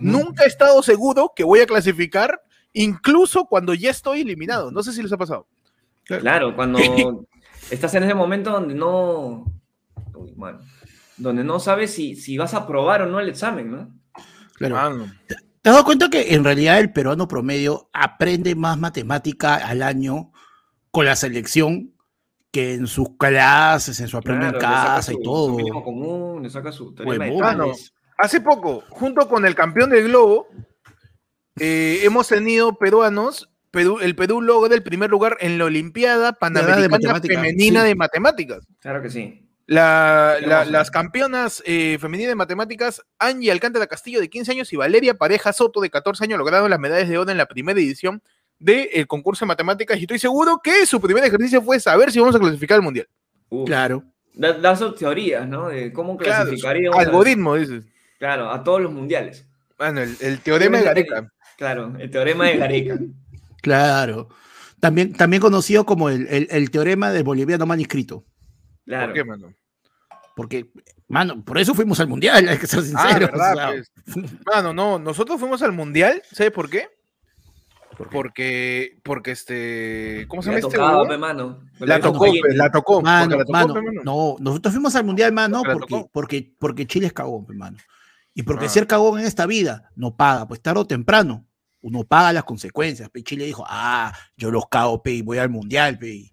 nunca he estado seguro que voy a clasificar, incluso cuando ya estoy eliminado. No sé si les ha pasado. Claro, cuando estás en ese momento donde no, donde no sabes si, si vas a aprobar o no el examen, ¿no? Claro. ¿Te has dado cuenta que en realidad el peruano promedio aprende más matemática al año con la selección que en sus clases, en su aprende en casa y todo. común, le saca su hace poco, junto con el campeón del globo, eh, hemos tenido peruanos. el Perú logró el primer lugar en la Olimpiada Panamericana Femenina de Matemáticas. Claro que sí. las campeonas eh, femeninas de matemáticas, Angie Alcántara Castillo, de 15 años, y Valeria Pareja Soto, de 14 años, lograron las medallas de oro en la primera edición del concurso de matemáticas y estoy seguro que su primer ejercicio fue saber si vamos a clasificar al mundial. claro. Das teorías, ¿no? De cómo clasificaríamos. algoritmo, dices. Claro, a todos los mundiales. Bueno, el, teorema de Gareca. Claro, el teorema de Gareca. claro. También, también conocido como el, teorema del boliviano manuscrito. Claro. ¿Por qué, mano? Porque, mano, por eso fuimos al mundial, hay que ser ah, sinceros. Pues. Mano, no, nosotros fuimos al mundial, ¿sabes por qué? Porque, porque este, ¿cómo se llama este? mano. La tocó, la tocó. Mano, mano, no, nosotros fuimos al mundial, mano, porque, porque, porque Chile es cagón, mano. Y porque ah. ser cagón en esta vida no paga, pues tarde o temprano uno paga las consecuencias. Pe. Chile dijo, ah, yo los cago, pe, y voy al mundial, pe.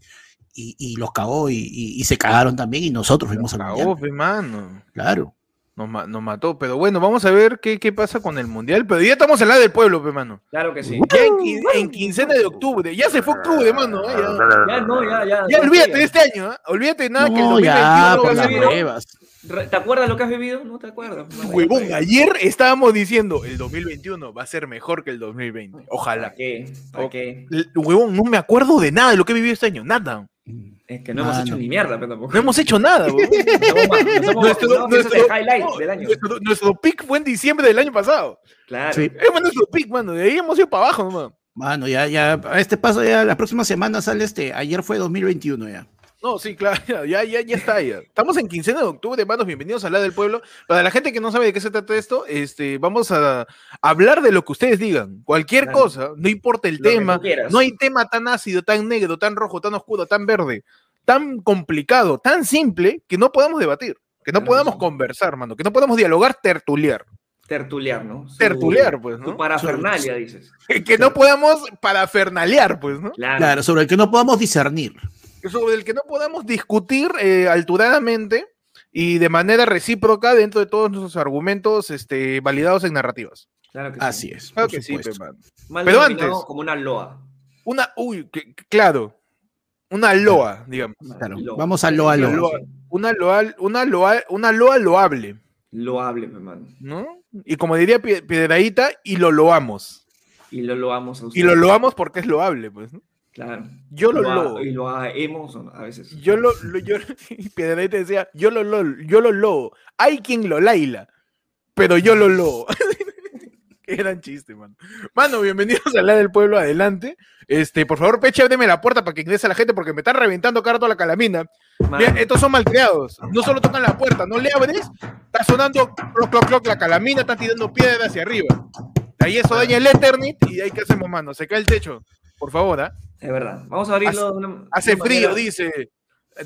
Y, y, los cagó y, y, se cagaron también y nosotros fuimos al mundial. Pe, mano. Claro. Nos, mató, pero bueno, vamos a ver qué, qué, pasa con el mundial. Pero ya estamos en la del pueblo, pe, mano. Claro que sí. Ya en, quincena de octubre. Ya se fue octubre, mano. ¿eh? Ya, ya no, ya, ya. Ya olvídate de este año, ¿eh? Olvídate nada que el 2021 ya, va a pruebas. ¿Te acuerdas lo que has vivido? No te acuerdas. Huevón, ayer estábamos diciendo el 2021 va a ser mejor que el 2020. Ojalá. ¿Para qué? ¿Para qué? Huevón, no me acuerdo de nada de lo que he vivido este año. Nada. Es que no hemos hecho ni mierda, pero tampoco. No hemos hecho nada. Nuestro, pick fue en diciembre del año pasado. Claro. Sí. Es nuestro pick, mano. De ahí hemos ido para abajo, mano. Mano, ya, ya, a este paso ya la próxima semana sale este. Ayer fue 2021 ya. No, sí, claro, ya, ya, ya está. Ya. Estamos en quincena de octubre, hermanos. Bienvenidos a la del pueblo. Para la gente que no sabe de qué se trata esto, este, vamos a hablar de lo que ustedes digan. Cualquier cosa, no importa el tema. No hay tema tan ácido, tan negro, tan rojo, tan oscuro, tan verde, tan complicado, tan simple que no podamos debatir, que no podamos conversar, hermano, que no podamos dialogar, tertuliar. Tertuliar, ¿no? tertuliar, pues, ¿no? parafernalia, dices. Que, no podamos parafernaliar, pues, ¿no? claro, sobre el que no podamos discernir sobre el que no podamos discutir eh, alturadamente y de manera recíproca dentro de todos nuestros argumentos este, validados en narrativas. Claro que Así es. Claro que sí, pero antes. Como una loa. Una, uy, claro. Una loa, digamos. Vamos a loa, loa. Una loa, una loa, una loa loable. Loable, hermano. ¿No? Y como diría Piedradita, y lo loamos. Y lo loamos Y lo loamos porque es loable, pues, ¿no? Claro. Yo lo, lo, Y lo hemos a veces. Yo lo, lo yo, Pedrete decía, yo lo, lo, yo lo lo. Hay quien lo laila, pero yo lo lo. Qué gran chiste, mano. Mano, bienvenidos a la del pueblo, adelante. Este, por favor, Peche, ábreme la puerta para que ingrese la gente porque me están reventando cara toda la calamina. estos son malcriados. No solo tocan la puerta, no le abres, está sonando cloc, cloc, cloc, la calamina está tirando piedra hacia arriba. Ahí eso daña el Eternit y ahí que hacemos, mano. Se cae el techo. Por favor, ¿ah? Es verdad. Vamos a abrirlo. Hace, frío, dice.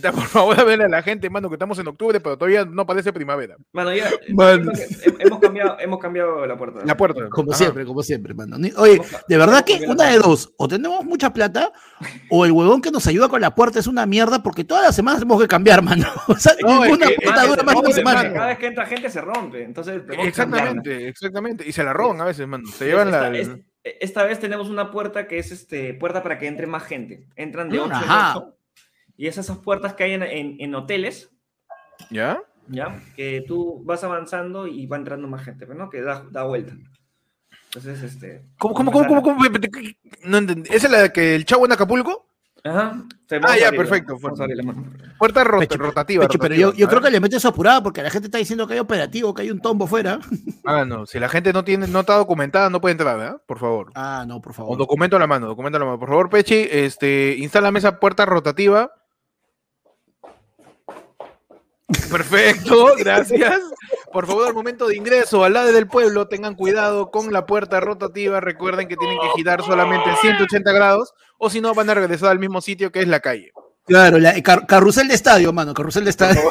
Por favor, a ver a la gente, mano, que estamos en octubre, pero todavía no parece primavera. Mano, ya. Hemos, cambiado, hemos cambiado la puerta. La puerta. Como siempre, como siempre, mano. Oye, de verdad que una de dos, o tenemos mucha plata, o el huevón que nos ayuda con la puerta es una mierda, porque todas las semanas tenemos que cambiar, mano. O sea, no, una puta dura más de una semana. Cada vez que entra gente se rompe. Entonces, exactamente, exactamente. Y se la roban a veces, mano. Se llevan la. Esta vez tenemos una puerta que es este puerta para que entre más gente. Entran de 8 a 8 y es esas puertas que hay en, en, hoteles. ¿Ya? ¿Ya? Que tú vas avanzando y va entrando más gente, ¿no? Que da, da vuelta. Entonces, este. ¿Cómo, cómo, cómo, cómo, cómo? No entendí. ¿Esa es la que el chavo en Acapulco? Ajá. Ah, ya, perfecto. Puerta rota- Pecho, rotativa. Pero rotativa. yo, yo creo que le metes apurada porque la gente está diciendo que hay operativo, que hay un tombo fuera. Ah, no. Si la gente no tiene, no está documentada, no puede entrar, ¿verdad? Por favor. Ah, no, por O favor. documento a la mano, documento a la mano. Por favor, Pechi, este, instálame esa puerta rotativa. Perfecto, gracias. Por favor, al momento de ingreso al lado del pueblo, tengan cuidado con la puerta rotativa. Recuerden que tienen que girar solamente 180 grados o si no van a regresar al mismo sitio que es la calle. Claro, la, car- carrusel de estadio, mano, carrusel de estadio.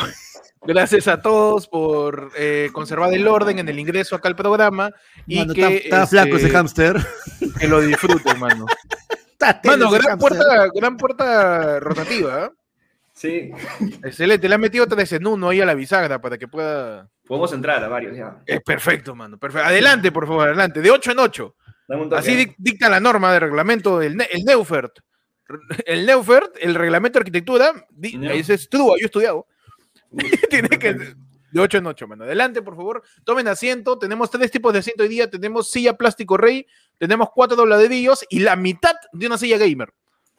Gracias a todos por eh, conservar el orden en el ingreso acá al programa y Mano, que, está, está flaco ese hámster. que lo disfruten, mano. Mano, gran puerta, gran puerta rotativa. ¿eh? Sí. Excelente, le han metido tres en uno ahí a la bisagra para que pueda. Podemos entrar a varios ya. Es perfecto, mano. Perfecto. Adelante, por favor, adelante. De 8 en 8. Así dic- dicta la norma de reglamento del el Neufert. El Neufert, el reglamento de arquitectura, di- Ya. ese es true, yo he estudiado. Tiene que de 8 en 8, mano. Adelante, por favor. Tomen asiento. Tenemos tres tipos de asiento hoy día. Tenemos silla plástico rey, tenemos cuatro dobladillos y la mitad de una silla gamer.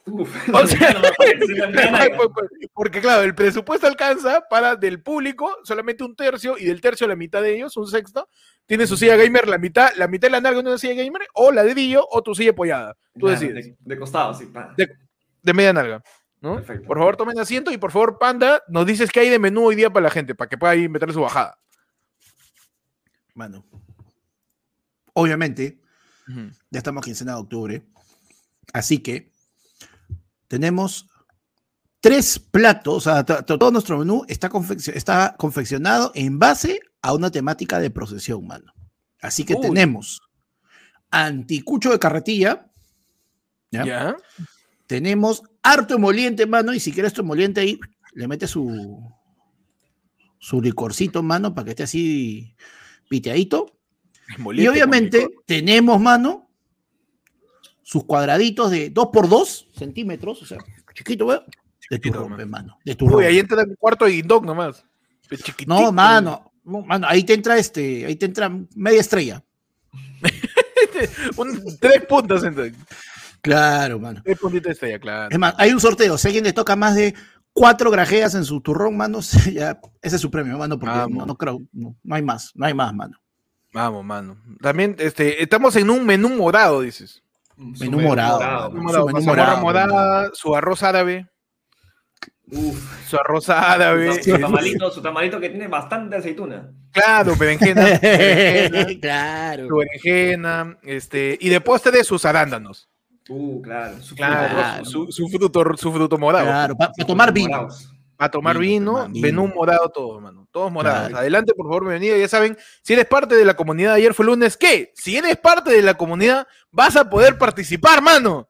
Uf, O sea, no. Porque claro, el presupuesto alcanza para del público solamente un tercio y del tercio la mitad de ellos, un sexto, tiene su silla gamer, la mitad, la mitad de la narga de una silla gamer, o la de Dillo, o tu silla apoyada. Tú Ya, decides. De, de costado, sí. De- De media narga. ¿no? Perfecto. Por favor, tomen asiento y por favor, Panda, nos dices qué hay de menú hoy día para la gente, para que pueda ir meterle su bajada. Mano. Obviamente, ya estamos quincena de octubre. Así que tenemos tres platos, o sea, to- to- todo nuestro menú está, confeccio- está confeccionado en base a una temática de procesión, mano. Así que Uy. tenemos anticucho de carretilla, ¿ya? ¿Ya? tenemos harto emoliente, mano, y si quieres tu emoliente ahí, le metes su, su licorcito, mano, para que esté así piteadito. Y obviamente tenemos, mano, sus cuadraditos de 2 por 2 centímetros, o sea, chiquito, weón, de tu rompe, mano. De tu Uy, rompe. ahí entra un cuarto de guindón nomás. No, mano, no, mano, ahí te entra este, ahí te entra media estrella. Un- tres puntos entonces. Claro, mano. Tres puntitos de estrella, claro. Es más, hay un sorteo. Si alguien le toca más de cuatro grajeas en su turrón, mano, ya, ese es su premio, mano, porque no creo, no, no hay más, no hay más, mano. Vamos, mano. También este, estamos en un menú morado, dices. Menú morado, Menú Su menú morado, morada, su arroz árabe, Uf. su arroz árabe, Su tamalito, su tamalito que tiene bastante aceituna. claro, berenjena, berenjena, claro. su berenjena, este, y de postre sus arándanos. Uh, claro. Su Claro, Claro. su, su fruto, su fruto morado. Claro, para tomar vino. Morados. A tomar Vino, menú morado todo, mano. Todos morados. Claro. Adelante, por favor, bienvenido. Ya saben, si eres parte de la comunidad, ayer fue lunes, ¿qué? Si eres parte de la comunidad, vas a poder participar, mano.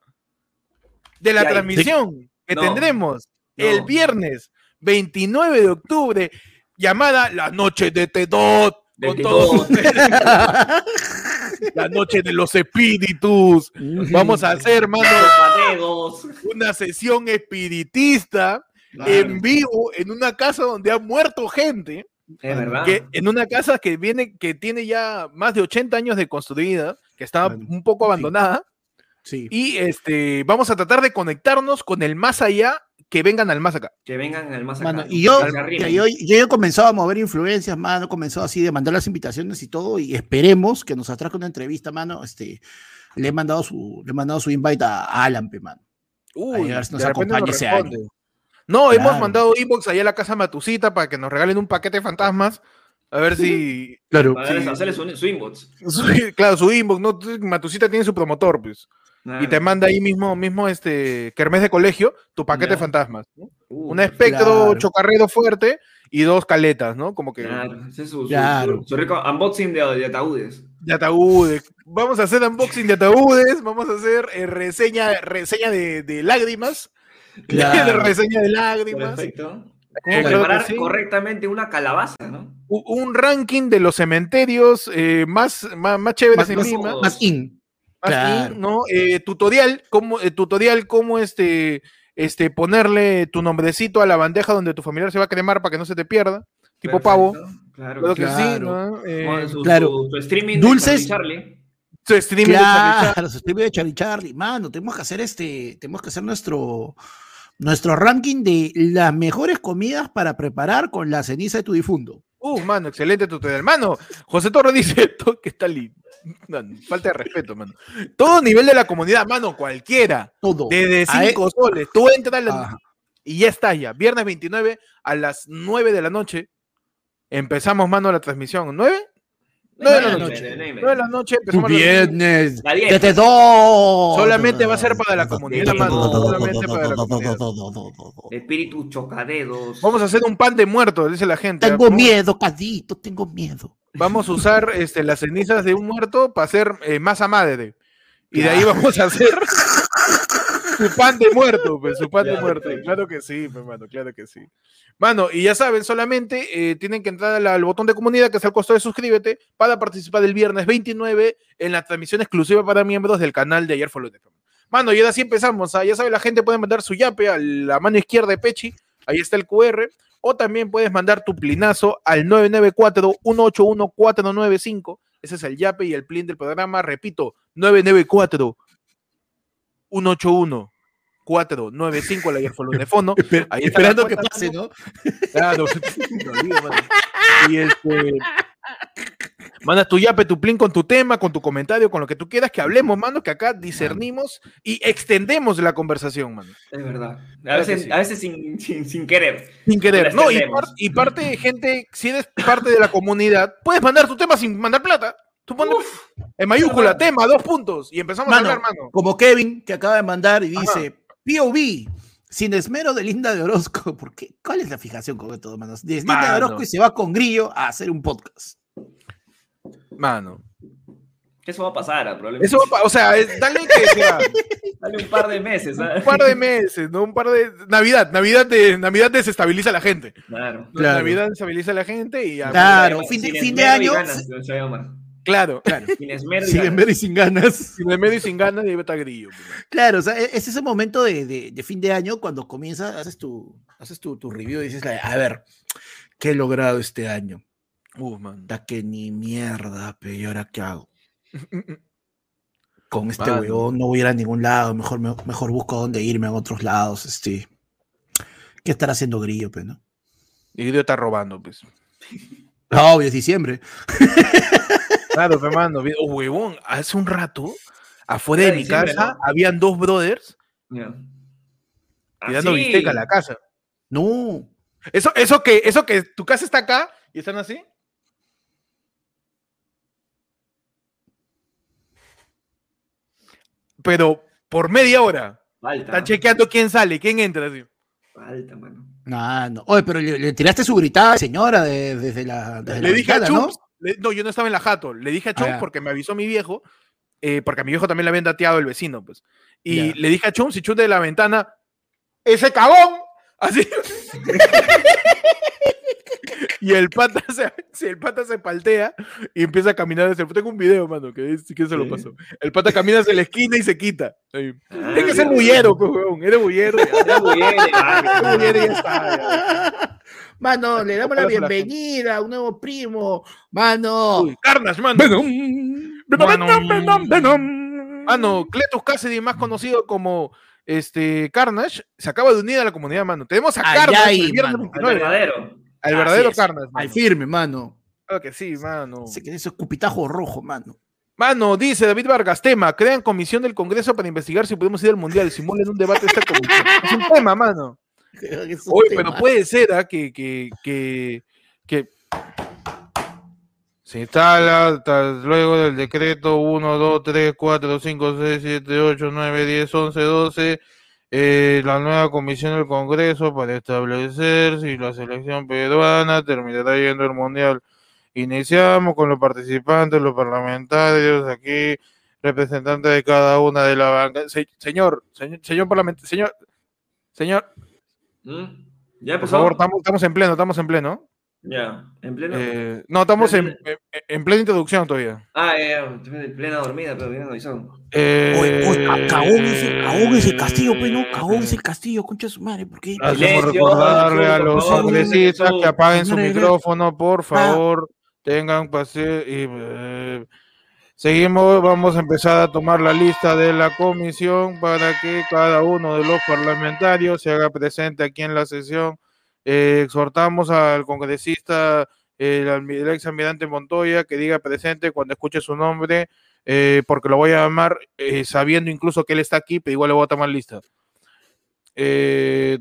De la transmisión que No, tendremos no. el viernes 29 de octubre, llamada La Noche de Tedot. De Con todos. La Noche de los Espíritus. Vamos a hacer, mano, una sesión espiritista Claro. en vivo en una casa donde ha muerto gente, Es verdad. que en una casa que viene que tiene ya más de 80 años de construida, que estaba Bueno, un poco abandonada Sí. y este vamos a tratar de conectarnos con el más allá que vengan al más acá. Que vengan al más acá. Mano, y yo, yo, yo he comenzado a mover influencias, mano, he comenzado así de mandar las invitaciones y todo, y esperemos que nos atraque una entrevista, mano. Este, le he mandado su, le he mandado su invite a Alan, pe, mano. Uy, a ver si nos acompaña nos ese año. No, hemos mandado inbox allá a la casa Matucita para que nos regalen un paquete de fantasmas. A ver si. Claro. Para darles- sí. hacerle su, su inbox. su- claro, su inbox, ¿no? Matucita tiene su promotor, pues. Y te manda ahí mismo, mismo este kermés de colegio, tu paquete de fantasmas. ¿no? Uh, Un espectro Claro. chocarrero fuerte y dos caletas, ¿no? Como que Claro, ese es su, su- Claro. su- su rico unboxing de, de ataúdes. de ataúdes. Vamos a hacer unboxing de ataúdes, vamos a hacer eh, reseña, reseña de, de lágrimas. Claro. de reseña de lágrimas. Perfecto. Eh, ¿Cómo creo preparar sí. correctamente una calabaza, no? Un ranking de los cementerios eh, más, más, más chéveres Más, en Lima. más in. Más claro. in, ¿no? Eh, tutorial, cómo, eh, tutorial, cómo este, este, ponerle tu nombrecito a la bandeja donde tu familiar se va a cremar para que no se te pierda. Tipo Perfecto. pavo. Claro. Claro que sí, Claro. ¿no? Eh, su, claro. su- su streaming Dulces. de Charlie. Su stream claro, su stream de Charlie Charlie. Mano, tenemos que hacer este, tenemos que hacer nuestro, nuestro ranking de las mejores comidas para preparar con la ceniza de tu difunto. Uh, mano, excelente tutorial. Mano, José Toro dice que está lindo. falta de respeto, mano. Todo nivel de la comunidad, mano, cualquiera. Todo. Desde 5 soles. Tú entras y ya está ya. Viernes 29 a las 9 de la noche. Empezamos, mano, la transmisión. ¿9? 9 de la noche. 9 de la noche empezamos. Viernes. Desde dos. Solamente va a ser para la comunidad, mano. Solamente para la comunidad. Espíritu chocadedos. Vamos a hacer un pan de muerto, dice la gente. Tengo miedo, Cadito, tengo miedo. Vamos a usar este, las cenizas de un muerto para hacer eh, masa madre. Y de ahí vamos a hacer su pan de muerto, pues, su pan de muerto. Claro que sí, hermano, claro que sí. Mano, y ya saben, solamente eh, tienen que entrar al, botón de comunidad que es al costo de suscríbete para participar el viernes 29 en la transmisión exclusiva para miembros del canal de Ayer Follow. Mano, y ahora sí empezamos. ¿ah? Ya saben, la gente puede mandar su yape a la mano izquierda de Pechi. Ahí está el QR. O también puedes mandar tu plinazo al 994-181-495. Ese es el yape y el plin del programa. Repito, 994 181 495 la Airfollow de fondo. Ahí Esperando que pase, ¿no? Claro. y este. Mandas tu yape, tu plin con tu tema, con tu comentario, con lo que tú quieras, que hablemos, mano, que acá discernimos y extendemos la conversación, mano. Es verdad. A veces, a veces sin, sin, querer. Sin querer. No, y, y, parte de gente, si eres parte de la comunidad, puedes mandar tu tema sin mandar plata. Tú pones en mayúscula, tema, dos puntos, y empezamos a hablar, mano. Como Kevin, que acaba de mandar y dice, POV, sin esmero de Linda de Orozco. ¿Por qué? ¿Cuál es la fijación con esto, manos? De Linda de Orozco y se va con Grillo a hacer un podcast. Mano. Eso va a pasar, probablemente. Eso o sea, dale que Dale un par de meses. Un par de meses, ¿no? Un par de. Navidad, Navidad, de, Navidad desestabiliza a la gente. Claro. Navidad desestabiliza a la gente y. Claro, fin de, fin de año. Claro, claro. Sin esmero y, sin ganas. Sin esmero y sin ganas, y ahí está grillo. Pues. Claro, o sea, e-, es ese momento de, de, fin de año cuando comienzas, haces tu, haces tu, tu review y dices, a ver, ¿qué he logrado este año? Uh, man. Da que ni mierda, pero ¿y ahora qué hago? Con este weón no voy a ir a ningún lado, mejor, mejor busco dónde irme a otros lados, este. ¿Qué estará haciendo Grillo, pues, no? Y Grillo está robando, pues. Obvio, es diciembre. Claro, Fernando, oh, huevón, hace un rato, afuera de mi casa, habían dos brothers yeah. tirando bistec a la casa. No. Eso, eso que, eso que tu casa está acá y están así. Pero por media hora. Falta. Están chequeando quién sale, quién entra. Así. Falta, mano. No, no. Oye, pero le, tiraste su gritada, señora, desde la. le dije a ¿no? No, yo no estaba en la jato. Le dije a Chum ah, porque me avisó mi viejo, eh, porque a mi viejo también le habían dateado el vecino, pues. Y le dije a Chum, si Chum de la ventana, ¡ese cagón! Así. y el pata se, el pata se paltea y empieza a caminar hacia Tengo un video, mano, que si se lo pasó. El pata camina hacia la esquina y se quita. Ah, que ser bullero, pues, Eres bullero. Eres bullero, ya está. Mano, le damos la bienvenida a un nuevo primo. Mano. Uy, Carnas, mano. Venom. Venom, Venom, Venom. Mano, Cletus Cassidy, más conocido como este Carnage, se acaba de unir a la comunidad, mano. Tenemos a Carnage, el verdadero. Al verdadero Carnage. Al firme, mano. Claro que sí, mano. Se queda ese cupitajo rojo, mano. Mano, dice David Vargas, tema, crean comisión del Congreso para investigar si podemos ir al Mundial, simulen un debate de esta comisión. es un tema, mano. Oye, pero puede ser ¿ah? que, que, que, que, se instala luego del decreto 1, 2, 3, 4, 5, 6, 7, 8, 9, 10, 11, 12, eh, la nueva comisión del Congreso para establecer si la selección peruana terminará yendo al Mundial. Iniciamos con los participantes, los parlamentarios, aquí representantes de cada una de la banca. señor, señor, señor parlamentario, señor, señor, ¿Mm? ¿Ya Por favor, estamos, en pleno, estamos en pleno. Ya, en pleno. Eh, no, estamos en, en, plena introducción todavía. Ah, ya, en plena dormida, pero bien avisado. Eh, cagón ese, el castillo, pues no, cagón ese castillo, concha de su madre, ¿por qué? Hacemos recordarle a los congresistas que apaguen su micrófono, por favor, tengan paciencia y. Eh, Seguimos, vamos a empezar a tomar la lista de la comisión para que cada uno de los parlamentarios se haga presente aquí en la sesión. Eh, exhortamos al congresista, el, ex almirante Montoya, que diga presente cuando escuche su nombre, eh, porque lo voy a llamar eh, sabiendo incluso que él está aquí, pero igual le voy a tomar lista.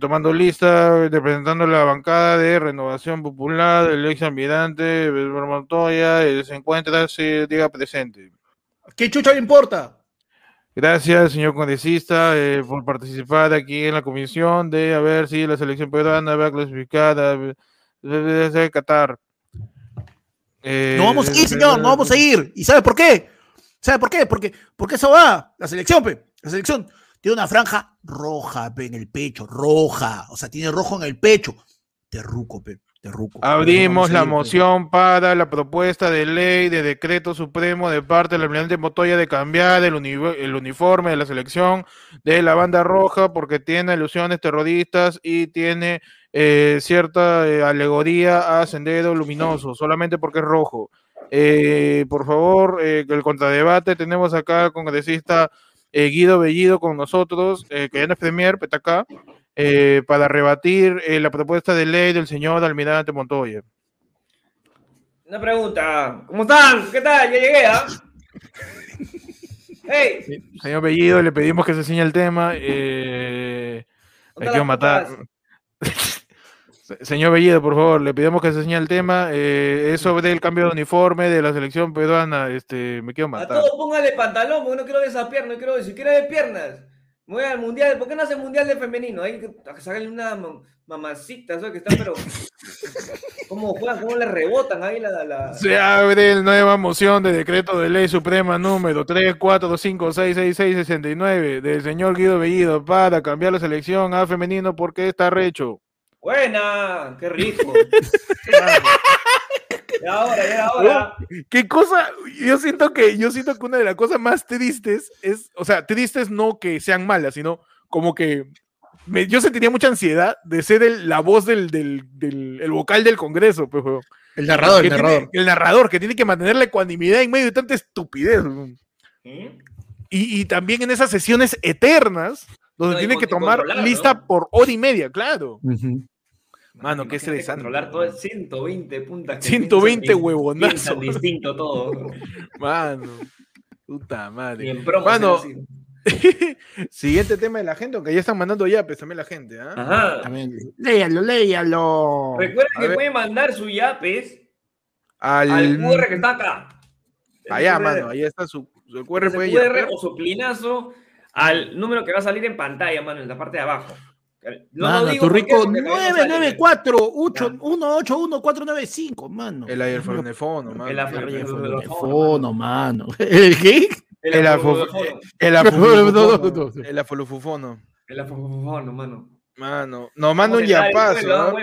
tomando lista, representando la bancada de Renovación Popular, el ex almirante Montoya, se encuentra, se diga presente. ¿Qué chucha le importa? Gracias, señor congresista, eh, por participar aquí en la comisión de a ver si la selección peruana va clasificada desde Qatar. Eh, no vamos a ir, señor, no vamos a ir. ¿Y sabe por qué? ¿Sabe por qué? Porque, porque eso va. La selección, pe, la selección tiene una franja roja en el pecho, roja. O sea, tiene rojo en el pecho. Terruco, pe. Abrimos la moción para la propuesta de ley de decreto supremo de parte del almirante Motoya de cambiar el, uniforme de la selección de la banda roja porque tiene alusiones terroristas y tiene eh, cierta eh, alegoría a Sendero Luminoso, solamente porque es rojo. Eh, por favor, el contradebate, tenemos acá al congresista Guido Bellido con nosotros, que ya no es premier, pero está acá. Eh, para rebatir eh, la propuesta de ley del señor Almirante Montoya. Una pregunta, ¿cómo están? ¿Qué tal? Ya llegué, ¿ah? ¡Hey! Señor Bellido, le pedimos que se enseñe el tema. Eh, que matar. Señor Bellido, por favor, le pedimos que se enseñe el tema. Eh, es sobre el cambio de uniforme de la selección peruana. Este, me quiero matar. A todos póngale pantalón, porque no quiero piernas, no quiero ver, si quiere ver piernas. Voy al mundial, ¿por qué no hace mundial de femenino? Hay que sacarle una mamacita, ¿sabes? Que está, pero. ¿Cómo juegan? ¿Cómo le rebotan ahí la, la, Se abre la nueva moción de decreto de ley suprema número 3456669 del señor Guido Bellido para cambiar la selección a femenino porque está recho. Buena, qué rico. Ya ahora, ya ahora. ¿Qué cosa? Yo siento que, yo siento que una de las cosas más tristes es, o sea, tristes no que sean malas, sino como que me, yo sentiría mucha ansiedad de ser la voz del, del, el vocal del Congreso, pues, El narrador, el narrador. el narrador, que tiene que mantener la ecuanimidad en medio de tanta estupidez. ¿Mm? Y, y, también en esas sesiones eternas, donde tiene que tomar lista por hora y media, claro. Mano, qué estresante. Controlar todo 120 puntas. 120 huevonazos. distinto todo. Mano, puta madre. Y en promo Mano, siguiente tema de la gente, aunque ya están mandando yapes también la gente. ¿ah? Ajá. También. Léalo, léalo. Recuerden que pueden mandar su yapes al... al QR que está acá. Allá, mano, ahí está su, su QR. QR o su plinazo al número que va a salir en pantalla, mano, en la parte de abajo. No tu rico 994 181 mano. El aerofono, mano. El aerofono, mano. ¿El qué? El afofono. El afofono. El afofono, mano. Mano, nos manda un yapazo.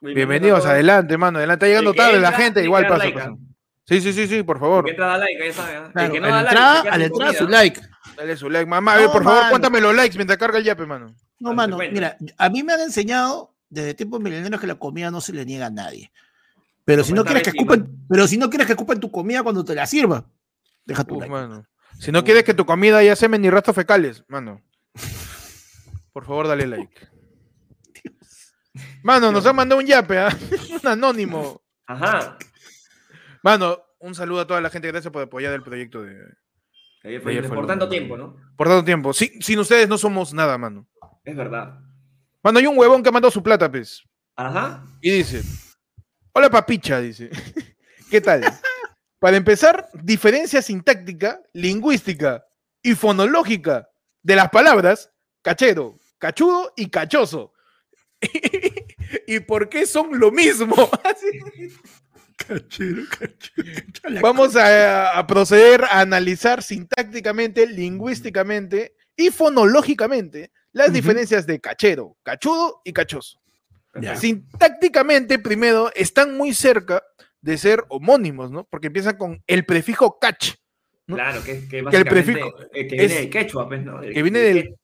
Bienvenidos, adelante, mano. Adelante, está llegando tarde la gente, igual paso. Sí, sí, sí, sí, por favor. Que entra like, ya sabe. Claro, que no da like, al entrar su like. Dale su like, mamá. por favor, cuéntame los likes mientras carga el yape, mano. No, mano, mira, a mí me han enseñado desde tiempos milenios que la comida no se le niega a nadie. Pero si no quieres que escupen, pero si no quieres que escupen tu comida cuando te la sirva, deja tu like. Mano. Si no quieres que tu comida haya semen ni rastros fecales, mano. Por favor, dale like. Mano, nos ha mandado un yape, ¿ah? un anónimo. Ajá. Mano, un saludo a toda la gente. Gracias por apoyar el proyecto de. por tanto tiempo, ¿no? Por tanto tiempo. sin ustedes no somos nada, mano. Es verdad. Mano, hay un huevón que mandó su plata, pues. Ajá. Y dice: Hola, papicha, dice. ¿Qué tal? Para empezar, diferencia sintáctica, lingüística y fonológica de las palabras cachero, cachudo y cachoso. ¿Y por qué son lo mismo? Cachero, cachero. Vamos a, a, proceder a analizar sintácticamente, lingüísticamente y fonológicamente las diferencias de cachero, cachudo y cachoso. Sintácticamente, primero, están muy cerca de ser homónimos, ¿no? Porque empiezan con el prefijo cach. Claro, que, que, básicamente, el prefijo eh, que viene del quechua, pues, ¿no? que viene del,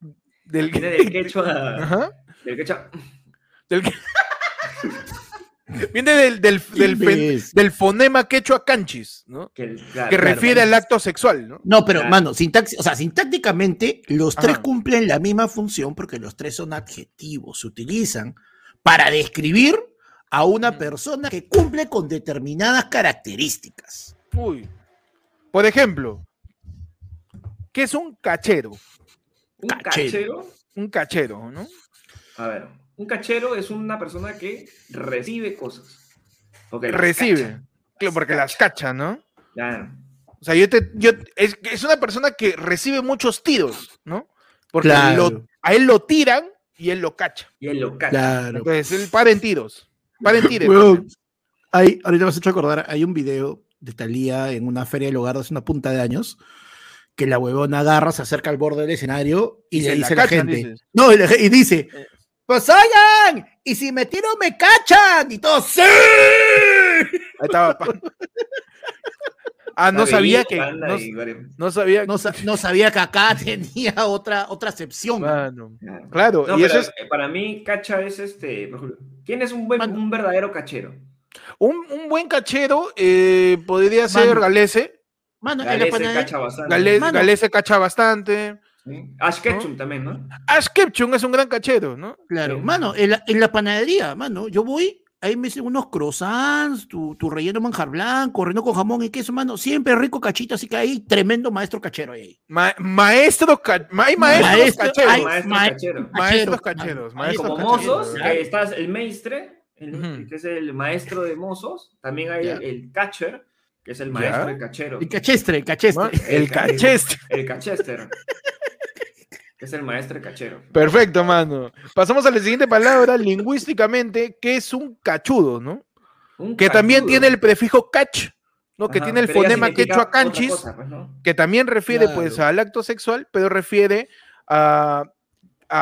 del, viene del quechua. Ajá. Del quechua. Del, Viene del, del, del, del fonema quechua canchis, ¿no? Que, refiere al acto sexual, ¿no? No, pero, mano, sintax, o sea, sintácticamente los tres cumplen la misma función porque los tres son adjetivos, se utilizan para describir a una persona que cumple con determinadas características. Uy. Por ejemplo, ¿qué es un cachero? ¿Un cachero? Un cachero, ¿no? A ver, un cachero es una persona que recibe cosas. recibe. Claro, porque las cacha, ¿no? Claro. O sea, yo te, yo, es, es, una persona que recibe muchos tiros, ¿no? Porque a él lo tiran y él lo cacha. Y él lo cacha. Claro. Entonces, él para en tiros. Para en tiros. hay, ahorita me has hecho acordar, hay un video de Talía en una feria del hogar hace una punta de años que la huevona agarra, se acerca al borde del escenario y, le dice a la gente. No, y, dice, eh. Pues oigan, y si me tiro me cachan. Y todos, ¡sí! Ahí estaba. Ah, no sabía que. No, sabía. No, sabía que acá tenía otra, otra acepción. claro, y eso es... Eh, para mí, cacha es este. ¿Quién es un, buen, un verdadero cachero? Un, un buen cachero eh, podría ser Galese. Mano, Galese cacha bastante. Galese, cacha bastante. Ash Ketchum también, ¿no? Ash Ketchum es un gran cachero, ¿no? Claro, mano, en la, en la, panadería, mano, yo voy ahí me hacen unos croissants, tu, tu relleno manjar blanco, relleno con jamón y queso, mano, siempre rico cachito, así que hay tremendo maestro cachero ahí. maestro, hay maestros cacheros. Hay maestros cacheros. Maestros Como mozos, que está el maestre, que es el maestro de mozos, también hay el, catcher, que es el maestro de cachero. El cachestre, el cachestre. El, cachestre. El, el cachestre que es el maestro cachero. Perfecto, mano. Pasamos a la siguiente palabra, lingüísticamente, que es un cachudo, ¿no? que también tiene el prefijo cach, ¿no? que tiene el fonema quechua canchis, pues, que también refiere pues al acto sexual, pero refiere a,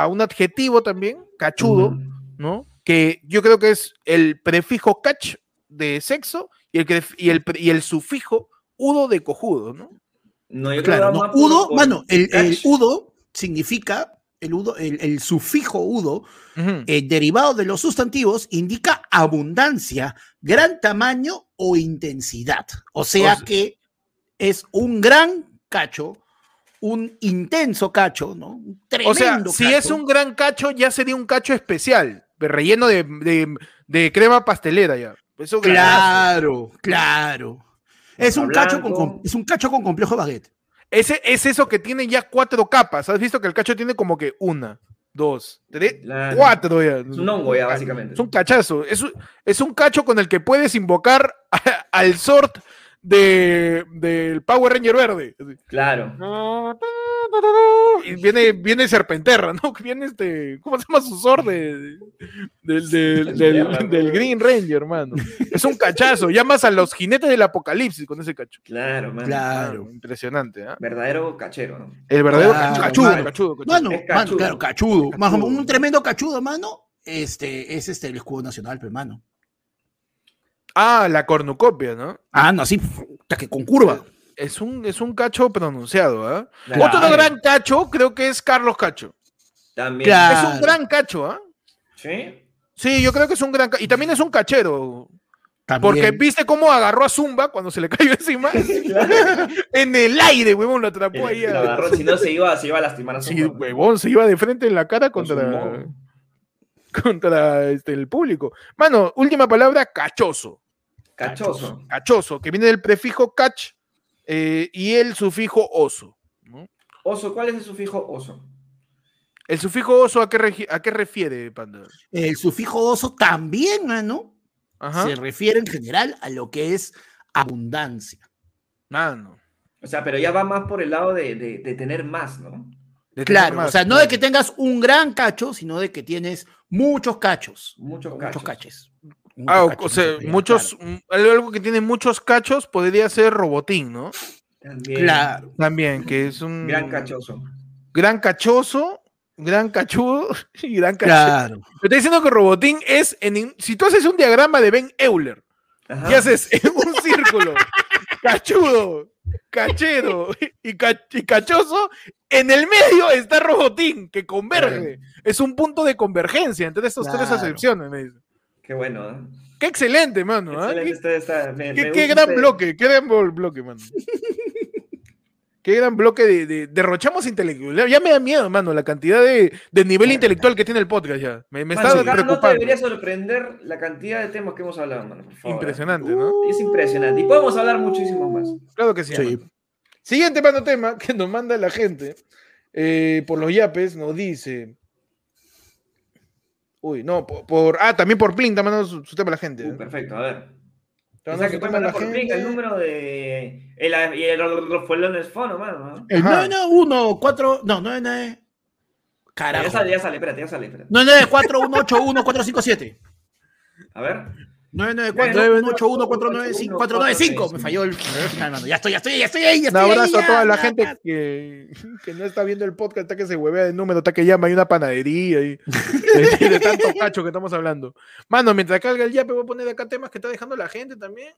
un adjetivo también, cachudo, ¿no? Que yo creo que es el prefijo cach de sexo y el, y el, y el sufijo udo de cojudo, ¿no? No, yo claro, no, udo, mano, el, el, udo significa, el, udo, el, sufijo udo, eh, derivado de los sustantivos, indica abundancia, gran tamaño o intensidad. O sea que es un gran cacho, un intenso cacho, ¿no? Un tremendo o sea, si es un gran cacho, ya sería un cacho especial, relleno de, crema pastelera ya. claro, claro. Es un, cacho con, es un cacho con complejo baguette. Ese, es eso que tiene ya cuatro capas. ¿Has visto que el cacho tiene como que una, dos, tres, cuatro ya? Es un hongo ya, básicamente. Es un cachazo. Es, es un cacho con el que puedes invocar al sort de, del Power Ranger verde. Claro. Y viene, viene Serpenterra, ¿no? Viene este. ¿Cómo se llama su sort de, del, Green Ranger, hermano? Es un cachazo. Llamas a los jinetes del apocalipsis con ese cacho. Claro, man. Claro. impresionante, ¿eh? Verdadero cachero, ¿no? El verdadero cachudo, cachudo, Mano, claro, cachudo. un tremendo cachudo, mano. Este, es este el escudo nacional, hermano. Ah, la cornucopia, ¿no? Ah, no, así, que con curva. Es un, es un cacho pronunciado, ¿eh? Otro gran cacho creo que es Carlos Cacho. También. Es un gran cacho, ¿ah? Sí. Sí, yo creo que es un gran Y también es un cachero. Porque viste cómo agarró a Zumba cuando se le cayó encima. en el aire, huevón, lo atrapó ahí. Lo agarró, si no se iba, se iba a lastimar a Zumba. Sí, huevón, se iba de frente en la cara contra, contra este, el público. Mano, última palabra, cachoso. Cachoso. Cachoso, que viene del prefijo cach eh, y el sufijo oso. Oso, ¿cuál es el sufijo oso? ¿El sufijo oso a qué, a qué refiere, Panda? El sufijo oso también, ¿no? Se refiere en general a lo que es abundancia. Mano. O sea, pero ya va más por el lado de, tener más, ¿no? claro, o sea, no de que tengas un gran cacho, sino de que tienes muchos cachos. Muchos cachos. Muchos caches. Ah, o sea, muchos, algo que tiene muchos cachos podría ser Robotín, ¿no? También. Claro. También, que es un. Gran cachoso. Gran cachoso, gran cachudo y gran cachoso. Claro. Me está diciendo que Robotín es. En, si tú haces un diagrama de Ben Euler y haces un círculo cachudo, cachero y, cachoso, en el medio está Robotín, que converge. Es un punto de convergencia entre estas tres acepciones, me dice. Qué bueno, ¿eh? Qué excelente, mano. Excelente, Qué, está- está- me- qué- me qué gran bloque, qué gran bloque, mano. Qué gran bloque de, de- derrochamos intelectual. Ya me da miedo, mano, la cantidad de, de nivel intelectual que tiene el podcast ya. Me, me Mano, está cada nota preocupando. debería sorprender la cantidad de temas que hemos hablado, mano, por favor. ¿eh? Impresionante, ¿no? Es impresionante. Y podemos hablar muchísimos más. Claro que sí. Sí. mano. Siguiente mano tema que nos manda la gente eh, por los yapes, nos dice. Uy, no, por, por- ah, también por Plin, también mandando su, su tema la gente. Uh, ¿eh? perfecto, a ver. Está O sea, que puede mandar por clic el número de. El, y el, el, el fono, mano. ¿no? El Ajá. 991-4. No, 99. Carajo. Ya sale, ya sale, espérate, ya sale, espérate. 994-181-457. A ver. 994-181-495. Me falló el. Ya estoy, ya estoy, ya estoy ahí. Ya Un estoy ahí, abrazo a toda la gente que, que no está viendo el podcast, está que se huevea de número, está que llama, hay una panadería y de, de tanto cacho que estamos hablando. Mano, mientras carga el yape, voy a poner acá temas que está dejando la gente también.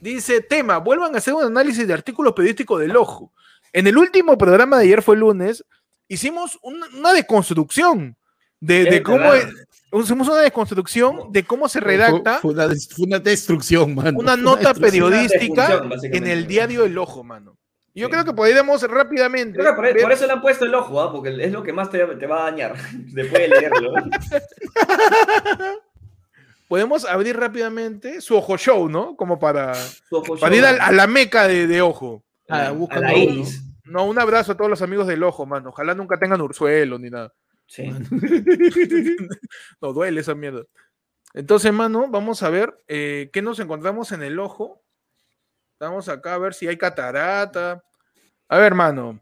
Dice, tema, vuelvan a hacer un análisis de artículos periodísticos del ojo. En el último programa de ayer fue lunes, hicimos una, una deconstrucción de, de cómo es- hicimos una deconstrucción de cómo se redacta Fue, fue una, des- fue una destrucción, mano. una nota periodística en el diario El Ojo, mano. Yo Sí. creo que podríamos rápidamente. Creo que por, ver- por eso le han puesto el ojo, ¿ah? porque es lo que más te, te va a dañar después de leerlo. podemos abrir rápidamente su ojo show, ¿no? Como para, Su ojo para ir a, a la meca de, de ojo. Ah, a busca la uno. iris. No, un abrazo a todos los amigos del ojo, mano. Ojalá nunca tengan ursuelo ni nada. Sí. No duele esa mierda. Entonces, mano, vamos a ver eh, qué nos encontramos en el ojo. Vamos acá a ver si hay catarata. A ver, mano.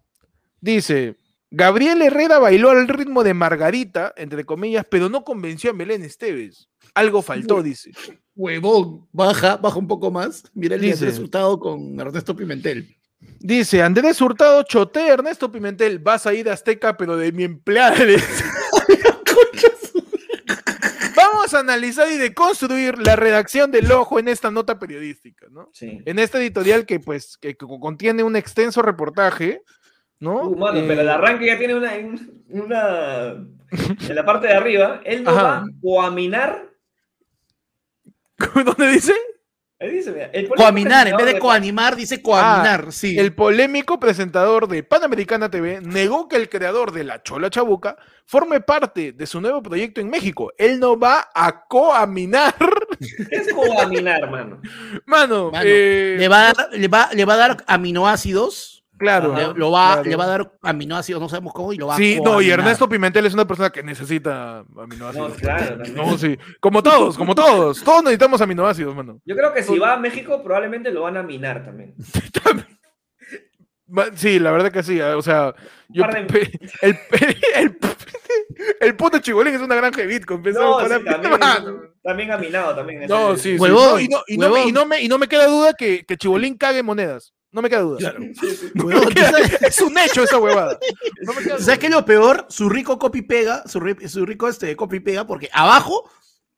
Dice, Gabriel Herrera bailó al ritmo de Margarita, entre comillas, pero no convenció a Belén Esteves. Algo faltó, dice. Huevón, baja, baja un poco más. Mira el Dice. resultado con Ernesto Pimentel. Dice, Andrés Hurtado, choté, Ernesto Pimentel, vas a ir a Azteca, pero de mi empleada. Vamos a analizar y deconstruir la redacción del ojo en esta nota periodística, ¿no? sí. En esta editorial que, pues, que co- contiene un extenso reportaje, ¿no? Uh, mano, Eh, pero el arranque ya tiene una, un- una. En la parte de arriba, él no Ajá. va a coaminar. ¿Dónde dice? Ahí dice, mira, el político Coaminar, en vez de coanimar, dice coaminar, sí. El polémico presentador de Panamericana TV negó que el creador de La Chola Chabuca forme parte de su nuevo proyecto en México. Él no va a coaminar. ¿Qué es coaminar, mano? Mano, Mano, eh, le, va a dar, le, va, le va a dar aminoácidos. Claro. Le, lo va, claro. le va a dar aminoácidos, no sabemos cómo, y lo va Sí, a no, y. Ernesto Pimentel es una persona que necesita aminoácidos. No, claro, también. No, sí. Como todos, como todos. Todos necesitamos aminoácidos, mano. Yo creo que si va a México, probablemente lo van a minar también. Sí, la verdad que sí. O sea, yo, de- el, el, el puto chibolín es una granja de Bitcoin. No, sí, también, también aminado, también. ese- No, sí, sí. Huevón, No, y, no, y, no me, y, no me, y no me queda duda que, que Chibolín cague monedas. No me queda duda. Claro. Sí, sí. Huevón, ¿tú sabes- Es un hecho esa huevada. No me queda ¿Sabes qué es lo peor? Su rico copy pega, su, ri- su rico este copy pega, porque abajo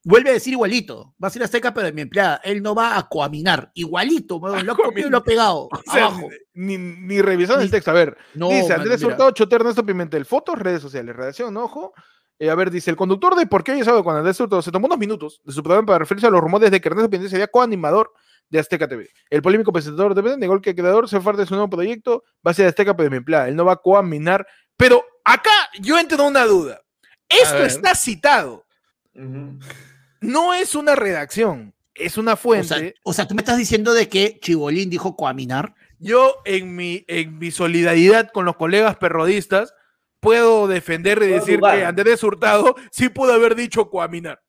vuelve a decir igualito. Va a ser Azteca, pero de mi empleada. Él no va a coaminar. Igualito, huevón, lo ha copiado y lo ha pegado. O sea, abajo. Ni, ni revisando el texto. A ver, No, dice man, Andrés mira. Hurtado, Choter, Ernesto Pimentel. Fotos, redes sociales, redacción, ¿no? ojo. Eh, a ver, dice, el conductor de Por qué hoy es sábado con Andrés Hurtado se tomó unos minutos de su programa para referirse a los rumores de que Ernesto Pimentel sería coanimador de Azteca TV. El polémico presentador de TV negó que el creador se parte de su nuevo proyecto, va a ser Azteca pero de mi empleada. Él no va a coaminar. Pero acá yo entro en una duda. Esto está citado. No es una redacción, es una O fuente. sea, o sea, tú me estás diciendo de que Chibolín dijo coaminar. Yo, en mi, en mi solidaridad con los colegas perrodistas, puedo defender y Puedo decir que Andrés Hurtado sí pudo haber dicho coaminar.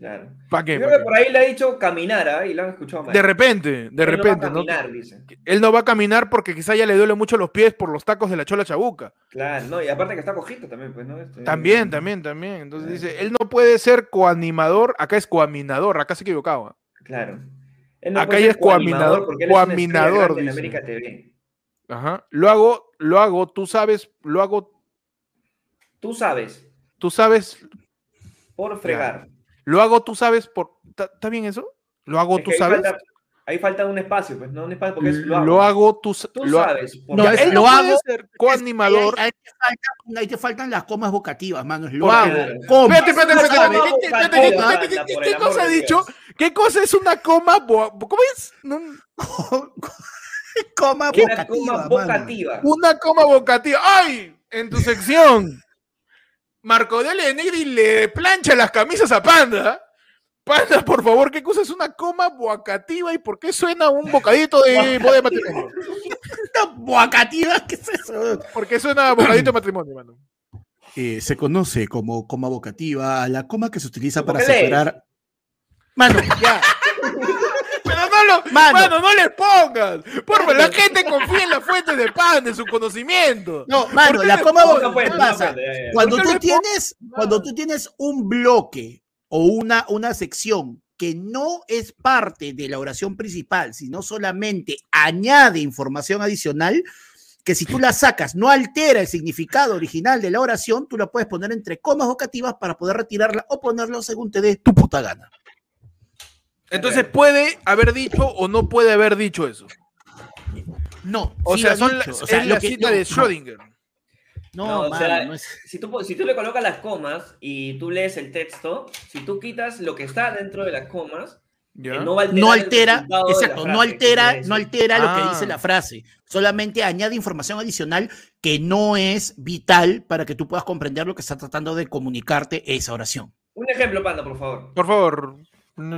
Claro. ¿Para Yo qué? creo ¿Pa' que por ahí le ha dicho caminar, ¿ah? Y lo han escuchado mal. De repente, de Él no va a repente, ¿no? caminar, dice. Él no va a caminar porque quizá ya le duele mucho los pies por los tacos de la chola chabuca. Claro, no, y aparte que está cojito también, pues, ¿no? Este- También, también, también. Entonces dice, él no puede ser coanimador, acá es coaminador, acá se equivocaba. Claro. Él no Acá ya es coaminador- coaminador, en. América TV. Ajá. Lo hago, lo hago, tú sabes, lo hago, Tú sabes, tú sabes, por fregar. Lo hago, tú sabes por... ¿Está bien eso? Lo hago, Es tú sabes. falta- Ahí falta un espacio, pues, no un espacio porque es lo hago. Lo hago, tú, lo sabes. por No, es- lo hago- ser coanimador. Ahí, ahí te faltan, ahí te faltan las comas vocativas, mano. Lo Porque- hago. Comas. Espérate, espérate, espérate, Una espérate, coma espérate, espérate, vocativa, espérate, anda, ¿qué- por ¿Qué el amor cosa ha de dicho? ¿Qué cosa es una coma? ¿Cómo es? No, Coma Una vocativa, coma mano. vocativa. Una coma vocativa. ¡Ay! En tu sección, Marco de Negri le plancha las camisas a Panda. Panda, por favor, ¿qué cosa es una coma vocativa y por qué suena un bocadito de boda de matrimonio? Una vocativa, ¿qué es eso? ¿Por qué suena bocadito de matrimonio, mano? Eh, se conoce como coma vocativa, la coma que se utiliza ¿Por para separar. Mano, ya. No lo, Mano. mano, no le pongas. Por favor, la gente confía en la fuente de Panda, en su conocimiento. No, mano, ¿Por qué la coma pongas, No, pues, ¿Qué no, pasa? pues, ya. Cuando ¿Por qué tú tienes, cuando tú tienes un bloque o una, una sección que no es parte de la oración principal, sino solamente añade información adicional, que si tú la sacas no altera el significado original de la oración, tú la puedes poner entre comas vocativas para poder retirarla o ponerlo según te dé tu puta gana. Entonces, ¿puede haber dicho o no puede haber dicho eso? No, O sí sea, son la, o sea, es lo la que- cita no, de Schrödinger. No, No, o mano, sea, no es- Si tú, si tú le colocas las comas y tú lees el texto, si tú quitas lo que está dentro de las comas, ¿Ya? eh, no altera, exacto, no frase, ¿qué altera, no altera lo que Ah. dice la frase, solamente añade información adicional que no es vital para que tú puedas comprender lo que está tratando de comunicarte esa oración. Un ejemplo, Panda, por favor. Por favor,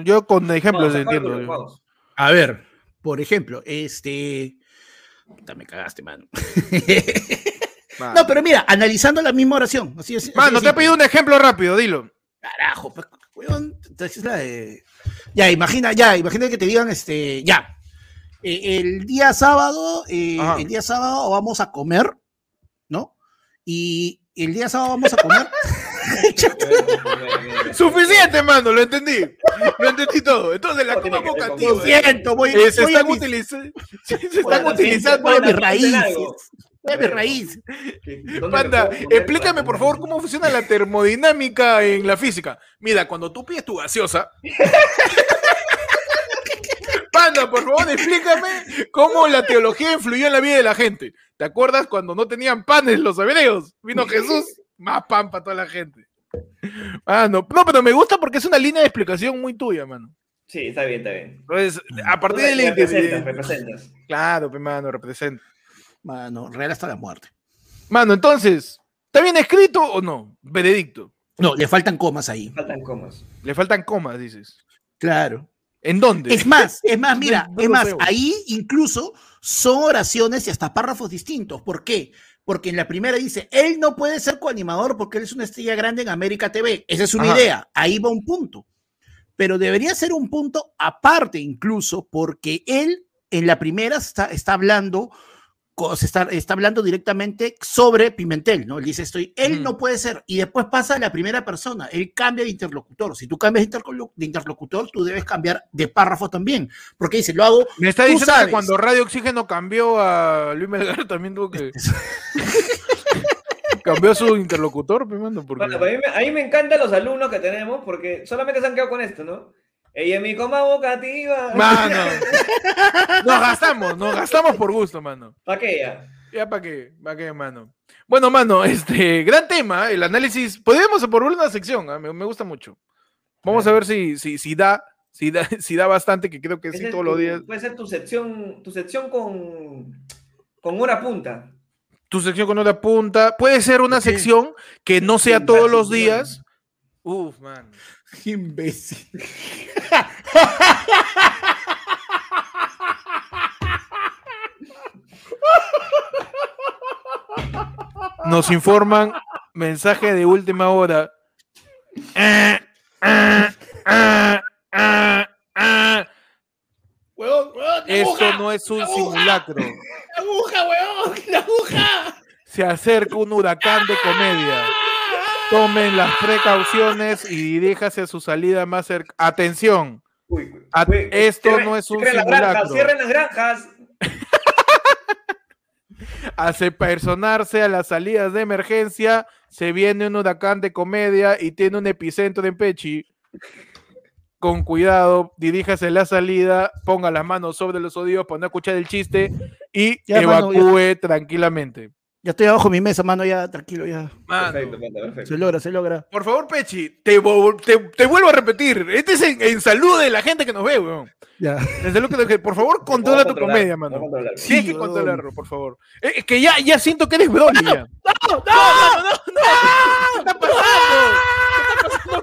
yo con ejemplos entiendo. A ver, por ejemplo, este Puta, me cagaste, mano. Mano, No, pero mira, analizando la misma oración. Así es, así Mano, te he pedido un ejemplo rápido, dilo. Carajo, pues, weón, entonces es la de- Ya, imagina, ya, imagina que te digan, este, ya. eh, el día sábado, eh, el día sábado vamos a comer, ¿no? Y el día sábado vamos a comer. Suficiente, mano, lo entendí. Lo entendí todo. Entonces, la con vocativa. Lo siento, voy, eh, se voy están, mis- se están utilizando. voy a mis Panda, raíces. raíces. Panda, explícame por favor cómo funciona la termodinámica en la física. Mira, cuando tú pides tu gaseosa. Panda, por favor, explícame cómo la teología influyó en la vida de la gente. ¿Te acuerdas cuando no tenían panes los hebreos? Vino Jesús, más pan para toda la gente. Mano, no, pero me gusta porque es una línea de explicación muy tuya, mano. Sí, está bien, está bien. Entonces, a Tú partir de la representas. Claro, pe, mano, representa. Mano, real hasta la muerte. Mano, entonces, ¿está bien escrito o no? Veredicto. No, le faltan comas ahí. Faltan comas. Le faltan comas, dices. Claro. ¿En dónde? Es más, es más, mira, No es más, veo. ahí incluso son oraciones y hasta párrafos distintos. ¿Por qué? Porque en la primera dice, él no puede ser coanimador porque él es una estrella grande en América TV. Esa es una Ajá. idea, ahí va un punto. Pero debería ser un punto aparte incluso porque él en la primera está, está hablando se está, está hablando directamente sobre Pimentel, ¿no? Él dice, estoy, él Ujú. no puede ser, y después pasa a la primera persona, él cambia de interlocutor. Si tú cambias de, interlocutor, tú debes cambiar de párrafo también, porque dice, lo hago, Me está diciendo sabes. que cuando Radio Oxígeno cambió a Luis Melgar también tuvo que. cambió a su interlocutor, mano, porque... Bueno, a, mí me, a mí me encantan los alumnos que tenemos porque solamente se han quedado con esto, ¿no? Ella es mi coma vocativa. Mano. Nos gastamos, nos gastamos por gusto, mano. ¿Para qué ya? Ya para qué, para qué, mano. Bueno, mano, este, gran tema, el análisis. Podríamos por una sección, ah, me, me gusta mucho. Vamos a ver si, si, si da, si da, si da bastante, que creo que sí todos tu- los días. Puede ser tu sección, tu sección con, con una punta. Tu sección con otra punta. Puede ser una Sí. sección que no sea todos los días. Uf, man. imbécil. Nos informan mensaje de última hora. Ah, ah. Huevón, huevón, la Esto aguja, no es un ¡La aguja! simulacro. la aguja, huevón, la aguja. Se acerca un huracán de comedia. Tomen las precauciones y diríjase a su salida más cerca. Atención, Uy, A- esto cierren- no es un cierren las granjas, simulacro. cierren las granjas. hace personarse a las salidas de emergencia. Se viene un huracán de comedia y tiene un epicentro en Pechi. con cuidado, diríjase la salida, ponga las manos sobre los oídos para no escuchar el chiste y evacúe tranquilamente. Ya estoy abajo de mi mesa, mano, ya tranquilo, ya. Perfecto, perfecto. Se logra, se logra. Por favor, Pechi, te, te, vuelvo a repetir. Este es en, salud de la gente que nos ve, weón. Ya. En salud que Por favor, controla tu comedia, mano. Sí, hay que controlarlo, por favor. Eh, es que ya, ya siento que eres Broly. ¡No! ¡No! ¡No! ¡No! ¡No! ¿Qué está pasando? ¿Qué está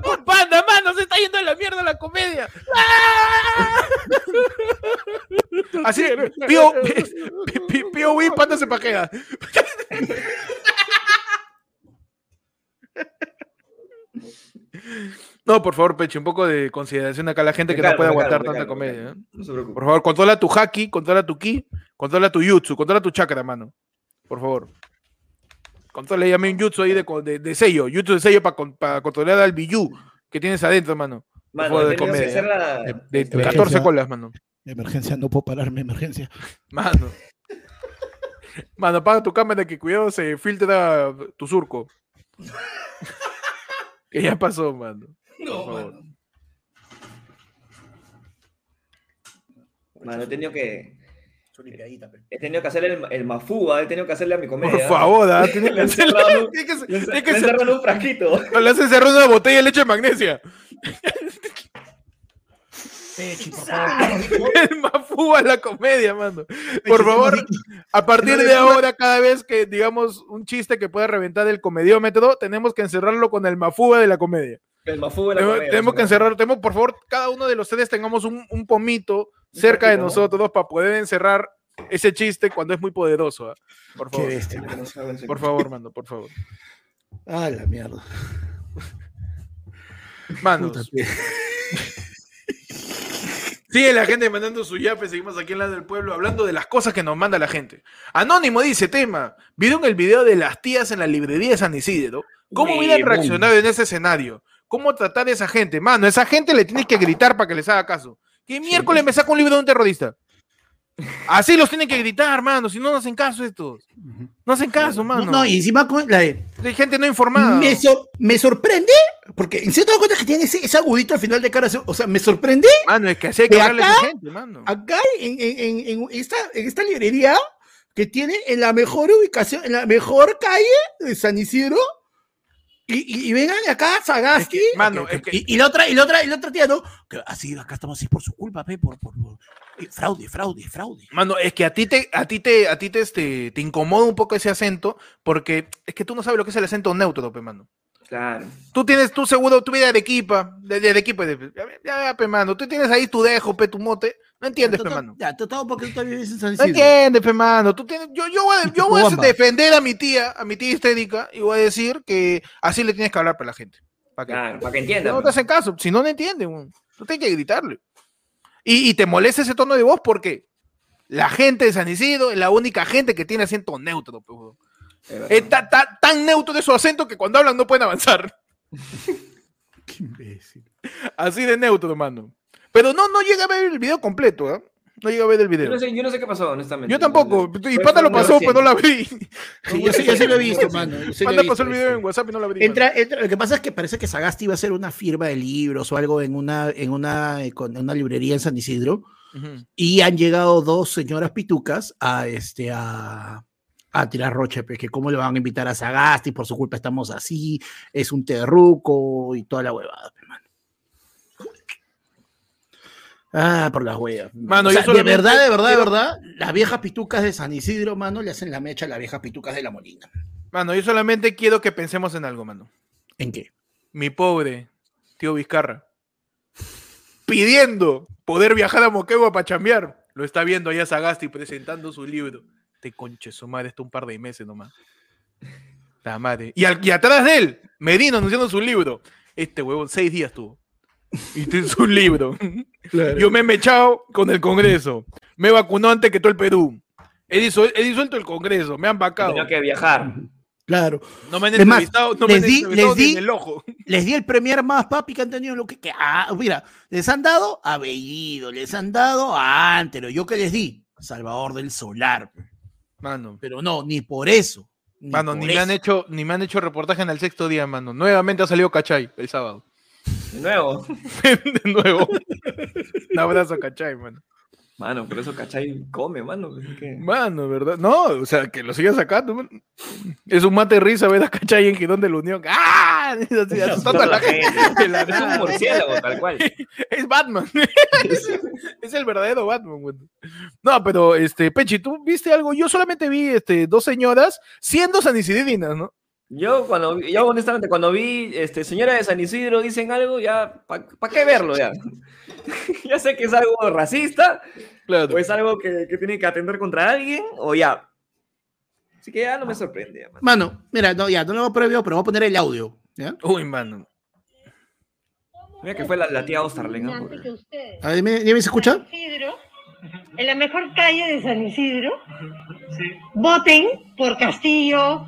con Panda, mano? Se está yendo a la mierda la comedia. Así, Pío, Pío Wii, Panda se pajea. No, por favor, Peche, un poco de consideración acá a la gente que no puede aguantar tanta comedia. ¿eh? por favor, controla tu haki, controla tu ki, controla tu jutsu, controla tu chakra, mano. Por favor. Controla, llame un jutsu ahí de, de, sello, jutsu de sello para controlar al biyu que tienes adentro, mano. Mano, de, comedia. de, 14 colas, mano. Emergencia, no puedo pararme, emergencia. Mano. Mano, apaga tu cámara que cuidado se filtra tu surco. que ya pasó, mano. No, mano. Mano, he tenido que. He tenido que hacerle el, el mafuba, he tenido que hacerle a mi comedia. Por favor, ¿ah? tiene que hacerle. Tiene que encerrar en un frasquito. Le hace cerrar una botella de leche de magnesia. El Mafuba la comedia, mano. Por favor, a partir de ahora, cada vez que digamos un chiste que pueda reventar el comediómetro, tenemos que encerrarlo con el Mafuba de la comedia. El Mafuba de la comedia. Tenemos que encerrar, tenemos, por favor, cada uno de los ustedes tengamos un, pomito cerca de nosotros para poder encerrar ese chiste cuando es muy poderoso. ¿ah? Por favor. por favor, mano, por favor. Ah, la mierda. Manos. Sigue la gente mandando su yape, seguimos aquí en la del pueblo hablando de las cosas que nos manda la gente. Anónimo dice, tema, ¿vieron el video de las tías en la librería de San Isidro? ¿Cómo hubieran reaccionado en ese escenario? ¿Cómo tratar a esa gente? Mano, esa gente le tienes que gritar para que les haga caso. ¿Qué miércoles me saca un libro de un terrorista? Así los tienen que gritar, hermano, si no, no hacen caso estos. No hacen caso, mano. No, y encima la de... Hay gente no informada. Me, me sorprende, porque en cierto cuenta que tiene ese, agudito al final de cara, o sea, me sorprende. Mano, es que así hay que hablarle a esa gente, mano. Acá, en, en, en, esta, en esta librería, que tiene en la mejor ubicación, en la mejor calle de San Isidro, y, y, vengan acá, Sagasti. mano, y, la otra, y la otra, y la otra tía, ¿no? Que así, acá estamos así por su culpa, pe, por, por, fraude, fraude, fraude. Mano, es que a ti te, a ti te, a ti te, este, te incomoda un poco ese acento, porque es que tú no sabes lo que es el acento neutro, pe, mano. Claro. Tú tienes, tú seguro, tu vida de equipa, de, de, de, ya, ya, pe, mano. Tú tienes ahí tu dejo, pe, tu mote. No entiendes, pe, mano. Ya, todo porque tú también vives en San No entiendes, pe, mano. Tú tienes, yo, yo voy, a, yo voy a defender a mi tía, a mi tía histérica, y voy a decir que así le tienes que hablar para la gente. Para que, claro, para que entienda. No te hacen caso, si no, no entienden. Tú tienes que gritarle. Y, y te molesta ese tono de voz porque la gente de San Isidro es la única gente que tiene acento neutro, pe, Está tan neutro de su acento que cuando hablan no pueden avanzar. Qué imbécil. Así de neutro, mano. Pero no, no llega a ver el video completo, ¿eh? No llega a ver el video. Yo no sé, yo no sé qué pasó, honestamente. Yo tampoco. Y Pata lo pasó, pero no la vi. Sí, yo, sí, yo sí lo he visto, mano. Pata pasó el video en WhatsApp y no la vi. Entra, entra, lo que pasa es que parece que Sagasti iba a hacer una firma de libros o algo en una, en una, en una librería en San Isidro. Y han llegado dos señoras pitucas a, este, a, a tirar roche, pues, que cómo le van a invitar a Sagasti, por su culpa estamos así, es un terruco y toda la huevada. Ah, por las huevas. Mano, de verdad, de verdad, de verdad, las viejas pitucas de San Isidro, mano, le hacen la mecha a las viejas pitucas de la Molina. Mano, yo solamente quiero que pensemos en algo, mano. ¿En qué? Mi pobre tío Vizcarra, pidiendo poder viajar a Moquegua para chambear, lo está viendo allá Sagasti presentando su libro. Este conche su madre está un par de meses nomás. La madre. Y, atrás de él, Medina anunciando su libro. Este huevón, seis días tuvo. Y tiene su libro. Yo me he mechado con el Congreso. Me vacunó antes que todo el Perú. He, disuelto, el Congreso. Me han vacado. Tengo que viajar. Claro. No me han entrevistado, no les me di, les di, el ojo. Les di el premier más papi que han tenido lo que. ah, mira, les han dado a Bellido, les han dado a Antero. ¿Yo qué les di? Salvador del Solar. Mano. Pero no, ni por eso. mano, ni me han hecho, ni me han hecho reportaje en el sexto día, mano. Nuevamente ha salido Cachay el sábado. De nuevo. de nuevo. Un abrazo a Cachay, mano. Mano, por eso Cachay come, mano. es Mano, ¿verdad? No, o sea, que lo siga sacando. man. Es un mate de risa ver a Cachay en Girón de la Unión. ¡Ah! Así, asustando a la gente. la Es un murciélago, tal cual. Es Batman. es el verdadero Batman, güey. No, pero, este, Pechi, ¿tú viste algo? Yo solamente vi este, dos señoras siendo sanisidrinas, ¿no? Yo, cuando, yo honestamente, cuando vi este, Señora de San Isidro dicen algo, ya, ¿para qué verlo ya? ya sé que es algo racista, Claro. o es algo que, que tiene que atender contra alguien, o ya. Así que ya no me sorprende. ya, mano. Mano, mira, no, ya, no lo hemos previo, pero voy a poner el audio. ¿ya? Uy, mano. Mira que fue la, la tía ustedes. A ver, ¿me, ¿ya me se escucha? San Isidro, en la mejor calle de San Isidro, voten por Castillo,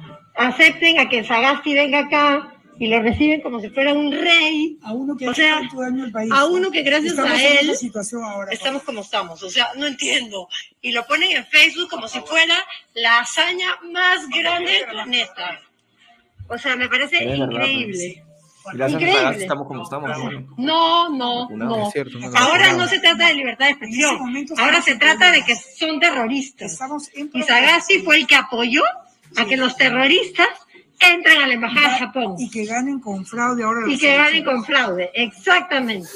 acepten a que Sagasti venga acá y lo reciben como si fuera un rey, a uno que O sea, tanto daño al país. a uno que gracias Estamos a en él ahora. estamos como estamos. O sea, no entiendo. Y lo ponen en Facebook como si fuera la hazaña más grande del planeta. O sea, me parece Es verdad, increíble. Y gracias a estamos como estamos. ¿no? No, no, no. Es cierto, no, Ahora no. se trata de libertad de expresión. Ahora se trata de que son terroristas. Y. Sagasti fue el que apoyó a que los terroristas entren a la embajada de Japón Y que ganen con fraude ahora. y que ganen con fraude. Exactamente.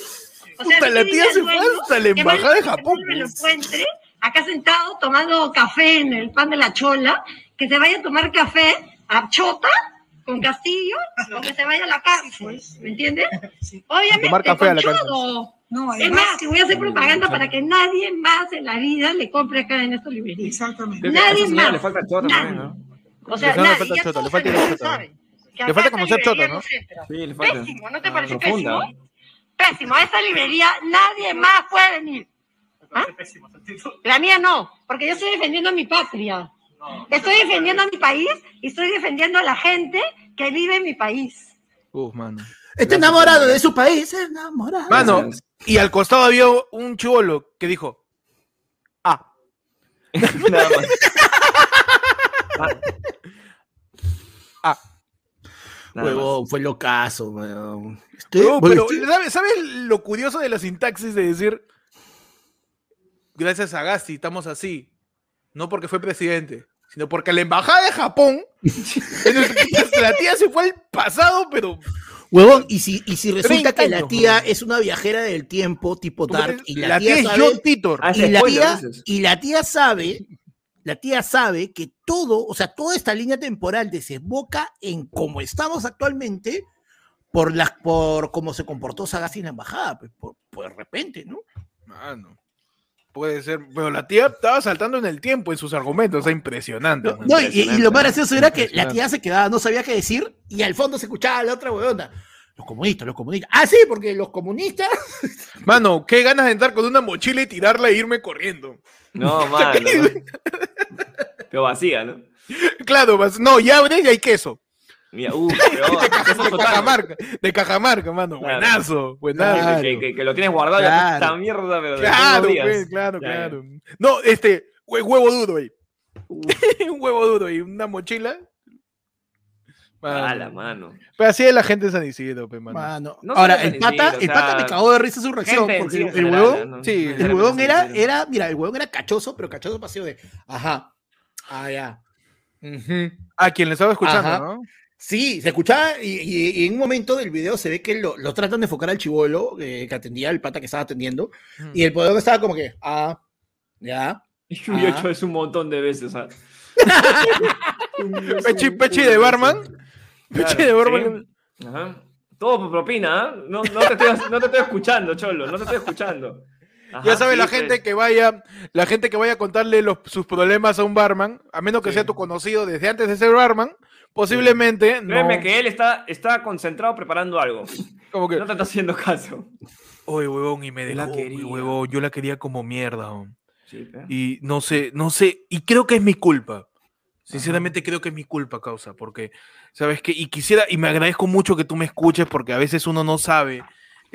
O Puta, si la tú tía se fue hasta la que embajada de Japón, me lo pues. encuentre acá sentado tomando café en el pan de la chola, que se vaya a tomar café a Chota con Castillo o que se vaya a la cárcel, ¿me entiendes? Obviamente, Tomar café a la cárcel. Es más, que voy a hacer propaganda para que nadie más en la vida le compre acá en esta librería. Exactamente. Que Nadie más. le falta chota también, ¿no? O sea, Le nadie, falta le falta el ir a mundo chota, sabe que Le falta conocer chota, librería ¿no? Sí, le falta. Pésimo, ¿no te Ah, parece profunda. pésimo? Pésimo, a esta librería nadie más puede venir. ¿Ah? La mía no, porque yo estoy defendiendo a mi patria. Estoy defendiendo a mi país y estoy defendiendo a la gente que vive en mi país. Uf, mano. Está enamorado de su país, enamorado. Mano, y al costado había un chivolo que dijo, ah, Nada más. Ah. Más. Huevón, fue locazo, weón. Estoy- No, bueno, pero, estoy- ¿sabes, ¿sabes lo curioso de la sintaxis de decir, gracias a Gasti estamos así? No porque fue presidente, sino porque la embajada de Japón, la tía se fue al pasado, pero Huevón, y si, y si resulta 30 que la tía huevón. es una viajera del tiempo, tipo Dark, y la, la tía, tía es sabe, John Titor. Ah, y la tía, y la tía sabe, la tía sabe que todo, o sea, toda esta línea temporal desemboca en cómo estamos actualmente por la, por cómo se comportó Sagasti en la embajada, pues, por, por de repente, ¿no? Mano, puede ser, pero la tía estaba saltando en el tiempo en sus argumentos, es impresionante. No, y- lo más gracioso era que la tía se quedaba, no sabía qué decir, y al fondo se escuchaba la otra huevona. Los comunistas, los comunistas. Ah, sí, porque los comunistas. Mano, qué ganas de entrar con una mochila y tirarla e irme corriendo. No, mano. Pero vacía, ¿no? Claro, vas- no, y abres y hay queso. Mira, uh, pero, De. Cajamarca, de Cajamarca, mano. Claro. Buenazo, buenazo. Claro. Que, que- que lo tienes guardado ya Claro. esta mierda, pero Claro, días. pues, claro, Ya, claro. No, este, hue- huevo duro ahí. Un huevo duro y una mochila. ya. Mano. A la mano. Pero así es la gente de San Isidro, pe, mano. Mano. No Ahora, el pata, Isidro, el o pata sea, me cagó de risa su reacción. Porque el, huevón, el huevón era, era, mira, el huevón era cachoso, pero cachoso pasivo de, ajá, ah, ya. A quien le estaba escuchando, Ajá. ¿no? Sí, se escuchaba y, y- y en un momento del video se ve que lo, lo tratan de enfocar al chivolo eh, que atendía, el pata que estaba atendiendo, y el poder estaba como que, ah, ya. Yo he Ah. hecho eso un montón de veces. ¿sabes? Pechi, pechi de barman. Pechi de barman. sí. Ajá. Todo por propina, ¿ah? No, no, te estoy, no te estoy escuchando, Cholo, no te estoy escuchando. Ajá, Ya sabe sí, la gente que vaya, la gente que vaya a contarle los- sus problemas a un barman, a menos que Sí. sea tu conocido desde antes de ser barman, posiblemente no. Créeme que él está, está concentrado preparando algo. Como que, No te está haciendo caso. oye, huevón, y me Yo la dejó, quería. mi huevón, yo la quería como mierda, huevón. Sí, pe. Y no sé, no sé, y creo que es mi culpa. Sinceramente creo que es mi culpa, causa, porque, ¿sabes qué? Y quisiera, y me agradezco mucho que tú me escuches, porque a veces uno no sabe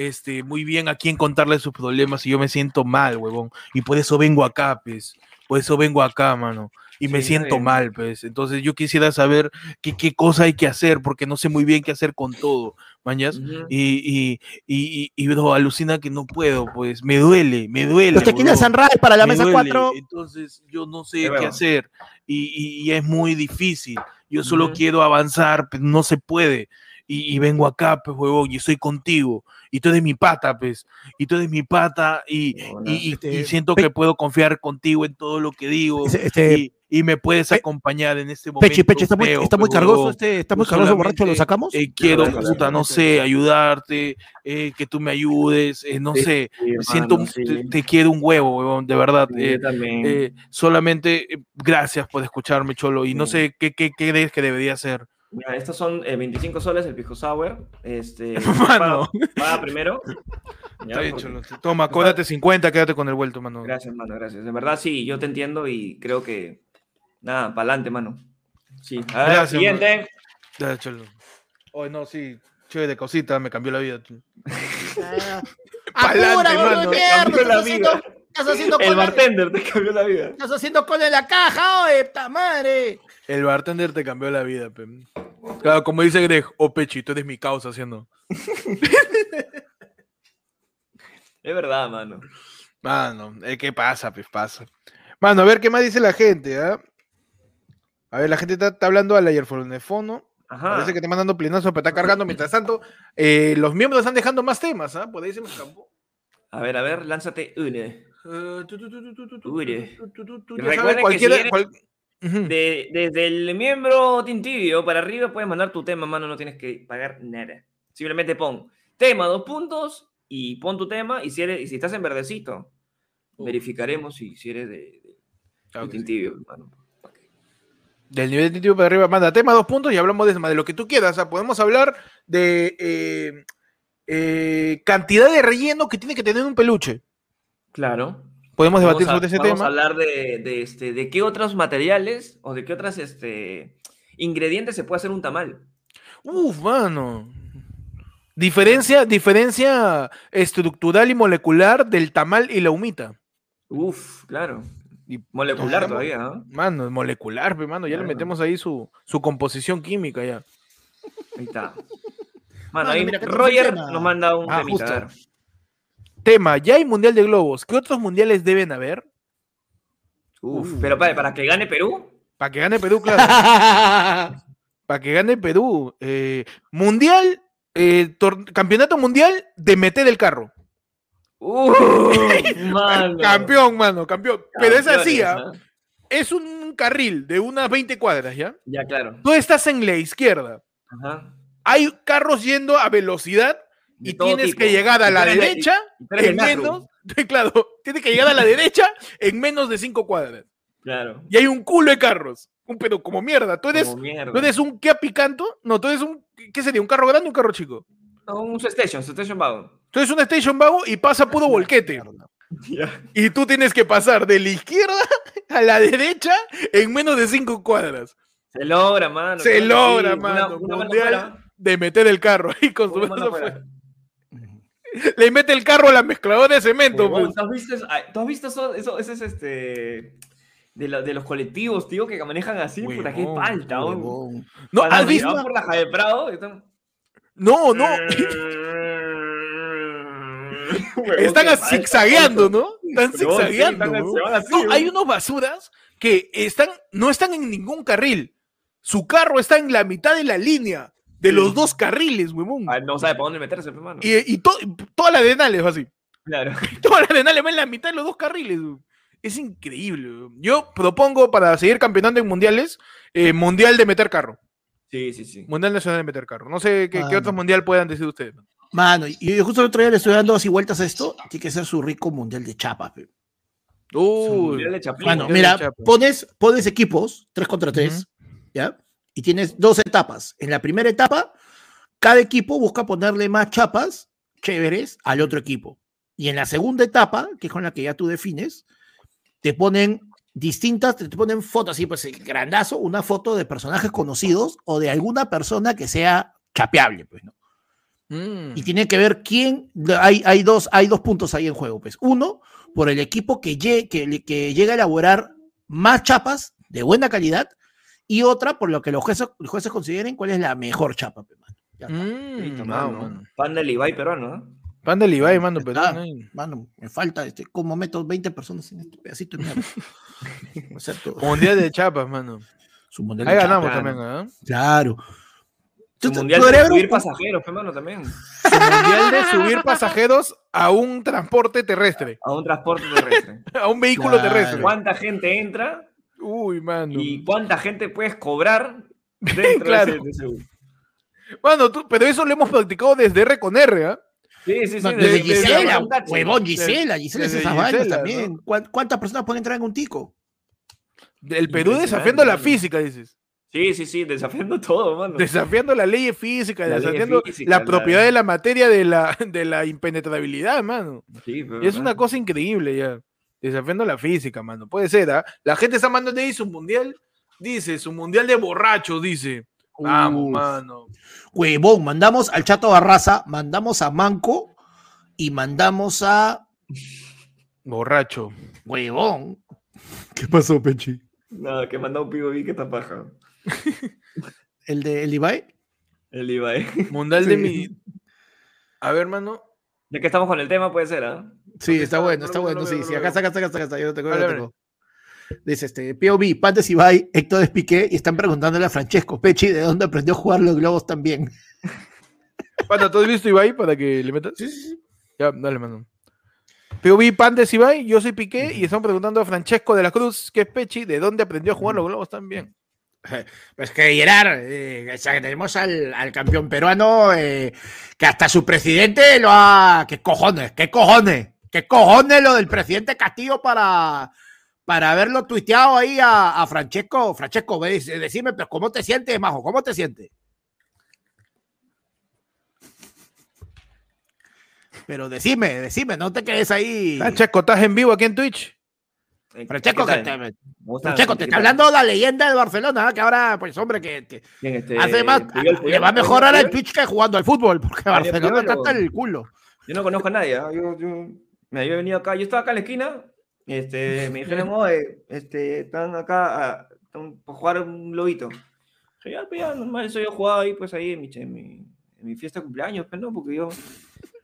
este, muy bien a quién contarle sus problemas y yo me siento mal, huevón. Y por eso vengo acá, pues. Por eso vengo acá, mano. Y me Sí, siento mal, pues. Entonces yo quisiera saber qué, qué cosa hay que hacer, porque no sé muy bien qué hacer con todo. mañas. Y, y, y, y, y, bro, alucina que no puedo, pues, me duele, me duele. Los tequilas bro. Sunrise para la me mesa duele, 4. Entonces yo no sé Es qué verdad. hacer y, y- es muy difícil. Yo solo quiero avanzar, pero no se puede. Y, y vengo acá, pues, huevón, y estoy contigo. Y tú eres mi pata, pues. Y tú eres mi pata y, Hola. y- y- Este, y siento que puedo confiar contigo en todo lo que digo. Este, y, y me puedes acompañar en este momento. Peche, Peche, está muy, feo, está muy cargoso, este, está muy cargoso, borracho, ¿lo sacamos? Eh, quiero, puta, no sé, ayudarte, eh, que tú me ayudes, eh, no Sí, sé, sí, siento, sí. te, te quiero un huevo, huevón, de verdad. Sí, eh, yo también. eh, solamente gracias por escucharme, Cholo. Y no sé qué, qué, qué crees que debería hacer. Mira, estos son eh, 25 soles el pisco sour. Este, Mano. paga, paga primero. Ya, Está bien, porque-. Toma, cóbrate 50, quédate con el vuelto, mano. Gracias, mano, gracias. De verdad, sí, yo te entiendo y creo que. Nada, para adelante, mano. Sí. A ver, Gracias, siguiente. Ya, Cholo. Hoy no, sí, chévere de cosita, me cambió la vida. Pa'lante, Apura, mano. Cambió la estás haciendo, vida. estás haciendo El bartender te cambió la vida. estás haciendo cola en la caja, oye, puta madre. El bartender te cambió la vida, pe. Claro, como dice Greg, oh Pechito, eres mi causa haciendo. Es verdad, mano. Mano, eh, ¿qué pasa? Pues pasa. Mano, a ver qué más dice la gente, ¿ah? A ver, la gente está, está hablando al ayerofono. Ajá. Parece que te mandando plinazo, pero está cargando. Mientras tanto, eh, los miembros están dejando más temas, ¿ah? Por ahí se me escapó. A ver, a ver, lánzate una. Eh, tu, tu, tu, que si eres- cual- De- desde el miembro Tintibio para arriba puedes mandar tu tema, mano, no tienes que pagar nada. Simplemente pon tema, dos puntos, y pon tu tema, y si, eres, y si estás en verdecito, verificaremos si, si eres de, de- Claro de sí. Tintibio, mano. Del nivel de para arriba, manda tema dos puntos y hablamos de, de lo que tú quieras. O sea, podemos hablar de eh, eh, cantidad de relleno que tiene que tener un peluche. Claro. Podemos debatir Vamos a- sobre ese vamos tema. a hablar de, de, este, de qué otros materiales o de qué otras este, ingredientes se puede hacer un tamal. Uf, mano. Diferencia, diferencia estructural y molecular del tamal y la humita. Uf, claro. Y, Molecular todavía, ¿no? mano, molecular, mano. Ya le metemos ahí su, su composición química ya. Ahí está. Mano, Mano, ahí mira, ¿qué tal Roger nos manda un Ah, temita. a justo. Tema, ya hay mundial de globos. ¿Qué otros mundiales deben haber? Uf, pero para, para que gane Perú. Para que gane Perú, claro. Para que gane Perú. Eh, mundial, eh, campeonato mundial de meter el carro. Uf, mano. Campeón, mano, campeón. Pero es así, ¿ah? ¿ah? es un carril de unas 20 cuadras, ¿ya? Ya, claro. Tú estás en la izquierda. Ajá. Hay carros yendo a velocidad y tienes tipo. que llegar a la derecha y en menos, claro, tienes que llegar a la derecha en menos de 5 cuadras. Claro. Y hay un culo de carros. Un pero como mierda. Tú eres, mierda. tú eres un Kia Picanto. No, tú eres un. ¿Qué sería? ¿Un carro grande o un carro chico? No, un station, station wagon. Tú eres una Station Vago y pasa puro volquete. Y tú tienes que pasar de la izquierda a la derecha en menos de 5 cuadras. Se logra, mano. Se logra, mano. Una, una mano Mundial fuera, de meter el carro ahí con su mano. Le mete el carro a la mezcladora de cemento. Huevón, pues. ¿Tú has visto, eso? ¿tú has visto eso? Eso, eso es este. De, la- de los colectivos, tío, que manejan así, puta, qué falta, ¿no? ¿has visto? por la Jaime Prado. están- No, no. Están zigzagueando. ¿no? Están sí, zigzagueando. están- No, hay unos basuras que están, no están en ningún carril. Su carro está en la mitad de la línea de los dos carriles, huevón. Ah, no sabe para dónde meterse, hermano. Y, y to- toda la arenales va así. Claro. Toda la arenales va en la mitad de los dos carriles. huevón. Es increíble. huevón. Yo propongo para seguir campeonando en mundiales, eh, mundial de meter carro. Sí, sí, sí. Mundial nacional de meter carro. No sé qué, qué otro no. mundial puedan decir ustedes. ¿no? Mano, y yo justo el otro día le estoy dando así vueltas a esto. Tiene que ser su rico mundial de chapas. Uy, Mundial de Chaplin. Mano, mundial mira, pones, pones equipos, 3 contra 3, ¿ya? Y tienes dos etapas. En la primera etapa, cada equipo busca ponerle más chapas chéveres al otro equipo. Y en la segunda etapa, que es con la que ya tú defines, te ponen distintas, te ponen fotos así, pues grandazo, una foto de personajes conocidos o de alguna persona que sea chapeable, pues, ¿no? Mm. y tiene que ver quién. Hay, hay, dos, hay dos puntos ahí en juego. Pues. Uno, por el equipo que, lle- que, le- que llega a elaborar más chapas de buena calidad. Y otra, por lo que los jueces, los jueces consideren cuál es la mejor chapa. mano. Ya está. Mm, no, mano. Pan del Ibai peruano, ¿no? Pan del Ibai, mano, pero no Mano, me falta, este, ¿cómo meto 20 personas en este pedacito de mierda? Mundial de chapas, mano. Su mundial Ahí de ganamos también, ¿ah? chapa. Claro. Su mundial de subir un- pasajeros, hermano, también. Su mundial de subir pasajeros a un transporte terrestre, A un transporte terrestre. a un vehículo Claro. terrestre. ¿Cuánta gente entra Uy, mano. y cuánta gente puedes cobrar dentro Claro. de ese, de ese? Mano, tú- pero eso lo hemos practicado desde R con R, ¿ah? Sí, sí, sí. No, de- Desde de- Gisela, huevón, Gisela, Gisela es esas vainas también. ¿Cuán- ¿Cuántas personas pueden entrar en un tico? Del Perú desafiando la física, dices. Sí, sí, sí, desafiando todo, mano. Desafiando la ley física, La ley desafiando física, la la- propiedad de la materia de la, de la impenetrabilidad, mano. Sí, pero, Y es una cosa increíble ya. Desafiando la física, mano. Puede ser, ¿ah? La gente está mandando ahí su mundial. Dice, su mundial de borrachos, dice. Vamos, Uf. mano. Huevón, mandamos al Chato Barraza, mandamos a Manco y mandamos a Borracho. Huevón. ¿Qué pasó, Pechi? Nada, que manda un pivo vi que está paja. ¿El de el Ibai? El Ibai. Mundial de mi. A ver, mano. Ya que estamos con el tema, puede ser, ¿ah? Sí, está está, bueno, no está bueno, sí, sí. Acá, acá, acá, acá, acá, yo lo tengo, yo lo tengo. Dice este, POV, Pantes Ibai, Héctor Espiqué, y están preguntándole a Francesco Pechi de dónde aprendió a jugar los globos también. Pata, ¿tú has visto Ibai para que le metas? Sí, sí, sí. Ya, dale, mano. POV Pandes Ibai, yo soy Piqué y están preguntando a Francesco de la Cruz, que es Pechi, de dónde aprendió a jugar los globos también. Pues que Gerard, eh, o sea, que tenemos al, al campeón peruano eh, que hasta su presidente lo ha. ¿Qué cojones? ¿Qué cojones? ¿Qué cojones lo del presidente Castillo para, para haberlo tuiteado ahí a, a Francesco? Francesco, ve, decime, pero ¿cómo te sientes, Majo? ¿Cómo te sientes? Pero decime, decime, no te quedes ahí. Francesco, ¿estás en vivo aquí en Twitch? Eh, Francesco, te, Francesco, te ¿qué está hablando la leyenda del Barcelona, ¿eh? que ahora, pues hombre, que, que Bien, este, hace más, Puyol, Puyol, le va a Puyol, mejorar el. Twitch que jugando al fútbol, porque Oye, Barcelona está hasta el culo. Yo no conozco a nadie, ¿ah? yo, yo, yo he venido acá, yo estaba acá en la esquina, este, me dijeron, oye, este, están acá a, están por jugar un lobito. Dije, ya, pues ya, normal, eso yo jugaba ahí, pues ahí en mi, en mi, en mi fiesta de cumpleaños, pues no, porque yo,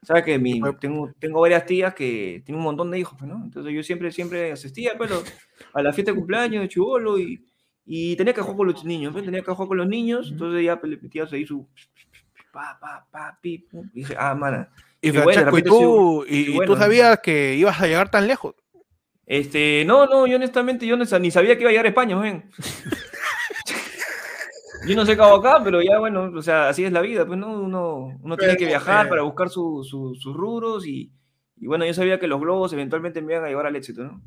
sabes que mi, tengo, tengo varias tías que tienen un montón de hijos, pues no, entonces yo siempre, siempre asistía, pues, lo- a la fiesta de cumpleaños de chivolo y, y tenía que jugar con los niños, pues, tenía que jugar con los niños, entonces ya pues, le metías ahí su, pa, pa, pa, pi, y dije, ah, mana, Y Y bueno, de Francesco, ¿y repente tú, sí, y, bueno. tú sabías que ibas a llegar tan lejos? Este, no, no, yo honestamente yo no ni sabía que iba a llegar a España, ven. Yo no sé qué hago acá, pero ya bueno, o sea, así es la vida, pues no, uno, uno tiene que viajar eh, para buscar su- su- sus rubros y, y bueno, yo sabía que los globos eventualmente me iban a llevar al éxito, ¿no?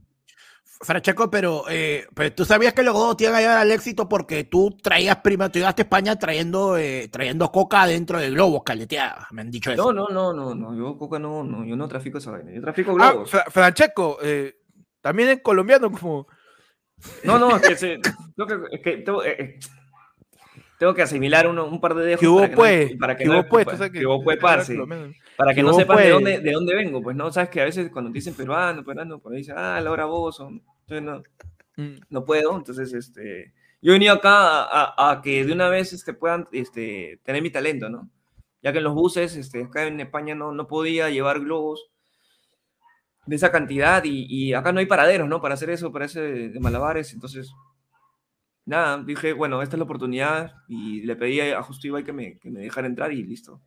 Francesco, pero, eh, pero tú sabías que los dos te iban a llevar al éxito porque tú traías primero, tú llegaste a España trayendo, eh, trayendo coca dentro de globos caleteadas, me han dicho eso. No, no, no, no, no, yo coca no, no, yo no trafico esa vaina, yo trafico Ah, globos. Fra- Francesco, eh, también es colombiano como... No, no, es que, se- tengo que, es que tengo, que asimilar uno- un par de dejos Que hubo para que no- pues, para que que no- pues, para- sabes que... hubo pues, parce. Para que no vos, sepan de pues. dónde, de dónde vengo, pues no, sabes que a veces cuando te dicen peruano, peruano, por ahí dicen, ah, Laura Bozo, entonces no, Mm. no puedo, entonces este, yo he venido acá a, a- a que de una vez este, puedan este, tener mi talento, ¿no? Ya que en los buses, este, acá en España no, no podía llevar globos de esa cantidad y, y acá no hay paraderos, ¿no? Para hacer eso, para ese de malabares, entonces, nada, dije, bueno, esta es la oportunidad y le pedí a Justo Ibai que me, que me dejara entrar y listo.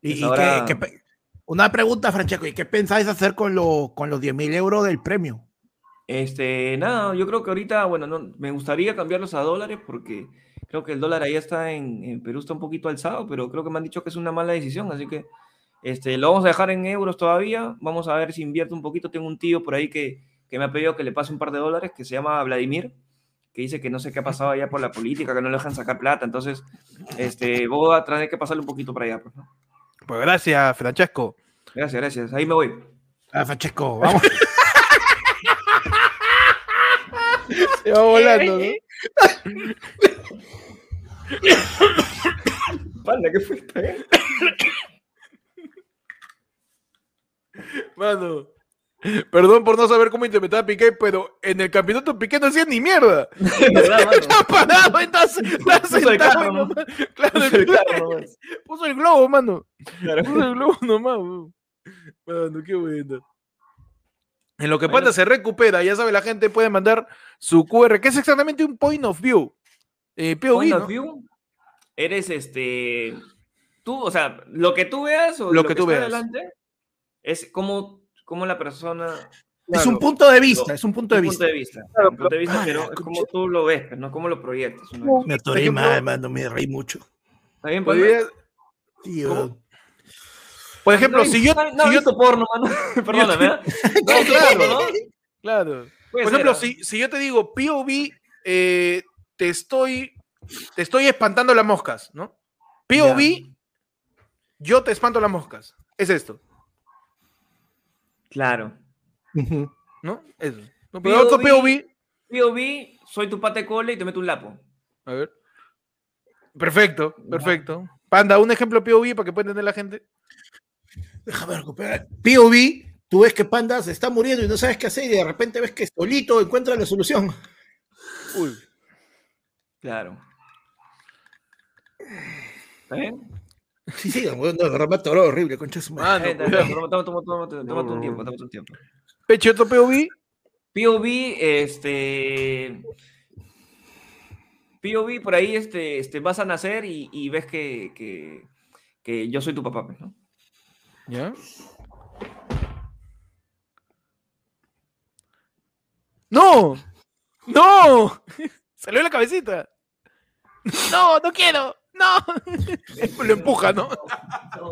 Y, Pues y ahora- una pregunta, Francesco, ¿y qué pensáis hacer con, lo- con los 10 mil euros del premio? Este, nada, yo creo que ahorita, bueno, no, me gustaría cambiarlos a dólares porque creo que el dólar ahí está en, en Perú está un poquito alzado, pero creo que me han dicho que es una mala decisión, así que este, lo vamos a dejar en euros todavía, vamos a ver si invierto un poquito, tengo un tío por ahí que, que me ha pedido que le pase un par de dólares, que se llama Vladimir, que dice que no sé qué ha pasado allá por la política, que no le dejan sacar plata, entonces, este, voy a tener que pasarle un poquito para allá, pues, ¿no? Pues gracias, Francesco. Gracias, gracias, ahí me voy. Ah, Francesco, vamos. Se va volando, ¿no? Panda, ¿qué fue esta, eh? Mano, Perdón por no saber cómo interpretar a Piqué, pero en el campeonato Piqué no hacía ni mierda. Está parado, está, está Puso el carro. Claro, Puso el carro puso el globo, mano. Claro. Puso el globo nomás, weón. Mano, qué bueno. En lo que Bueno. Panda se recupera, ya sabe, la gente puede mandar su QR, que es exactamente un point of view. Eh, POV, Point ¿no? of view, eres este. Tú, o sea, lo que tú veas o Lo que tú está veas. adelante es como, como la persona. Es un Claro. punto de vista, Lo- es un punto de un vista. punto de vista. Claro, un punto de vista, pero es como tú lo ves, pues, no como lo proyectas. ¿no? Me atoré mal, mano, me reí mucho. ¿Está bien, Tío. ¿Cómo? Por ejemplo, No, si yo. No, no si he yo- visto porno, mano. Perdóname. ¿eh? No, claro, ¿no? claro. Por ejemplo, ser, ¿ah? si, si yo te digo POV, eh, te estoy te estoy espantando las moscas, ¿no? POV, yo te espanto las moscas. Es esto, Claro. ¿no? Eso. No, pero otro POV. POV. POV, soy tu pate cole y te meto un lapo. A ver. Perfecto, perfecto. Panda, un ejemplo POV para que pueda entender la gente. Déjame recuperar. POV, tú ves que Panda se está muriendo y no sabes qué hacer y de repente ves que solito encuentra la solución. Uy. Claro. ¿Está bien? Sí, sí, no, me atoró horrible, concha de su madre. Ah, no, toma- toma- toma- toma- un tiempo, tómate un tiempo. Peche, otro POV. POV, este. POV, por ahí este, este, vas a nacer y, y ves que, que, que yo soy tu papá, pues, ¿no? ¿Ya? ¡No! ¡No! Salió la cabecita. No, no quiero. No. Lo empuja, ¿no? No,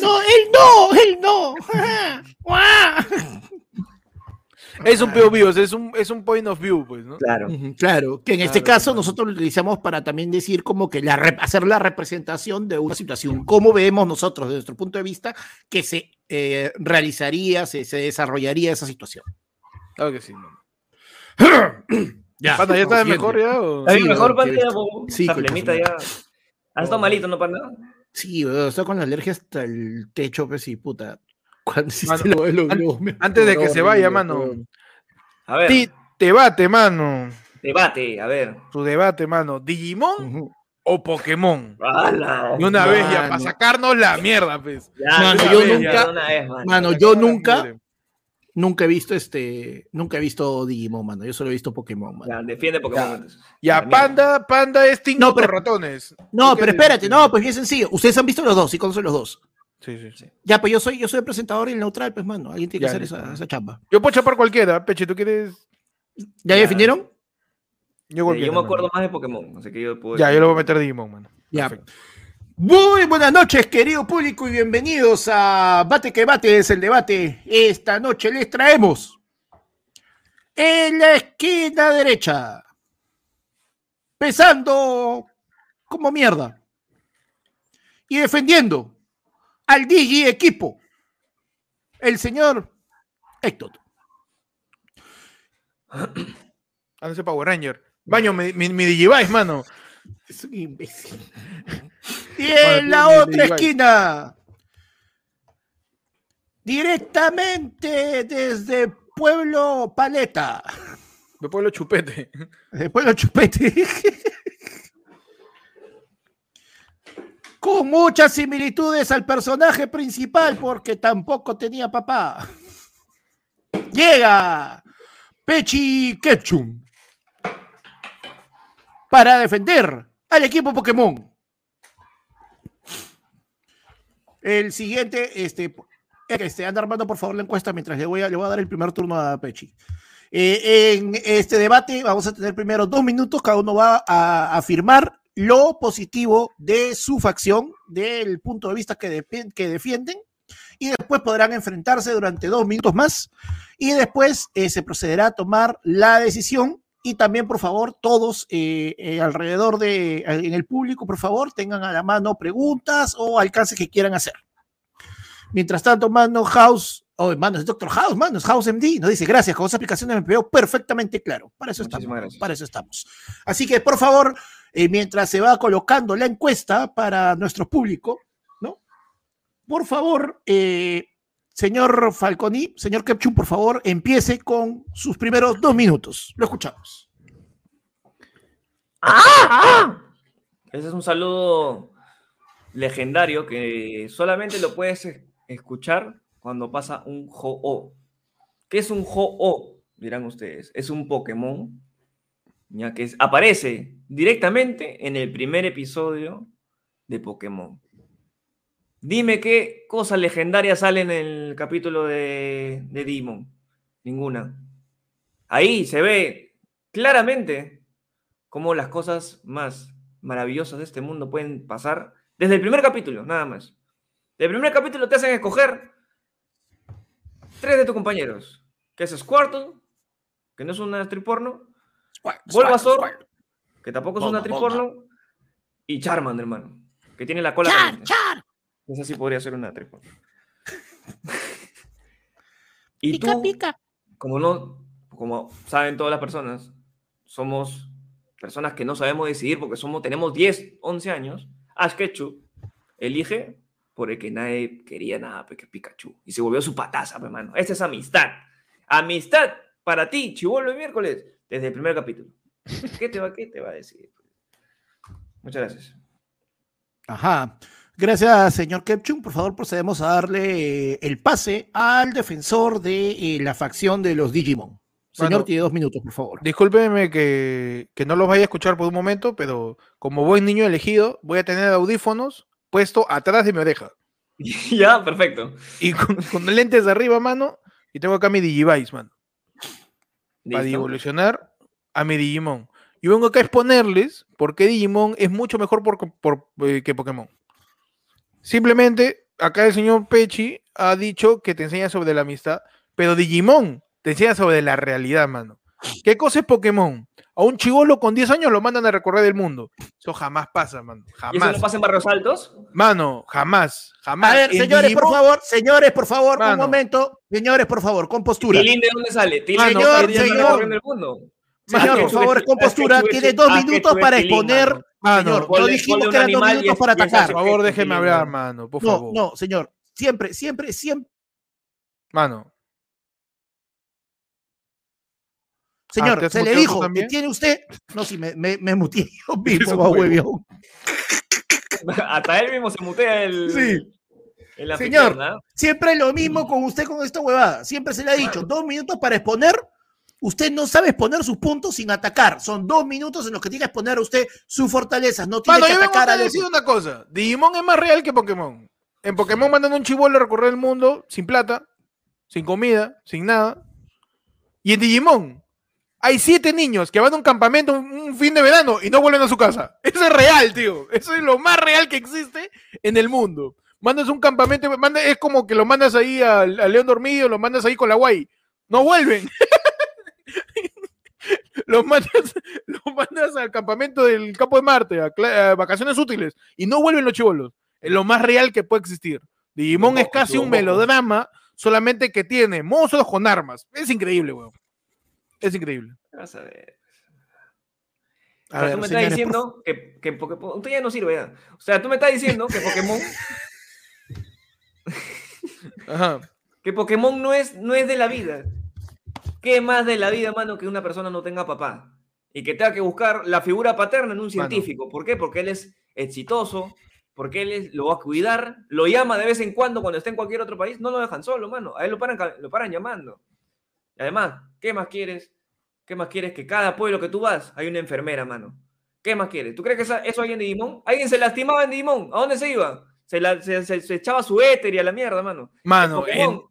no, él no, él no. Guau. Es un POV, o sea, es un, es un point of view, pues, ¿no? Claro. Claro, que en este Claro, caso claro. nosotros lo utilizamos para también decir como que la hacer la representación de una situación, cómo vemos nosotros desde nuestro punto de vista que se eh, realizaría, se, se desarrollaría esa situación. Claro que sí. Ya, Panda, ¿ya está siguiente. mejor ya? o? ¿Está bien Sí, mejor, Panda? Ya, sí, su ya. ¿Has estado malito, no, Panda? Sí, estoy con la alergia hasta el techo, pues y puta. Cuando Mano, lo- lo- an- lo- me antes de que se vaya, mano. A ver, Ti- debate, mano. debate, a ver. Tu debate, mano. ¿Digimon o Pokémon? ¡Hala! De una vez ya, para sacarnos la mierda, pues. Ya, Mano, yo vez, nunca- ya, vez, mano. Mano, yo nunca. Nunca he visto este, nunca he visto Digimon, mano. Yo solo he visto Pokémon, mano. Ya, defiende Pokémon. Ya. Ya. Panda, Panda es Tingo No, pero- ratones. No, ¿Tú qué pero espérate, no, pues bien sencillo. Ustedes han visto los dos, sí conocen los dos. Sí, sí, sí. Ya, pues yo soy, yo soy el presentador y el neutral, pues, mano. Alguien tiene que hacer esa, esa chamba. Yo puedo chapar cualquiera, Peche, ¿tú quieres? ¿Ya, Ya. definieron? Yo, me mano. acuerdo más de Pokémon, así que yo puedo. Ya, yo lo voy a meter Digimon, mano. Ya. Perfecto. Muy buenas noches, querido público, y bienvenidos a Bate que Bate es el debate. Esta noche les traemos en la esquina derecha, pesando como mierda y defendiendo al Digi equipo, el señor Héctor. Sé, Power Ranger. Baño, mi, mi, mi Digivice, mano. Es un imbécil. Y en la otra esquina, directamente desde Pueblo Paleta, Me pueblo chupete. desde Pueblo Chupete, con muchas similitudes al personaje principal porque tampoco tenía papá. Llega Pechi Ketchum para defender al equipo Pokémon. El siguiente, este, este, anda armando por favor la encuesta mientras le voy a, le voy a dar el primer turno a Pechi. Eh, en este debate vamos a tener primero dos minutos, cada uno va a afirmar lo positivo de su facción, del punto de vista que, que defienden, y después podrán enfrentarse durante dos minutos más, y después eh, se procederá a tomar la decisión. Y también, por favor, todos eh, eh, alrededor de, en el público, por favor, tengan a la mano preguntas o alcances que quieran hacer. Mientras tanto, mano House, oh, mano, es Doctor House, mano, es House MD, nos dice, gracias, con esa aplicación me veo perfectamente claro. Para eso Muchísimas estamos, gracias. para eso estamos. Así que, por favor, eh, mientras se va colocando la encuesta para nuestro público, ¿no? Por favor, eh, Señor Falconi, señor Kepchum, por favor, empiece con sus primeros dos minutos. Lo escuchamos. Ese es un saludo legendario que solamente lo puedes escuchar cuando pasa un Ho-Oh. ¿Qué es un Ho-Oh? Dirán ustedes. Es un Pokémon ya que aparece directamente en el primer episodio de Pokémon. Dime qué cosa legendaria sale en el capítulo de, de Digimon. Ninguna. Ahí se ve claramente cómo las cosas más maravillosas de este mundo pueden pasar desde el primer capítulo, nada más. Del primer capítulo te hacen escoger tres de tus compañeros, que es Squirtle, que no es una actriz porno, Bulbasaur, que tampoco es una actriz porno, y Charmander, hermano, que tiene la cola Char, char. Esa sí podría ser una porno. y Pica, tú, pica. como no, como saben todas las personas, somos personas que no sabemos decidir porque somos, tenemos 10, 11 años. Ash Ketchum elige por el que nadie quería nada, porque es Pikachu. Y se volvió su pataza, hermano. Esa es amistad. Amistad para ti, chivolo de miércoles, desde el primer capítulo. ¿Qué te va, qué te va a decir? Muchas gracias. Ajá. Gracias, señor Kepchum. Por favor, procedemos a darle eh, el pase al defensor de eh, la facción de los Digimon. Señor, Bueno. tiene dos minutos, por favor. Discúlpeme que, que no los vaya a escuchar por un momento, pero como buen niño elegido, voy a tener audífonos puesto atrás de mi oreja. ya, perfecto. Y con, con lentes de arriba, mano, y tengo acá mi Digivice, mano. Para evolucionar a mi Digimon. Y vengo acá a exponerles por qué Digimon es mucho mejor por, por- eh, que Pokémon. Simplemente, acá el señor Pechi ha dicho que te enseña sobre la amistad, pero Digimon te enseña sobre la realidad, mano. ¿Qué cosa es Pokémon? A un chivolo con 10 años lo mandan a recorrer el mundo. Eso jamás pasa, mano. ¿Y eso Jamás. no pasa en Barrios Altos? Mano, jamás. Jamás. A ver, señores, por favor, señores, por favor, un momento. Señores, por favor, con postura. ¿Tilín de dónde sale? ¿Tilín señor, está señor. recorriendo el mundo? Señor, Ah, por favor, con ah, postura. Tiene ah, dos que minutos para Tilín, exponer. Mano. Señor, no dijimos que eran dos minutos es- para por atacar. así. favor, déjeme hablar, mano. mano. Por No, favor. no, señor. Siempre, siempre, siempre. Mano. Señor, ¿te has se le muteado tú dijo que tiene usted. No, sí, me, me, me muteé yo mismo, huevión. Hasta él mismo se mutea el. Sí. el Señor. ¿ah? Siempre lo mismo con usted con esta huevada. Siempre se le ha dicho, dos minutos para exponer. Usted no sabe exponer sus puntos sin atacar. Son dos minutos en los que tiene que exponer usted sus fortalezas. No tiene Mano, que yo atacar a decir una cosa. Digimon es más real que Pokémon. En Pokémon mandan un chivolo a recorrer el mundo sin plata, sin comida, sin nada. Y en Digimon hay siete niños que van a un campamento un, fin de verano y no vuelven a su casa. Eso es real, tío. Eso es lo más real que existe en el mundo. Mandas un campamento, es como que lo mandas ahí al, al León Dormido, lo mandas ahí con la guay. No vuelven. los, mandas, los mandas al campamento del campo de Marte, a, vacaciones útiles, y no vuelven los chivolos. Es lo más real que puede existir. Digimon es casi un melodrama, solamente que tiene monstruos con armas. Es increíble, weón. Es increíble. Vas a ver. O sea, ver, tú me señores, estás diciendo que, que Pokémon. Usted ya no sirve ya. O sea, tú me estás diciendo que Pokémon. Ajá. que Pokémon no es, no es de la vida. ¿Qué más de la vida, mano, que una persona no tenga papá? Y que tenga que buscar la figura paterna en un científico. ¿Por qué? Porque él es exitoso, porque él es- lo va a cuidar, lo llama de vez en cuando cuando esté en cualquier otro país, no lo dejan solo, mano. A él lo paran, lo paran llamando. Y además, ¿qué más quieres? ¿Qué más quieres? Que cada pueblo que tú vas hay una enfermera, mano. ¿Qué más quieres? ¿Tú crees que eso hay en Digimon? ¿Alguien se lastimaba en Digimon? ¿A dónde se iba? Se, la- se- se- se echaba su éter y a la mierda, mano. Mano, En en, Pokémon-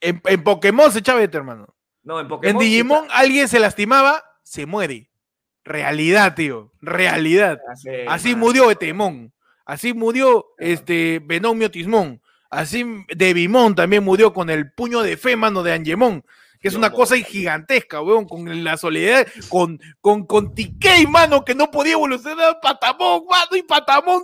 en- en Pokémon se echaba éter, hermano. No, en Pokémon. En se Digimon alguien se lastimaba, se muere. Realidad, tío. Realidad. Así, murió Etemón. Así murió este Venomio Tismón. Así Devimon también murió con el puño de fe, mano, de Angemon. Que es una no. cosa gigantesca, weón, con la soledad, con, con, con mano, que no podía evolucionar Patamón, mano, y Patamón,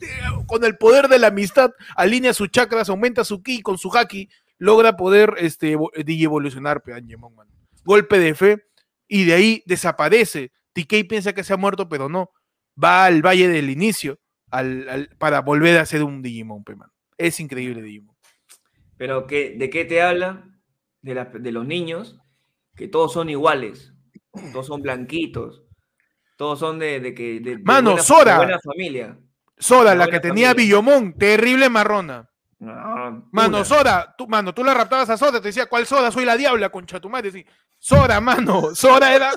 eh, con el poder de la amistad, alinea sus chakras, aumenta su ki, con su haki, logra poder este, evo- digievolucionar, pe, Angemon, mano. Golpe de fe, y de ahí desaparece. TK piensa que se ha muerto, pero no. Va al Valle del Inicio al- al- para volver a ser un Digimon, pe, mano. Es increíble Digimon. Pero ¿qué, ¿de qué te habla? De, la- de los niños, que todos son iguales, todos son blanquitos, todos son de, de que... de- Mano, buena, Sora. buena familia. Una la que tenía familia. Terrible marrona. No, Mano. Soda, tú, mano, tú la raptabas a Soda, te decía, ¿cuál Soda? Soy la diabla, concha tu madre. Sí. Soda, mano, Soda era.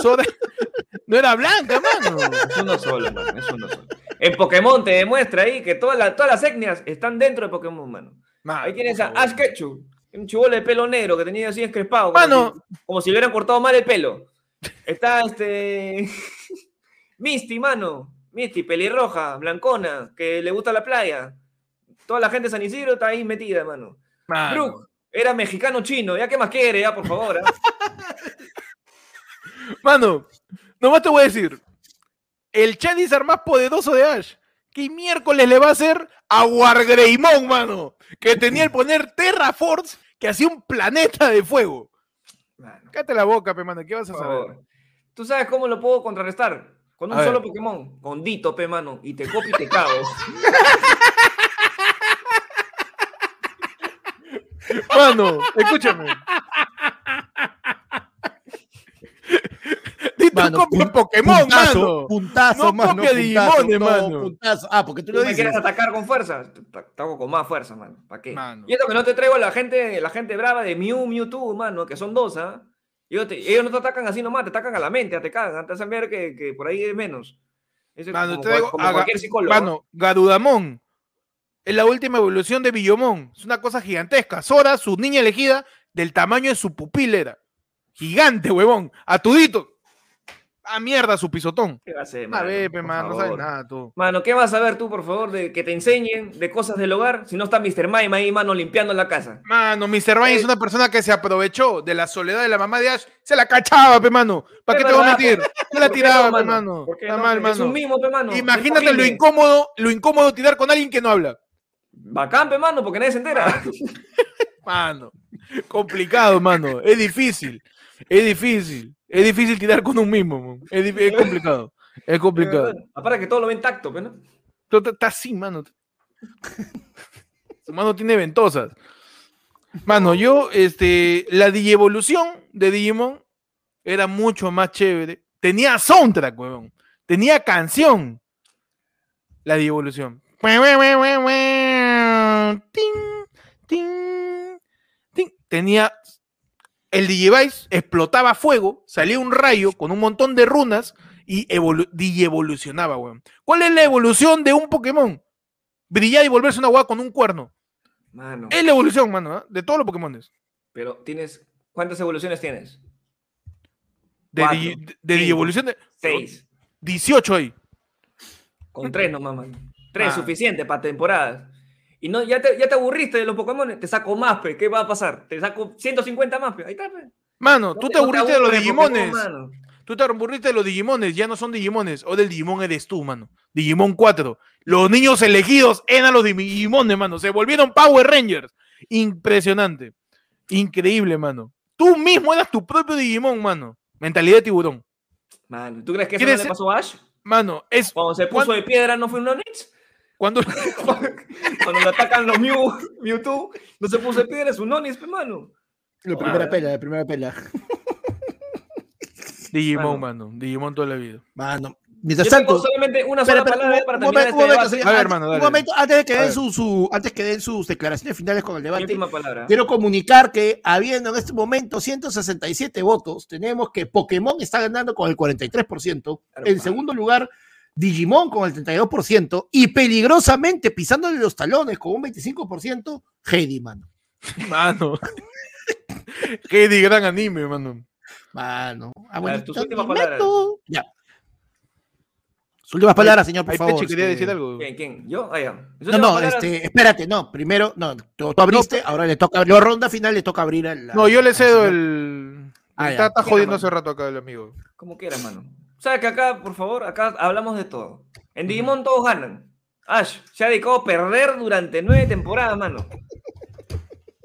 Soda no era blanca, mano. Es uno solo, mano, es uno solo. En Pokémon te demuestra ahí que todas las, todas las etnias están dentro de Pokémon, mano. Mano, Ahí tienes a. Ash Ketchum, un chivolo de pelo negro que tenía así encrespado, como, Mano. si, como si le hubieran cortado mal el pelo. Está este. Misty, mano. Misty, pelirroja, blancona, que le gusta la playa. Toda la gente de San Isidro está ahí metida, mano. Mano. Brook era mexicano-chino, ya qué más quiere, ya por favor. ¿ah? Mano, nomás te voy a decir. El Charizard más poderoso de Ash. ¿Qué miércoles le va a hacer a Wargreymon, mano? Que tenía el poner Terra Force que hacía un planeta de fuego. Mano, Cállate la boca, pe, mano. ¿Qué vas a por saber? favor. ¿Tú sabes cómo lo puedo contrarrestar? Con un A solo ver. Pokémon, con Dito, pe, mano, y te copio y te cago. Mano, escúchame. Mano, copia pun- Pokémon, puntazo, mano. Puntazo, No mano. copia puntazo, no, mano. puntazo. Ah, porque tú ¿Tú lo me dices. quieres atacar con fuerza? Hago con más fuerza, mano. ¿Para qué? Mano. Y esto que no te traigo a la gente, la gente brava de Mew, Mewtwo, mano, que son dos, ¿ah? Ellos, te- ellos no te atacan así nomás, te atacan a la mente, te cagan, te hacen ver que, que por ahí es menos. Eso es Mano, como, te traigo como a cualquier psicólogo. Mano, Garudamon. Es la última evolución de Villomon. Es una cosa gigantesca. Sora, su niña elegida, del tamaño de su pupila era. Gigante, huevón. A tudito. A mierda su pisotón. ¿Qué va a hacer, A mano? ver, pe, man, no sabes nada tú. Mano, ¿qué vas a ver tú, por favor, de que te enseñen de cosas del hogar si no está Mr. Mime ahí, mano, limpiando la casa? Mano, Mr. Eh. es una persona que se aprovechó de la soledad de la mamá de Ash. Se la cachaba, pe, mano. ¿Para qué te voy a mentir? Se la ¿Por qué tiraba, no, pe, mano. ¿Por qué Está no? mal, Es mano. un mimo, pe, mano. Imagínate lo incómodo, lo incómodo tirar con alguien que no habla. Bacán, pe, mano, porque nadie se entera. Mano, complicado, mano. Es difícil. Es difícil. Es difícil tirar con un mismo. man. Es, complicado. Es complicado. Aparte que todo lo ven tacto, ¿no? Estás así, mano. Su mano tiene ventosas. Mano, yo, este, la digievolución de Digimon era mucho más chévere. Tenía soundtrack, weón. Tenía canción. La digievolución. Tenía. El Digivice explotaba fuego, salía un rayo con un montón de runas y evolu- digievolucionaba, weón. ¿Cuál es la evolución de un Pokémon? Brillar y volverse una hueá con un cuerno. Mano. Es la evolución, mano, ¿ah? de todos los Pokémones. Pero tienes. ¿Cuántas evoluciones tienes? De, Cuatro, de, de cinco, digievolución de. Seis. 18 ahí. Con tres nomás, mano. Tres, Ah. suficiente para temporadas. Y no, ya te, ya te aburriste de los Pokémon, te saco más, pe. ¿Qué va a pasar? Te saco 150 más, pe. Ahí está, pe. Mano, No tú te aburriste de los Digimones. Tú te aburriste de los Digimones. Ya no son Digimones. O del Digimon eres tú, mano. Digimon 4. Los niños elegidos eran los Digimones, mano. Se volvieron Power Rangers. Impresionante. Increíble, mano. Tú mismo eras tu propio Digimon, mano. Mentalidad de tiburón. Mano, ¿tú crees que eso no ¿Quieres le pasó a Ash? Mano, es Cuando se puso ¿Cuán- de piedra no fue un Onix. Cuando. Cuando le atacan los Mew, Mewtwo, no se puso de piedra, es un Onix, pe, mano. La Ah, primera pela, la primera pela. Digimon, Mano. mano. Digimon toda la vida. Mano. Mientras tanto. solamente una sola palabra un- para un terminar momento, este debate. A ver, hermano, un momento, antes de que den su, su- antes que den sus declaraciones finales con el debate, quiero comunicar que habiendo en este momento 167 votos, tenemos que Pokémon está ganando con el 43%, Claro, en segundo lugar Digimon con el 32% y peligrosamente pisándole los talones con un 25%, Heidi, mano. Mano. De gran anime, mano. Mano. A ver, tus últimas animeto. Ya. Sus últimas palabras, señor, por favor. Peche quería este- decir algo. ¿Quién? ¿Quién? ¿Yo? Ah, ya. No, no, palabras- este, espérate, no, primero, no, tú, tú abriste, ahora le toca, la ronda final le toca abrir a la- No, yo le al cedo el. Ah, está Mira, jodiendo hace rato acá el amigo. Como quieras, mano. ¿Sabes que acá, por favor, acá hablamos de todo? En Digimon todos ganan. Ash se ha dedicado a perder durante nueve temporadas, mano.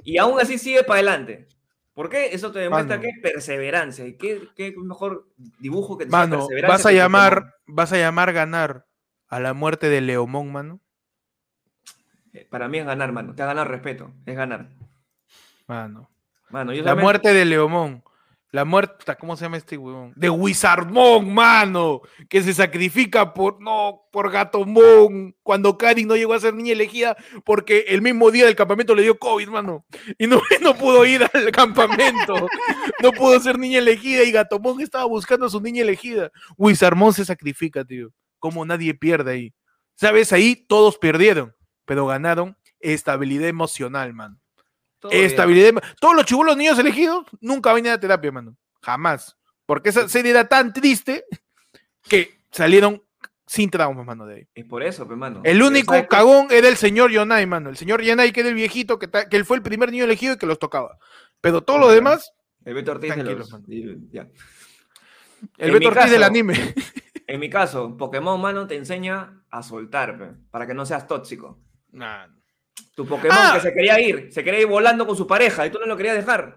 Y aún así sigue para adelante. ¿Por qué? Eso te demuestra Mano. que perseverancia. ¿Y qué, qué mejor dibujo que te sea Mano, perseverancia vas a llamar, vas a llamar ganar a la muerte de Leomón, mano. eh, para mí es ganar, mano. Te ha ganado respeto. Es ganar. Mano. Mano, yo La solamente- muerte de Leomón. La muerte, ¿cómo se llama este huevón? De Wizardmon, mano. Que se sacrifica por, no, por Gatomon. Cuando Karin no llegó a ser niña elegida porque el mismo día del campamento le dio COVID, mano. Y no, no pudo ir al campamento. No pudo ser niña elegida y Gatomon estaba buscando a su niña elegida. Wizardmon se sacrifica, tío. Como nadie pierde ahí. ¿Sabes? Ahí todos perdieron, pero ganaron estabilidad emocional, mano. Todo. Estabilidad. Todos los chibulos niños elegidos nunca van a terapia, mano. Jamás. Porque esa serie era tan triste que salieron sin traumas, mano, de ahí. Es por eso, pues, mano. El único cagón era el señor Yonai, mano. El señor Yonai, que era el viejito, que, ta- que él fue el primer niño elegido y que los tocaba. Pero todo lo Ya. demás, El Beto Ortiz de los... ya. el En Beto mi Ortiz del caso- anime. En mi caso, Pokémon, mano, te enseña a soltar, pe, para que no seas tóxico. Nah. Tu Pokémon Ah. que se quería ir, se quería ir volando con su pareja y tú no lo querías dejar.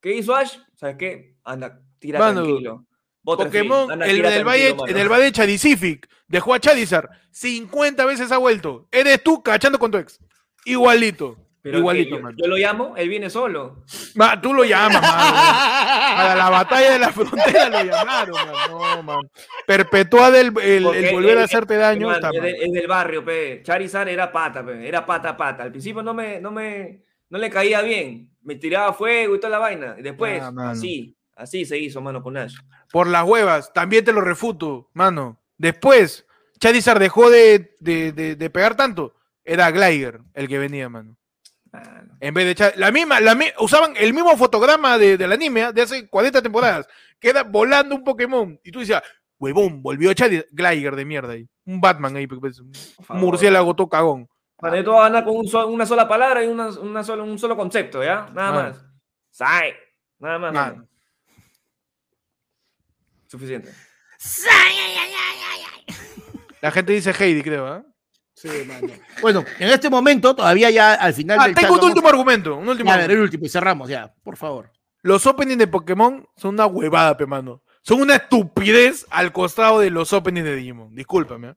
¿Qué hizo Ash? ¿Sabes qué? Anda, tira Mano, tranquilo. Pokémon, anda, el, tira del tranquilo, Valle, en el Valle Chadicific dejó a Charizard 50 veces ha vuelto. Eres tú cachando con tu ex. Igualito. Pero igualito, yo, mano. yo lo llamo, él viene solo. Ma, tú lo llamas, mano. Para la batalla de la frontera lo llamaron, man. No, man. Perpetuar el, el- el volver él- a hacerte daño. Está es, del barrio, pe. Charizard era pata, pe. Era pata, pata. Al principio no me, no me, no le caía bien. Me tiraba fuego y toda la vaina. Y después, Ah, así, así se hizo, mano, con Ash. Por las huevas, también te lo refuto, mano. Después, Charizard dejó de, de- de- de pegar tanto. Era Glider el que venía, mano. Mano. En vez de Char- la misma, la usaban el mismo fotograma de, del anime ¿ah? de hace 40 temporadas, que era volando un Pokémon. Y tú decías, huevón, volvió Charizard, Glider de mierda ahí. Un Batman ahí, pues, un favor. murciélago todo cagón. Mano, yo te voy a ganar con un sol- una sola palabra y una, una sola- un solo concepto, ¿ya? Nada Mano. más. Sai. Nada más. Mano. Suficiente. La gente dice Heidi, creo, ¿ah? Sí, mano. Bueno, en este momento, todavía ya al final Ah, del tengo chat un último argumento. Un último a ver, el último y cerramos ya, por favor. Los openings de Pokémon son una huevada, pe mano. Son una estupidez al costado de los openings de Digimon. Discúlpame, ¿eh?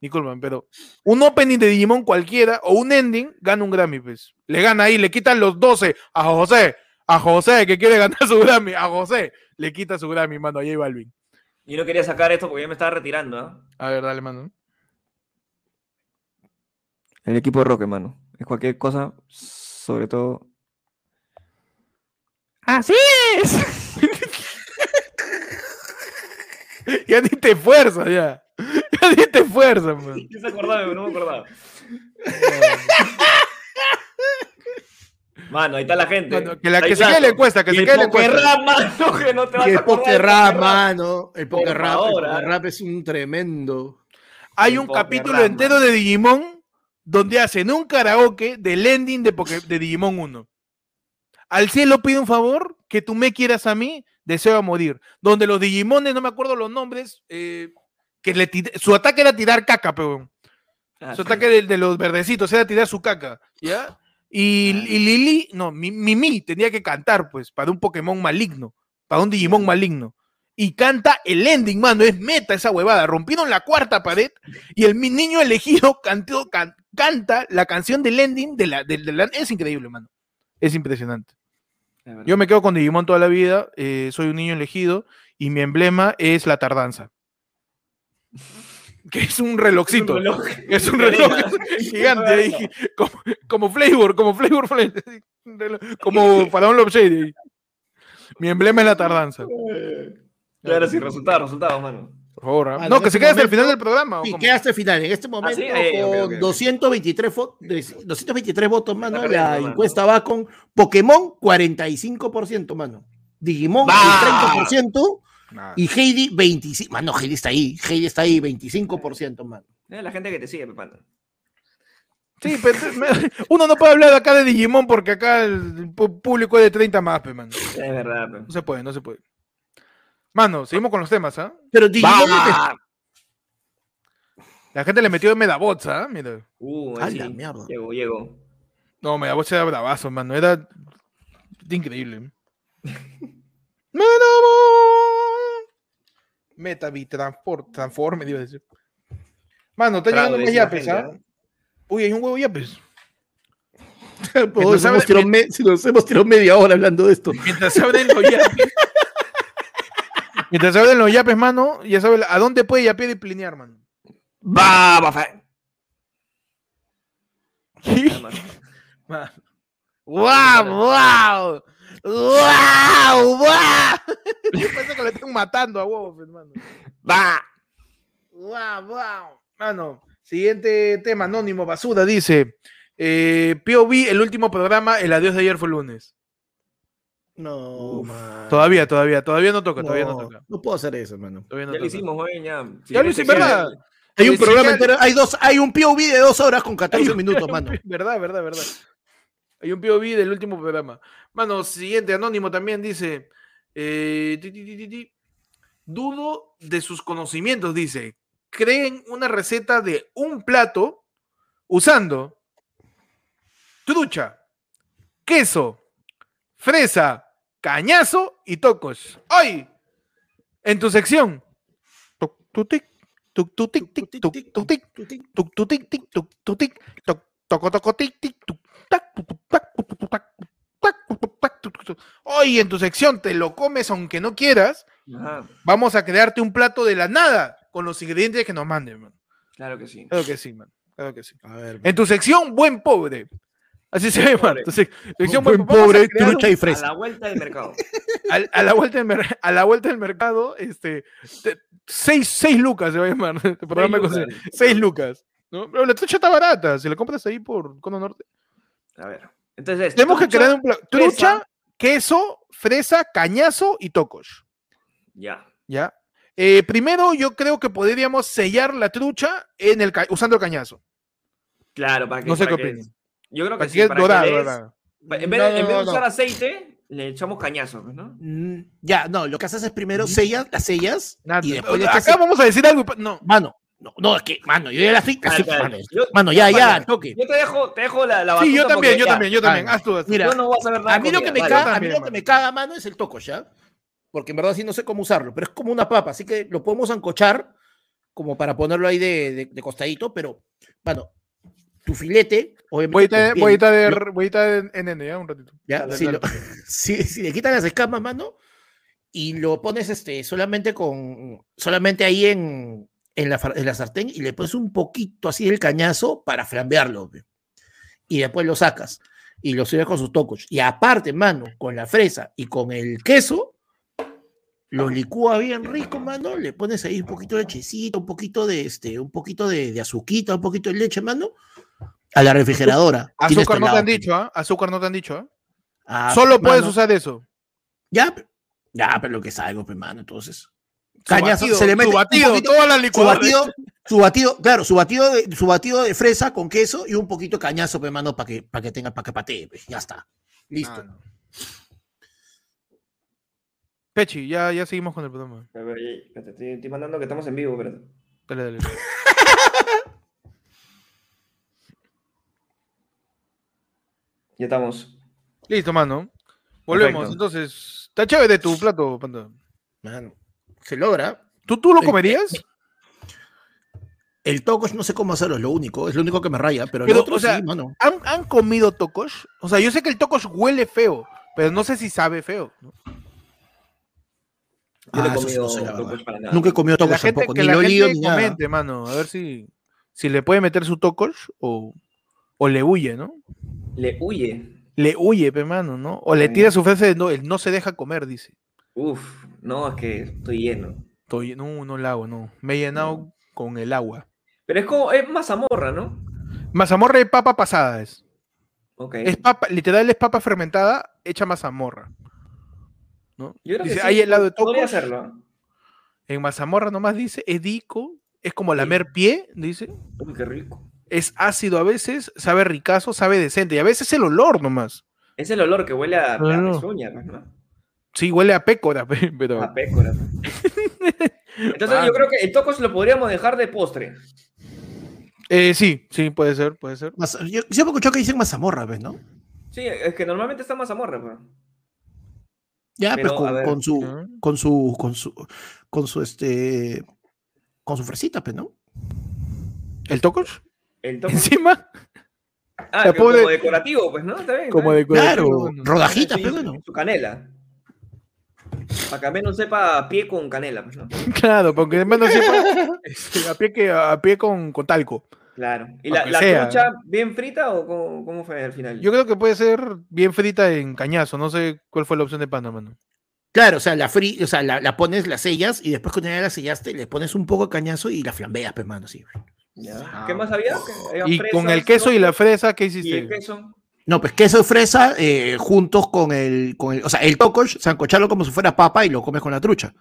Discúlpame, pero un opening de Digimon cualquiera o un ending gana un Grammy, pues. Le gana ahí, le quitan los 12 a José. A José que quiere ganar su Grammy. A José le quita su Grammy, mano, a J Balvin. Yo no quería sacar esto porque ya me estaba retirando, ¿ah? A ver, dale, mano. El equipo de Roque, mano. Es cualquier cosa, sobre todo. ¡Así es! Ya ni te fuerzas, ya. Ya ni te fuerzas, man. Yo se acordaba, pero no me acordaba. Mano, ahí está la gente. Mano, que la que se quede la encuesta, que Y se quede la encuesta. Mano, que no te vas Y a el Pokerrap, Pokerrap. mano. El favor, ¿ah? Pokerrap es un tremendo. Hay un Poker capítulo Rap, entero de Digimon donde hacen un karaoke del ending de, Poké- de Digimon 1. Al cielo pido un favor, que tú me quieras a mí, deseo a morir. Donde los Digimones, no me acuerdo los nombres, eh, que le su ataque era tirar caca, peón. Ah, Su ataque de, de los verdecitos era tirar su caca, ¿ya? Y, y Lili, no, Mi- Mimi tenía que cantar, pues, para un Pokémon maligno, para un Digimon maligno. Y canta el ending, mano, es meta esa huevada. Rompieron la cuarta pared y el niño elegido cantó, can- canta la canción del ending de la, de la- Es increíble, mano. Es impresionante. es. Yo me quedo con Digimon toda la vida, eh, soy un niño elegido y mi emblema es la tardanza. Que es un relojcito. reloj. Es un reloj gigante ahí, como, como Flavor, como Flavor un reloj, como Faraón Love Shady. Mi emblema es la tardanza. Ahora sí, resultados, resultados, mano. Favor, ¿ah? Vale, no, que se este quede hasta el final del programa. ¿o Y queda hasta el final. En este momento, sí? Eh, con ok, ok. 223, fo- de- 223 votos, mano, la mano. encuesta va con Pokémon 45%, mano. Digimon ¡Va! el 30% Nada. y Heidi 25%. Mano, Heidi está ahí. Heidi está ahí, 25%, mano. Es la gente que te sigue, Pepano. Sí, pero me- uno no puede hablar acá de Digimon porque acá el público es de 30 más, pe, mano. Es verdad, pe. No se puede, no se puede. Mano, seguimos con los temas, ¿ah? Pero Digimon. La gente le metió Medabots, ¿ah? Mira. Uh, A ahí la sí. mierda. Llegó, llegó. No, Medabots era bravazo, mano. Era increíble. Medabot. Metavi, transport, transforme, iba a decir. Mano, está llegando más yapes, ¿ah? Uy, hay un huevo yapes. Mientras nos hemos tirado me- si nos hemos tirado media hora hablando de esto. Mientras se abren los yapes. Mientras se abren los yapes, mano, ya sabes a dónde puede yapear y plinear, mano. Va, va. Mano. ¡Wow! ¡Wow! ¡Wow! ¡Wow! Yo pensé que le están matando a huevos, hermano. Va. ¡Wow! ¡Wow! Mano, siguiente tema anónimo, basura, dice. Eh, POV, el último programa, el adiós de ayer fue lunes. No, man. Todavía, todavía, todavía no toca, todavía no no, toca. no puedo hacer eso, hermano. No Ya lo hicimos, güey, ya. Ya lo hicimos, ¿verdad? Hay un Sí, programa ya- entero, hay dos, hay un POV de dos horas con 14 minutos, mano. Verdad, verdad, verdad. Hay un POV del último programa. Mano, siguiente, anónimo también dice. eh, ti, ti, ti, ti, ti. Dudo de sus conocimientos, dice. Creen una receta de un plato usando trucha, queso, fresa, cañazo y tocos. Hoy, en tu sección. Tuc, tic, tic, toc, toco, toco, tic, tic, tac, tac, tac, tac. Hoy en tu sección te lo comes aunque no quieras. Ajá, Vamos a crearte un plato de la nada con los ingredientes que nos manden, man. claro que sí. Claro que sí, man. Claro que sí. A ver, En tu sección, buen pobre. Así se. Tu sec- sección buen a pobre, trucha y A fresa. la vuelta del mercado. a, la vuelta del mer- a la vuelta del mercado, este, te- seis, seis lucas se va a llamar. este programa lucas. Seis lucas. ¿no? Pero la trucha está barata. Si la compras ahí por Cono Norte. A ver. Entonces, Tenemos que crear un plato. Trucha, fresa. queso, fresa, cañazo y tocos. Ya. ¿Ya? Eh, primero, yo creo que podríamos sellar la trucha en el ca- usando el cañazo. Claro, para que. No sé para qué opinan. Yo creo que Para sí. para dorado, que le des- dorado. pa- En vez, No, de, en vez de no, no. usar aceite, le echamos cañazo, pues, ¿no? Mm, Ya, no, lo que haces es primero sellas, las sellas Nada, y después Acá vamos a decir algo. No. Mano, no, no, es que, mano, yo ya la estoy, mano, Yo- mano, ya, ya, Vale. toque. Yo te dejo, te dejo la, la Sí, yo también, yo ya, también, yo también. Haz tú, haz tú. Mira, Yo no voy a saber nada. A mí lo que me comida, caga, a mí lo que me caga, mano, es el toco, ¿ya? Porque en verdad sí no sé cómo usarlo, pero es como una papa, así que lo podemos ancochar como para ponerlo ahí de, de- de costadito, pero, bueno, tu filete, obviamente. Voy a de- lo- voy a estar en en N, ya, un ratito. ¿ya? Dale, Si, dale. lo- si- si le quitan las escamas, mano, y lo pones este, solamente con, solamente ahí en, en, la, en la sartén y le pones un poquito así del cañazo para flambearlo, pe. y después lo sacas y lo sirves con sus tocos. Y aparte, mano, con la fresa y con el queso, lo licúa bien rico, mano, le pones ahí un poquito de lechecita, un poquito de este, un poquito de, de azuquita, un poquito de leche, mano, a la refrigeradora. Tienes Azúcar no te han dicho, ¿ah? Azúcar no te han dicho, ¿ah? Ah, Solo puedes mano, usar eso. Ya, ya, pero lo que salgo, pe, mano, entonces. Su Cañazo, batido, se le su mete un batido, poquito- toda la Su batido, su batido, claro, su batido de, su batido de fresa con queso y un poquito de cañazo, pe, mano, para que, para que tenga, para que patee, pe, ya está. Listo. Ah, no. Pechi, ya, ya seguimos con el programa. A ver, eh, te estoy, estoy mandando que estamos en vivo, pero. Dale, dale. Ya estamos. Listo, mano. Volvemos. Perfecto. Entonces, está chévere tu plato, Panda. Mano, se logra. ¿Tú, ¿Tú lo comerías? El tocos no sé cómo hacerlo, es lo único, es lo único que me raya, pero, Pero, el otro o sea, sí, mano. ¿Han, han comido tocos? O sea, yo sé que el tocos huele feo, pero no sé si sabe feo. ¿no? Yo no he eso sí comido no sé, la tacos verdad. para nada. Nunca he comido Que la tocos gente, tampoco, que ni la lo gente ni nada. comente, mano. A ver si, si le puede meter su tocos o, o le huye, ¿no? Le huye. Le huye, pe, mano, ¿no? O le tira su frase de no, él no se deja comer, dice. Uf, no, es que estoy lleno. Estoy, no, no la hago, no. Me he llenado con el agua. Pero es como, es mazamorra, ¿no? Mazamorra de papa pasada es. Ok. Es papa, literal es papa fermentada hecha mazamorra. ¿no? Yo creo que Dice, sí, hay helado de tocos. hacerlo. ¿eh? En mazamorra nomás dice, es dico, es como lamer pie, dice. Uy, qué rico. Es ácido a veces, sabe ricazo, sabe decente. Y a veces el olor nomás. Es el olor que huele a, pezuña, pues, ¿no? Sí, huele a pécora, pe, pero. A pécora. pues. Entonces yo creo que el tocos lo podríamos dejar de postre. Eh, sí, sí, puede ser, puede ser. Mas- Yo siempre he escuchado que dicen mazamorra, ¿ves, no? Sí, es que normalmente está mazamorra, pues. Ya, Pero, pues con, su, con su, con su, con su, este, con su fresita, pues, ¿no? ¿El tocos? El. Encima. Ah, como decorativo, pues, ¿no? Está bien. Como está bien. de Claro, rodajitas, Sí, pero su- bueno. Su canela. Para que al menos sepa pie con canela, pues, ¿no? Claro, porque hermano siempre este, a pie que a pie con, con talco. Claro. ¿Y la, la trucha bien frita o cómo, cómo fue al final? Yo creo que puede ser bien frita en cañazo. No sé cuál fue la opción de panda, mano. Claro, o sea, la fri, o sea, la, la pones, las sellas y después cuando ya la sellaste, le pones un poco de cañazo y la flambeas, pues, mano, así. Ya. ¿Qué más había? Y con el queso y la fresa, ¿qué Y el hiciste? queso. No, pues queso y fresa eh, juntos con el, con el, o sea, el tokosh, sancocharlo como si fuera papa y lo comes con la trucha.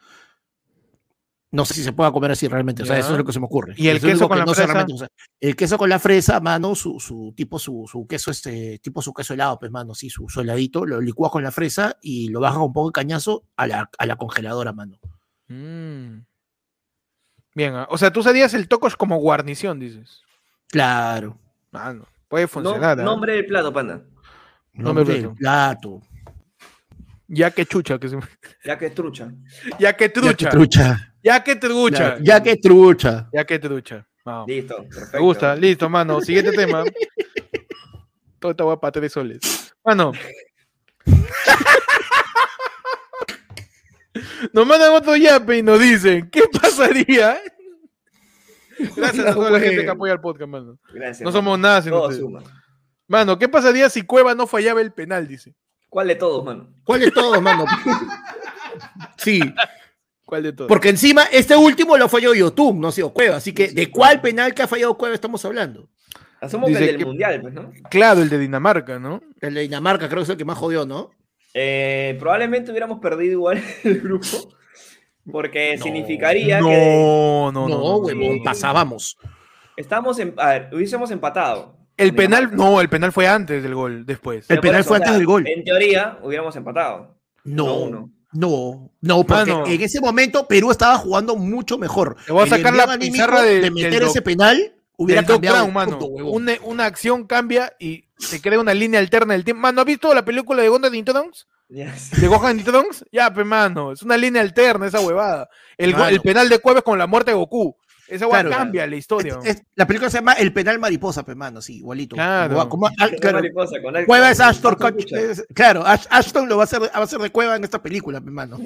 No sé si se pueda comer así realmente, o sea, eso es lo que se me ocurre. ¿Y el Eso es queso con que la no fresa? realmente, o sea, el queso con la fresa, mano, su, su tipo, su, su queso, este, tipo su queso helado, pues, mano, sí, su, su heladito, lo licúas con la fresa y lo bajas un poco de cañazo a la, a la congeladora, mano. Mm. Bien, ah, o sea, tú usarías el tocos como guarnición, dices. Claro. Mano, puede No- funcionar. ¿ah? nombre del plato, panda. Nombre del plato. plato. Ya que chucha, que se... Ya que trucha. ya que Ya que trucha. trucha. Ya que trucha. Ya, ya que trucha. Ya que trucha. Vamos. Listo, perfecto. Me gusta, listo, mano. Siguiente tema. Toda esta guapa tres soles. Mano. Nos mandan otro yape y nos dicen, ¿qué pasaría? Gracias a toda la gente que apoya el podcast, mano. Gracias. No mano. somos nada sin Todo ustedes. Mano, ¿qué pasaría si Cueva no fallaba el penal? Dice. ¿Cuál de todos, mano? ¿Cuál de todos, mano? Sí, ¿Cuál de todos? porque encima este último lo falló YouTube, no ha sido Cueva. Así que, ¿de cuál penal que ha fallado Cueva estamos hablando? Asumo que el del que- mundial, pues, ¿no? Claro, el de Dinamarca, ¿no? El de Dinamarca creo que es el que más jodió, ¿no? Eh, probablemente hubiéramos perdido igual el grupo. Porque significaría que No, no, no. No, no, no. huevón, pasábamos. estamos en, a ver, hubiésemos empatado. El penal, no, el penal fue antes del gol, después. El Pero por penal eso, fue o sea, antes del gol. En teoría, hubiéramos empatado. No, uno. no, no, porque Mano. en ese momento Perú estaba jugando mucho mejor. Te voy a El sacar la pizarra de- de meter del ese penal hubiera cambiado Brown, el mano. punto, huevón. Una, una acción cambia y se crea una línea alterna del tiempo. Mano, ¿has visto la película de Gonda Trunks? Ya, ¿De Gohan Trunks? Ya, pues, mano. Es una línea alterna esa huevada. El, penal de Cueva es con la muerte de Goku. Esa huevada Claro. cambia la historia. Es- es- la película se llama El penal mariposa, pues, mano, sí, igualito. Claro. Como- como- ah, claro, mariposa con Cueva es Ashton con es- claro, Ash- Ashton lo va a hacer, va a hacer de Cueva en esta película, pues, mano.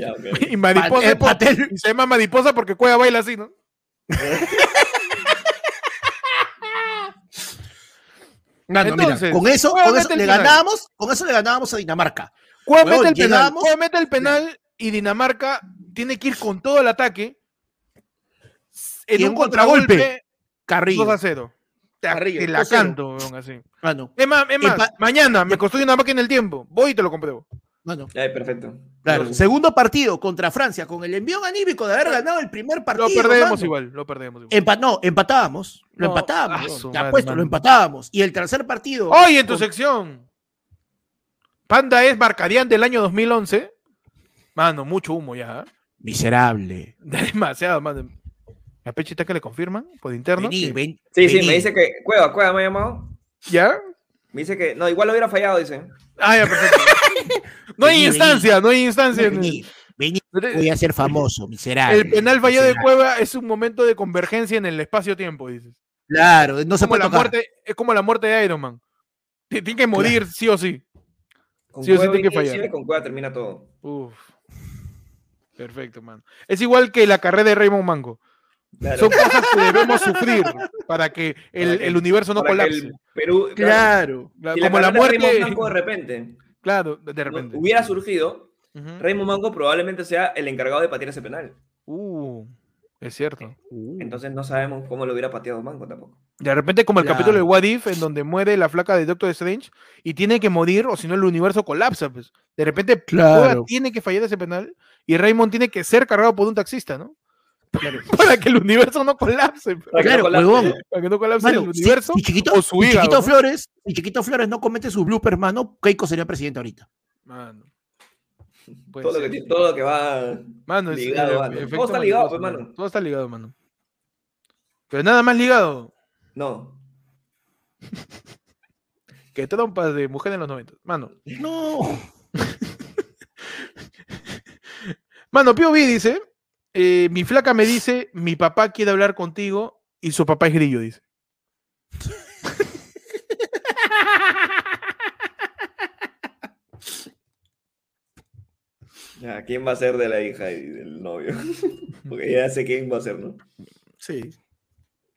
Y mariposa. Eh, Patel. y se llama mariposa porque Cueva baila así, ¿no? Mano, Entonces, mira, con eso, con el le ganábamos, con eso le ganábamos a Dinamarca. Cueva mete el penal. mete el penal y Dinamarca tiene que ir con todo el ataque. En Y un un contragolpe. Carrillo. 2 a 0. Te, Carrillo, te la 2 a 0. canto. Mano, Es más, es más, mañana me construye una máquina del tiempo. Voy y te lo compruebo. Mano. Ya, perfecto. Claro, segundo partido contra Francia, con el envío anímico de haber ganado el primer partido. Lo perdemos mano. igual, lo perdemos igual. Empa- no, empatábamos. Lo No, empatábamos. ah, Te madre, apuesto, lo empatábamos. Y el tercer partido. Hoy en tu con- sección. Panda es Marcadian del año 2011. Mano, mucho humo ya. ¿ah? Miserable. Demasiado, mano. ¿A Pechita que le confirman por interno? Vení, ven- Sí, sí, me dice que. Cueva, Cueva me ha llamado. ¿Ya? Me dice que. No, igual lo hubiera fallado, dice. Ah, ya, perfecto. No hay instancia, no hay instancia. Vení, vení, voy a ser famoso, miserable. El penal fallado de. Cueva es un momento de convergencia en el espacio-tiempo, dices. Claro, no se Como puede la tocar. muerte, es como la muerte de Iron Man. Ti- Tiene que morir sí o sí. Con Sí o sí tiene que fallar. con Cueva termina todo. Uf. Perfecto, man. Es igual que la carrera de Raymond Mango. Claro. Son cosas que debemos sufrir para que el, Para que- el universo no colapse. Perú. Claro. Como la de muerte. Raymond Manco de repente, Claro, de no- repente. hubiera surgido. Raymond Manco probablemente sea el encargado de patear ese penal. Uh, es cierto. Entonces no sabemos cómo lo hubiera pateado Manco tampoco. De repente, como el Claro. capítulo de What If, en donde muere la flaca de Doctor Strange y tiene que morir, o si no, el universo colapsa. Pues. De repente, Claro. Tiene que fallar ese penal y Raymond tiene que ser cargado por un taxista, ¿no? Para que el universo no colapse. Para que Claro, no colapse. huevón. Para que no colapse Mano, el universo si, Chiquito, o su hígado. Chiquito ¿no? Flores, si Chiquito Flores no comete sus bloopers, mano, Keiko sería presidente ahorita. Mano. Todo lo, que, todo lo que va. Mano, es, ligado, eh, mano. Todo está ligado, pues, mano. Todo está ligado, mano. Pero nada más ligado No. que trompas de mujer en los 90. Mano. No. Mano, Pio B dice, eh, mi flaca me dice, mi papá quiere hablar contigo y su papá es grillo, dice. ¿Quién va a ser de la hija y del novio? Porque ya sé quién va a ser, ¿no? Sí.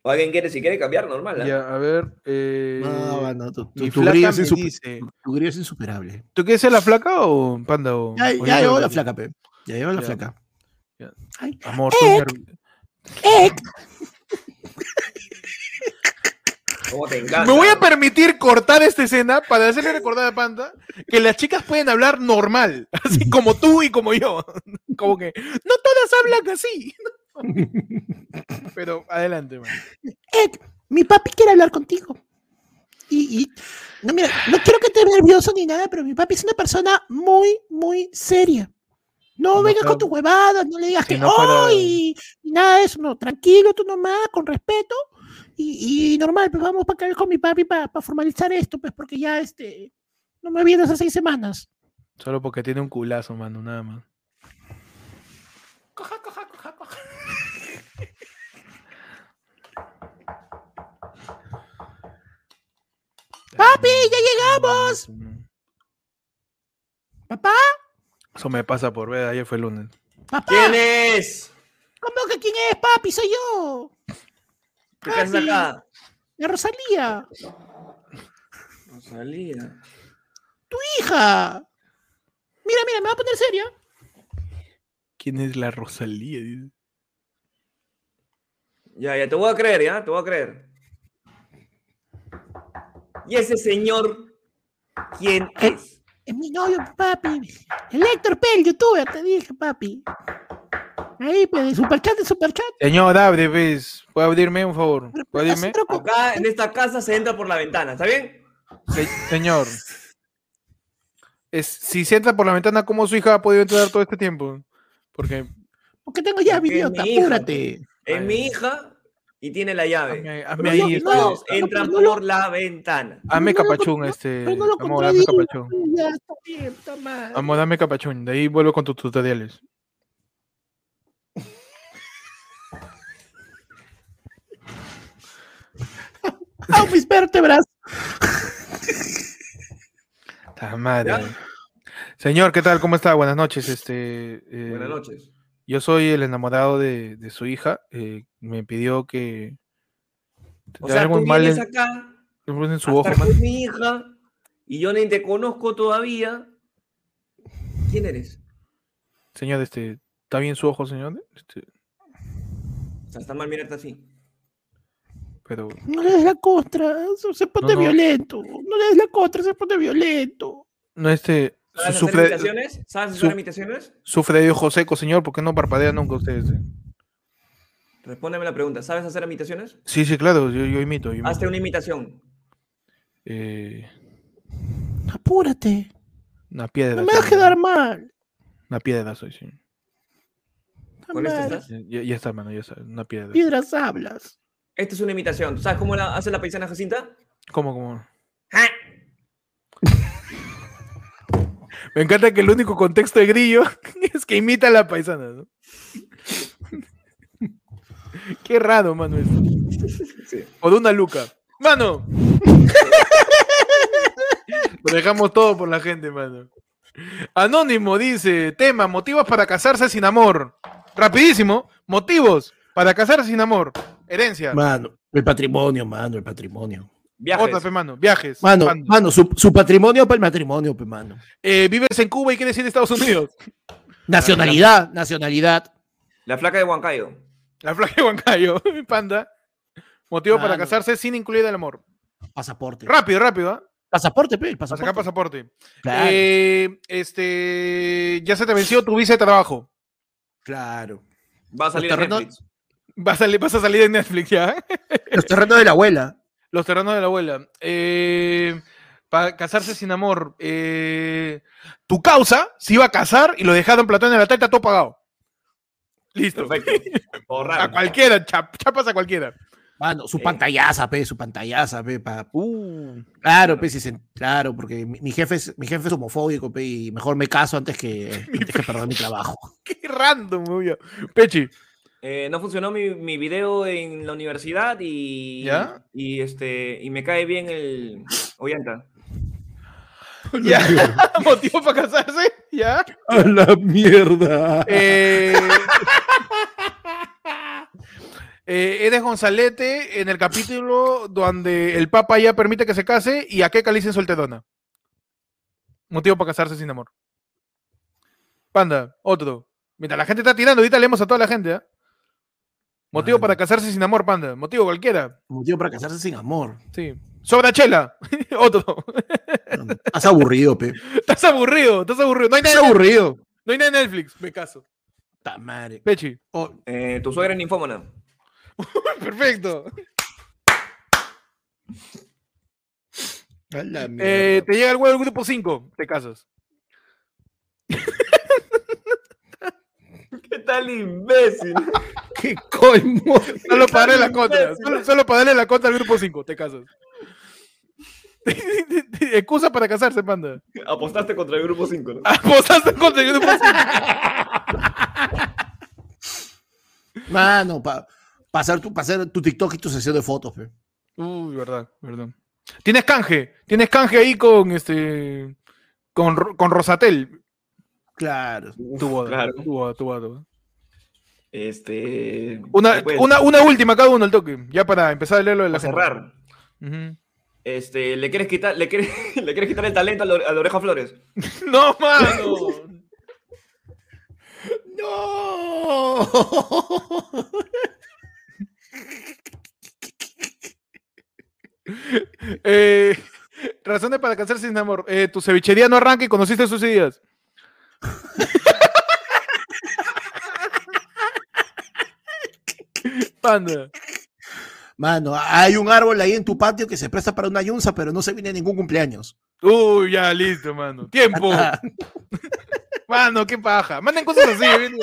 O alguien quiere, si quiere cambiar, normal. ¿eh? Ya, a ver. Eh... No, bueno, tu, tu, tu grillo es, insuper... dice... es insuperable. ¿Tú quieres ser la flaca o panda? O... Ya, ya, llevo la flaca, pe. Ya llevo la flaca. Amor, estoy nervi- ¿Cómo te encanta? Me voy a permitir cortar esta escena para hacerle recordar a Panda que las chicas pueden hablar normal, así como tú y como yo. Como que no todas hablan así. Pero adelante, man. Ed, mi papi quiere hablar contigo. Y, y- no, mira, no quiero que te nervioso ni nada, pero mi papi es una persona muy, muy seria. No No, vengas con tus huevadas, no le digas Si que no. Y nada de eso, no, tranquilo tú nomás, con respeto. Y, y normal, pues vamos para acá con mi papi para formalizar esto, pues porque ya este, no me vienes hace seis semanas. Solo porque tiene un culazo, mano, nada más. Coja, coja, coja, coja. ¡Papi, ya llegamos! ¿Papá? Eso me pasa por ver, ayer fue el lunes. ¿Papá? ¿Quién es? ¿Cómo que quién es, papi? Soy yo. ¿Qué haces acá? La Rosalía, Rosalía. tu hija. Mira, mira, me va a poner seria. ¿Quién es la Rosalía? Ya, ya, te voy a creer, ya, te voy a creer. ¿Y ese señor quién es? Es mi novio, papi. El Héctor P, el youtuber, te dije, papi. Ahí, pues, superchat, de superchat. Señor, abre, pues. ¿Puede abrirme, un favor? ¿Puede abrirme? Co- Acá en esta casa se entra por la ventana, ¿está bien? Se- señor. Es, si se entra por la ventana, ¿cómo su hija ha podido entrar todo este tiempo? Porque Porque tengo idiota, mi hija, apúrate. Es mi hija y tiene la llave. hazme, hazme ahí, no, entran no por la ventana. hazme capachún, con- este. Pero no lo amor, hazme contradigo. capachún. Ya, está bien, está mal. Amor, dame capachún. De ahí vuelvo con tus tutoriales. ¡Ah, mis vértebras! Ta madre. ¿Ya? Señor, ¿qué tal? ¿Cómo está? Buenas noches. Este, eh, Buenas noches. Yo soy el enamorado de, de su hija. eh, me pidió que. O sea, algo tú mal vienes en, acá en su ojo. con mi hija y yo ni te conozco todavía. ¿Quién eres? Señor, este, ¿está bien su ojo, señor? Este, O sea, está mal mirarte así. pero No le des la contra, se- pone no. violento. No le des la contra, se pone violento. no este. Su- ¿Sabes hacer Sufre, imitaciones? ¿Sabes hacer su- imitaciones? sufre de ojo seco, señor. ¿Por qué no parpadea nunca usted? este? Respóndeme la pregunta. ¿Sabes hacer imitaciones? Sí, sí, claro. Yo, yo imito. Yo imito. Hazte una imitación. Eh, Apúrate. una piedra. No me vas a quedar mal. Una piedra soy, sí. ¿Con esto mal. estás? Ya, ya está, hermano, ya está. Una piedra. Piedras hablas. Esta es una imitación. ¿Tú sabes cómo la hace la paisana Jacinta? ¿Cómo, cómo? ¡Ja! Me encanta que el único contexto de grillo es que imita a la paisana, ¿no? Qué raro, mano, esto. Sí. Por una luca. ¡Mano! Lo dejamos todo por la gente, mano. Anónimo dice, tema, motivos para casarse sin amor. Rapidísimo, motivos para casarse sin amor. Herencia. Mano, el patrimonio, mano, el patrimonio. Viajes. Otra, pe, mano. Viajes. Mano, Mano. mano, su, su patrimonio para el matrimonio, pues, mano. Eh, vives en Cuba y quieres ir a Estados Unidos. Nacionalidad, nacionalidad. La flaca de Huancayo. La flaca de Huancayo, panda. Motivo para casarse sin incluir el amor. Pasaporte. Rápido, rápido, ¿ah? Pasaporte, pe, pasaporte. sacar pasaporte. Claro, Eh, este, ya se te venció tu visa de trabajo. claro. Va a salir en Netflix. Vas a, salir- vas a salir en Netflix ya. Los terrenos de la abuela. Los terrenos de la abuela. Eh, para casarse sin amor. Eh, tu causa se iba a casar y lo dejaron Platón en la teta todo pagado. Listo. Perfecto. Borrar. A cualquiera, chap- chapas a cualquiera. Mano, su Eh. pantallaza, pe, su pantallaza, pe, pa- Uh, Claro, pe, si se- claro, porque mi, mi jefe es, mi jefe es homofóbico, pe, y mejor me caso antes que, antes que perder mi trabajo. qué random, obvio. Pechi. Eh, no funcionó mi, mi video en la universidad y, ¿Ya? y este y me cae bien el Ollanta. Ya, motivo para casarse, ya. A la mierda. Eh, eh, Edes Gonzalete en el capítulo donde el Papa ya permite que se case y a qué dicen solterona. Motivo para casarse sin amor. Panda, otro. Mientras la gente está tirando, ahorita leemos a toda la gente. ¿ah? Motivo para casarse sin amor, panda. Motivo cualquiera. Motivo para casarse sin amor. Sí. Sobra chela. otro. Estás aburrido, pe. Estás aburrido, estás aburrido. No hay Estás nada, en- aburrido. no hay nada en Netflix. Me caso. Ta madre. Pechi. Oh, Eh, tu suegra es ninfómana. Perfecto. a la mierda. Eh, te llega el huevo del grupo 5, te casas. ¿Qué tal imbécil? ¡Qué colmo! Solo para darle la contra. Solo, solo para darle la contra al grupo 5, te casas. Excusa para casarse, panda. Apostaste contra el grupo 5, ¿no? Apostaste contra el grupo 5. Mano, para hacer, tu, pa hacer tu TikTok y tu sesión de fotos, pe. Uy, verdad, verdad. Tienes canje, tienes canje ahí con este. Con, con Rosatel. Claro. Tu boda, claro. tu boda, tu boda, tu boda. Este. Una, pues, una, una última cada uno al toque, ya para empezar a leerlo de la gente. cerrar. Este, ¿le quieres quitar, le quieres, le quieres quitar el talento a la, a la oreja Flores? No, mano. ¡No! Eh, razones para casarse sin amor. Eh, tu cevichería no arranca y conociste sus ideas. Panda. Mano, hay un árbol ahí en tu patio que se presta para una yunza, pero no se viene ningún cumpleaños. Uy, ya, listo, mano. Tiempo. Mano, qué paja. Manden cosas así.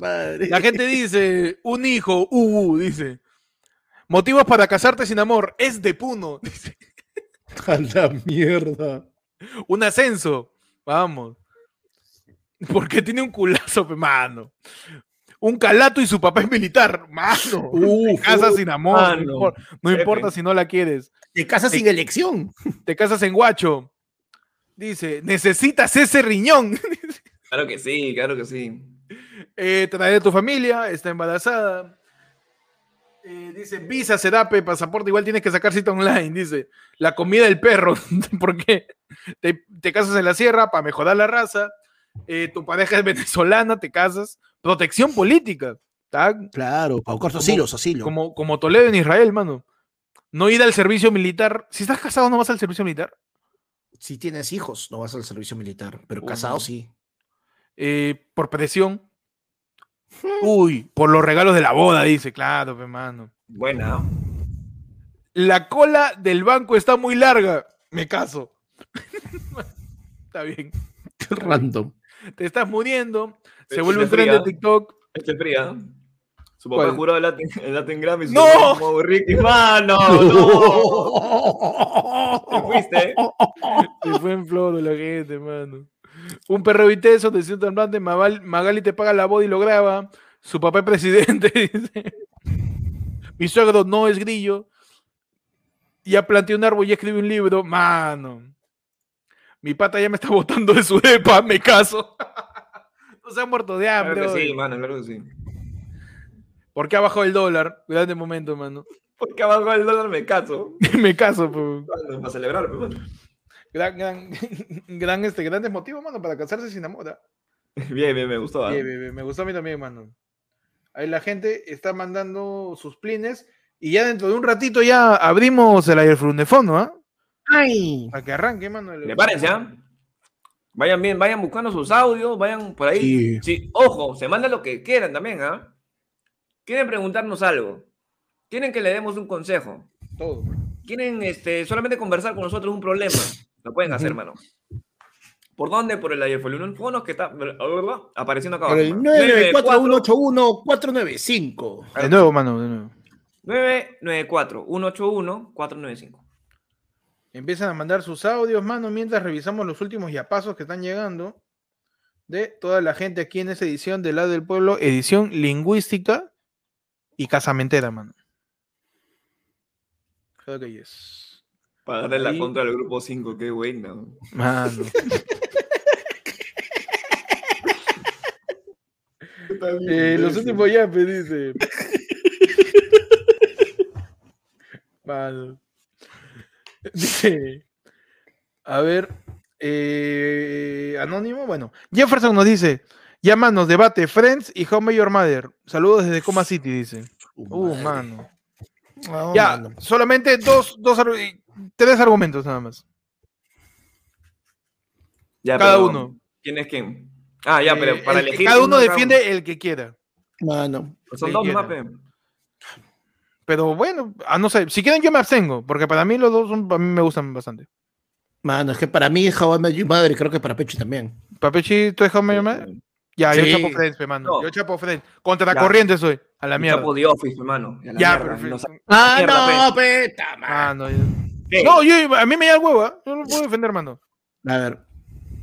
madre. La gente dice, un hijo, uh, uh, dice. Motivos para casarte sin amor, es de Puno. Dice, A la mierda. un ascenso. Vamos. Porque tiene un culazo, mano. Un calato y su papá es militar. Mano. Uf, te casas sin amor. mano. No, importa, no Pepe. importa si no la quieres. Te casas sin elección. Te casas en guacho. Dice, necesitas ese riñón. Claro que sí, claro que sí. Eh, trae a tu familia, está embarazada. Eh, dice, visa, serape, pasaporte, igual tienes que sacar cita online. Dice, la comida del perro. ¿Por qué? Te, te casas en la sierra para mejorar la raza. Eh, tu pareja es venezolana, te casas. Protección política. Claro, para buscar asilo, asilo. Como, como Toledo en Israel, mano. No ir al servicio militar. Si estás casado, no vas al servicio militar. Si tienes hijos, no vas al servicio militar, pero Uy, casado sí. Eh, por presión. Uy, por los regalos de la boda, dice. Claro, pe, mano. Buena. La cola del banco está muy larga. Me caso. está bien. Qué random. Te estás muriendo. Se vuelve un tren de. TikTok. Este es fría. Su papá ¿Cuál? juró el Latin, el Latin Grammy. su ¡No! papá como Ricky. ¡Mano! ¡No! Te fuiste. Se fue en flor de la gente, mano. Un perro viteso de cierto hablante. Magal- Magali te paga la boda y lo graba. Su papá es presidente. Dice. Mi suegro no es grillo. Ya planteé un árbol y escribí un libro. Mano. Mi pata ya me está botando de su depa. Me caso. no se ha muerto de hambre. Claro que sí, mano, claro que sí. ¿Por qué ha bajado el dólar? Grande momento, mano. Porque abajo el dólar me caso. me caso, pues. Para celebrar, pues, mano. Gran, gran, gran, este, grandes motivos, mano, para casarse sin amor. Bien, bien, me gustó. ¿ah? Bien, bien, bien, Me gustó a mí también, mano. Ahí la gente está mandando sus plines y ya dentro de un ratito ya abrimos el aire de fondo, ¿ah? ¡Ay! Para que arranque, mano. el- Prepárense, ¿ah? Vayan bien, vayan buscando sus audios, vayan por ahí. Sí. Sí, ojo, se manda lo que quieran también, ¿ah? Quieren preguntarnos algo. Quieren que le demos un consejo. Todo. Quieren este, solamente conversar con nosotros un problema. Lo pueden hacer, hermano. ¿Por dónde? Por el iPhone Fonos que está apareciendo acá Por abajo. el mano. 94181-495. De nuevo, mano, de nuevo. 994-181-495. Empiezan a mandar sus audios, mano, mientras revisamos los últimos yapasos que están llegando de toda la gente aquí en esta edición del lado del pueblo, edición lingüística y casamentera, mano. Creo que yes. Para darle la contra al grupo 5, qué buena. Mano. Eh, los últimos yapes, dice. Mano. Dice. A ver. eh, Anónimo, bueno. Jefferson nos dice. Llámanos, debate, Friends y How May Your Mother. Saludos desde Coma City, dice. Uh, madre. mano. No, ya, mano. solamente dos, dos, tres argumentos nada más. Ya, Cada pero, uno. ¿Quién es quién? Ah, ya, pero Eh, para el elegir. Cada uno uno, defiende el que quiera. Mano. Son el dos pe. Pero bueno, ah, no sé. Si quieren, yo me abstengo. Porque para mí los dos son- a mí me gustan bastante. Mano, es que para mí How I Met Your Mother y creo que para Pechi también. Papechi, ¿tú es How I Met Your Mother? Ya, yo chapo Friends, pe, mano. No. Yo chapo Friends. Contra la Ya. corriente soy. A la mierda. Chapo de Office, hermano. a la Ya, mierda, Ah, Mierda, no, peta, Ah, no, ya. ¿Qué? No, yo, a mí me da el huevo, ¿ah? Yo no lo puedo defender, mano. A ver.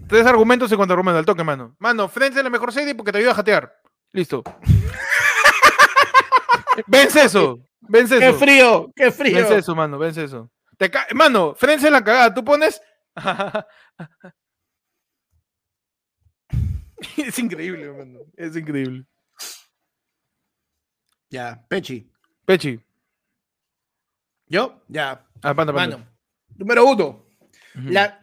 Tres argumentos y contraargumentos al toque, mano. Mano, Friends es la mejor serie porque te ayuda a jatear. Listo. Vence eso. Vence ¡Qué eso. frío! ¡Qué frío! Vence eso, mano. Vence eso. Te ca- Mano, Friends es la cagada. Tú pones. es increíble, mano. Es increíble. Ya, Pechi. Pechi. ¿Yo? Ya. Ah, panda, panda. Mano. Número uno. La,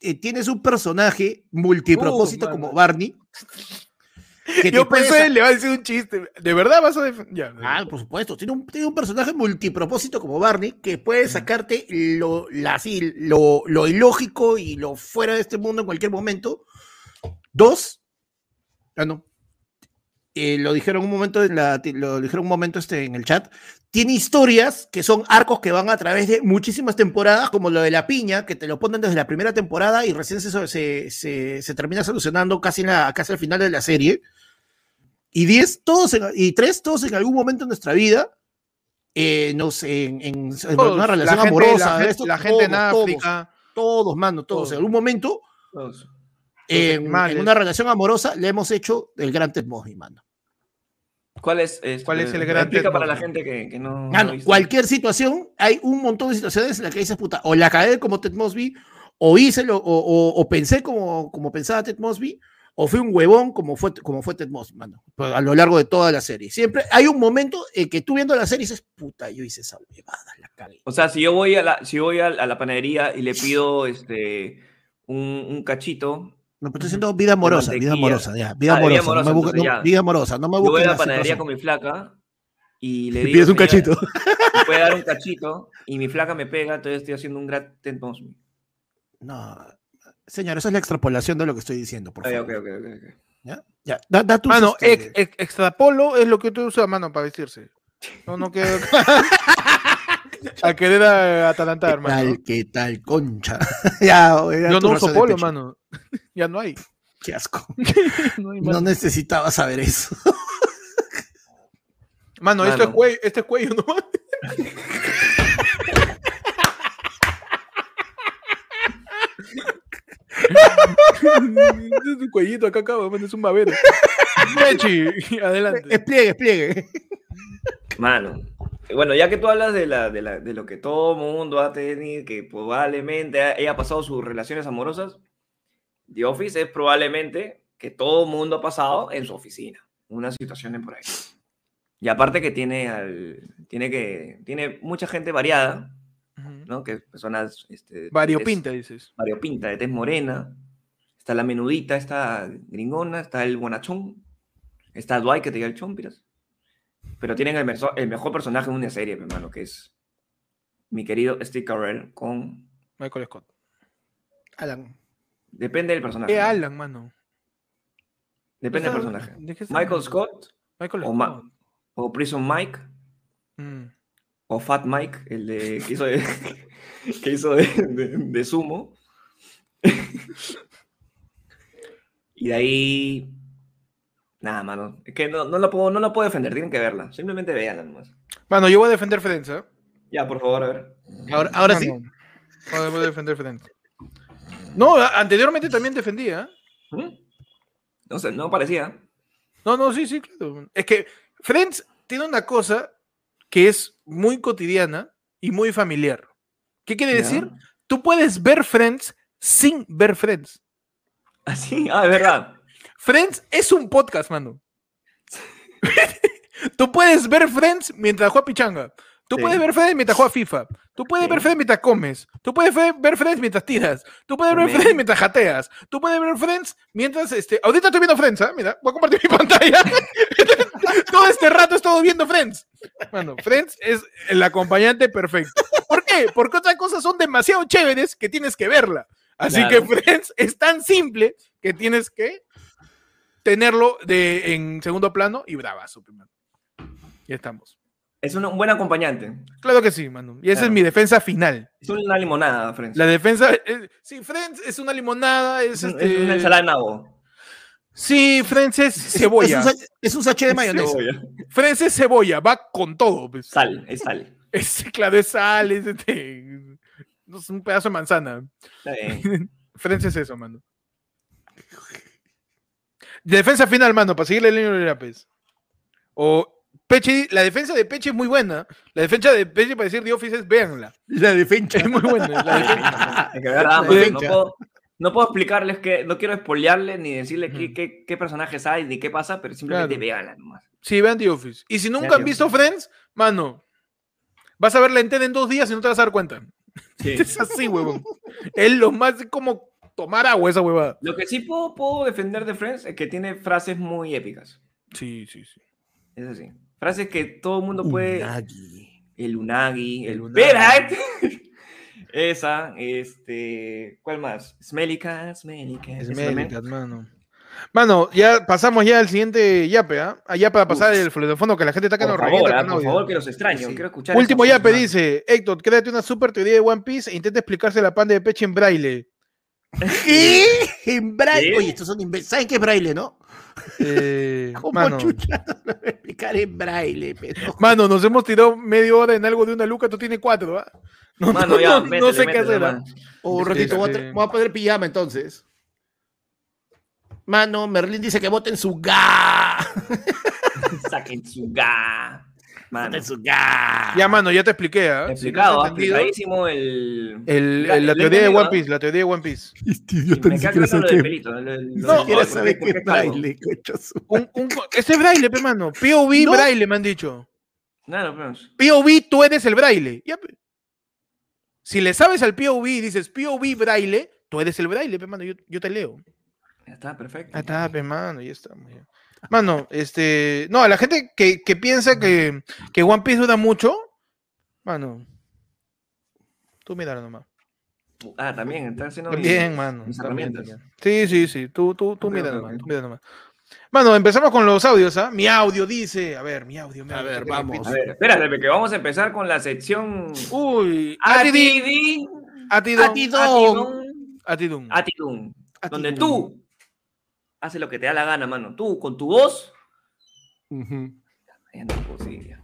eh, tienes un personaje multipropósito Uh, como Barney. que Yo pensé, sa- le va a decir un chiste. ¿De verdad vas a defender? Ya. Ah, por supuesto. Tiene un, tiene un personaje multipropósito como Barney que puede sacarte lo, la, así, lo, lo ilógico y lo fuera de este mundo en cualquier momento. Dos. Ah, no. Eh, lo dijeron un momento en la, lo dijeron un momento este, en el chat. Tiene historias que son arcos que van a través de muchísimas temporadas, como lo de la piña, que te lo ponen desde la primera temporada y recién se, se, se- se termina solucionando casi, en la, casi al final de la serie. Y 10, todos en- y tres, todos en algún momento de nuestra vida, eh, no sé, en, en- en Todos, una relación la gente- amorosa, la, gente- esto, la gente en todos, todos, África. todos, mano, todos, Todos. en algún momento, Todos. en, en una relación amorosa, le hemos hecho el gran Mosby, mano. ¿Cuál es, este, ¿Cuál es el gran Explica para la gente que, que no. Mano, visto. cualquier situación, hay un montón de situaciones en las que dices, puta, o la cagué como Ted Mosby, o hice lo, o, o- o pensé como, como pensaba Ted Mosby, o fui un huevón como fue, como fue Ted Mosby, mano, pues, a lo largo de toda la serie. Siempre hay un momento en que tú viendo la serie dices, puta, yo hice esa huevada, la cagué. O sea, si yo voy a la, si voy a, a la panadería y le pido este un, un cachito, No, pero estoy diciendo vida amorosa, vida amorosa, ya, vida Ah, de vida amorosa, no me amorosa, busques- entonces no- ya. vida amorosa, no me yo voy busques a la panadería situación. con mi flaca y le Y digo. pides un "Señora, cachito. ¿me puede dar un cachito y mi flaca me pega, entonces estoy haciendo un Mosby. No, señor, esa es la extrapolación de lo que estoy diciendo, por Ah, favor. ok, ok, ok, ok. ¿Ya? Ya, da, da tus, Mano, este, ex- ex- extrapolo es lo que tú usas, mano, para vestirse. No, no quiero. a querer atalantar, ¿Qué hermano. tal, qué tal, concha? ya, Yo no uso polo, pecho. mano. Ya no hay. Qué asco. No hay No mano. necesitaba saber eso. Mano, esto es Mano. cuello, este es cuello, ¿no? es un cuellito acá, acá, mano, es un babero. Mechi, adelante. Expliegue, expliegue. Mano, bueno, ya que tú hablas de, la, de, la- de lo que todo mundo ha tenido, que probablemente ha- haya pasado sus relaciones amorosas, The Office es probablemente que todo mundo ha pasado en su oficina, una situación por ahí. Y aparte que tiene, al, tiene, que, tiene mucha gente variada. ¿no? Que personas... Este, Variopinta, dices. variopinta, de tez morena, está la menudita, está gringona, está el bonachón, está Dwight que te diga el chompiras. Pero tienen el, merso- el mejor personaje en una serie, mi hermano, que es mi querido Steve Carell con... Michael Scott. Alan. Depende del personaje. ¿Qué. Alan, mano? Depende del personaje. ¿de qué está Michael? Scott, Michael o Ma- Scott. o Prison Mike, Mm. o Fat Mike, el de, que hizo de, que hizo de, de- de sumo. y de ahí... Nada, mano. Es que no, no, la puedo, no la puedo defender, tienen que verla. Simplemente véanla nomás. Mano, yo voy a defender Friends, ¿eh? Ya, por favor, a ver. Ahora, ahora Ah, sí. voy a defender Friends. No, anteriormente también defendía. ¿eh? ¿Mm? No sé, no parecía. No, no, sí, sí, claro. Es que Friends tiene una cosa que es muy cotidiana y muy familiar, ¿Qué quiere decir? Tú puedes ver Friends sin ver Friends. Así, ah, es verdad. Friends es un podcast, mano. Tú puedes ver Friends mientras juegas pichanga. Tú Sí. puedes ver Friends mientras juegas FIFA. Tú puedes Sí. ver Friends mientras comes. Tú puedes ver Friends mientras tiras. Tú puedes ver. Friends mientras jateas. Tú puedes ver Friends mientras, este, ahorita estoy viendo Friends, ¿ah? Mira, voy a compartir mi pantalla. todo este rato he estado viendo Friends. Mano, Friends es el acompañante perfecto. ¿Por qué? Porque otras cosas son demasiado chéveres que tienes que verla. Así Claro. que Friends es tan simple que tienes que tenerlo de, en segundo plano y bravazo, mano. Ya estamos. Es un, buen acompañante. Claro que sí, mano. Y esa es mi defensa final. Es una limonada, Friends. La defensa. eh, sí, Friends es una limonada. Es, es, este, es una ensalada de nabo. Sí, Friends es cebolla. Es un, sa- es un sachet de mayonesa. Cebolla. Friends es cebolla, va con todo. pues. Sal, es sal. Es, claro, es sal, es, este, no sé, un pedazo de manzana. Friends es eso, mano. Defensa final, mano, para seguirle el línea de Lápiz. O Peche, la defensa de Peche es muy buena. La defensa de Peche para decir The Office es véanla. La defensa. Es muy buena. la defensa. Es que, verdad, La mano, no, puedo, no puedo explicarles que, no quiero spoilearles ni decirles qué, Ujú. qué, qué personajes hay ni qué pasa, pero simplemente Claro. véanla nomás. Sí, vean The Office. Y si nunca Vean han visto Friends, mano, vas a verla entera en dos días y no te vas a dar cuenta. Sí. Es así, huevón. Es lo más como tomar agua esa huevada. Lo que sí puedo, puedo defender de Friends es que tiene frases muy épicas. Sí, sí, sí. Es así. Frases que todo el mundo puede. Unagi. El Unagi, el, El Unagi. Esa, este. ¿Cuál más? Smelly Cat, Smelly Cat. Es esa también. Melicat, mano. Mano, ya pasamos ya al siguiente yape, ¿ah? Allá para pasar Uf. el fondo que la gente está que Por nos favor, revienta ah, por favor, que los extraño. Sí. Quiero escuchar. Último yape dice, Héctor, créate una super teoría de One Piece e intenta explicarse la pan de Peche en braille. ¿Qué? En braille. ¿Qué? Oye, estos son imbéciles. ¿Saben qué es braille, no? Eh, ¿Cómo mano, chucha? No explicar en braille, pero. mano, nos hemos tirado media hora en algo de una luca, tú tienes cuatro, ¿ah? No, Mano, no, ya, no, no métele, sé qué hacer. ¿ah? mano. O un ratito, voy a, Este- voy a poner pijama entonces. Mano, Merlín dice que voten su ga. Saquen su ga. Mano. Ya, mano, ya te expliqué, ¿ah? Si no Explicado, has entendido, explicadísimo el. el- Ya, el- la teoría de One ¿ah? Piece, la teoría de One Piece. Este idiota me ni queda siquiera claro sabe lo qué del pelito. lo- lo- Ni lo- siquiera porque- sabe porque qué braille, Un, un, ese es braille, pe, mano. POV No. braille, me han dicho. Claro, pues. POV, tú eres el braille. Ya, pe. Si le sabes al POV y dices POV braille, tú eres el braille, pe, mano. Yo, yo te leo. Ya está, perfecto. Ah, está, pe, mano, ya está. muy bien. Mano, este. No, a la gente que, que piensa que, que One Piece dura mucho, mano. Tú míralo nomás. Ah, también, está haciendo Bien, mano. mis herramientas. Sí, sí, sí. Tú, tú, tú mira nomás. tú mira nomás. Mano, empezamos con los audios, ¿ah? Mi audio dice. A ver, mi audio. mi A audio, ver, que vamos. A ver, espérate, que vamos a empezar con la sección. Uy, Atidín. Atidón. Atidón. Atidún. Atidún. Donde tú haces lo que te da la gana, mano. Tú, con tu voz. Ujú. Ya no es posible.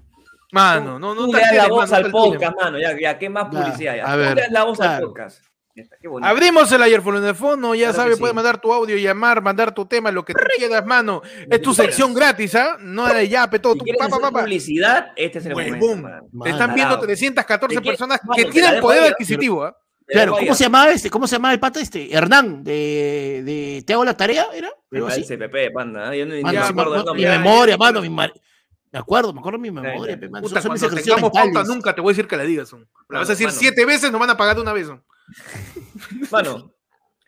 Mano, no, no tú te le das la voz al podcast, mano. Ya, ya, ¿qué más publicidad? Ya. a Tú ver, le das la voz al claro. podcast. Ya está, qué bonito. Abrimos el Airphone en el fondo, ya Claro sabes, sí. puedes mandar tu audio, llamar, mandar tu tema, lo que tú quieras, mano. Es tu sección gratis, ¿ah? No de yape, todo. Si tu quieres pa, pa, hacer pa, pa. publicidad, este es el Huevón. momento. Te están viendo tarado. 314 ¿De qué? personas que tienen poder ahí, ¿ah? adquisitivo, Claro, Vaya. ¿cómo se llamaba este? ¿Cómo se llamaba el pata este? Hernán, de, de Te hago la tarea, ¿era? El así. CPP, panda. ¿eh? Yo no, me acuerdo me- del mi memoria, mano, mi mar- Me acuerdo, me acuerdo mi memoria, pe, mano. Puta, Son cuando tengamos pauta, nunca te voy a decir que la digas. son. La vas a decir mano. siete veces, nos van a pagar de una vez. son. Mano,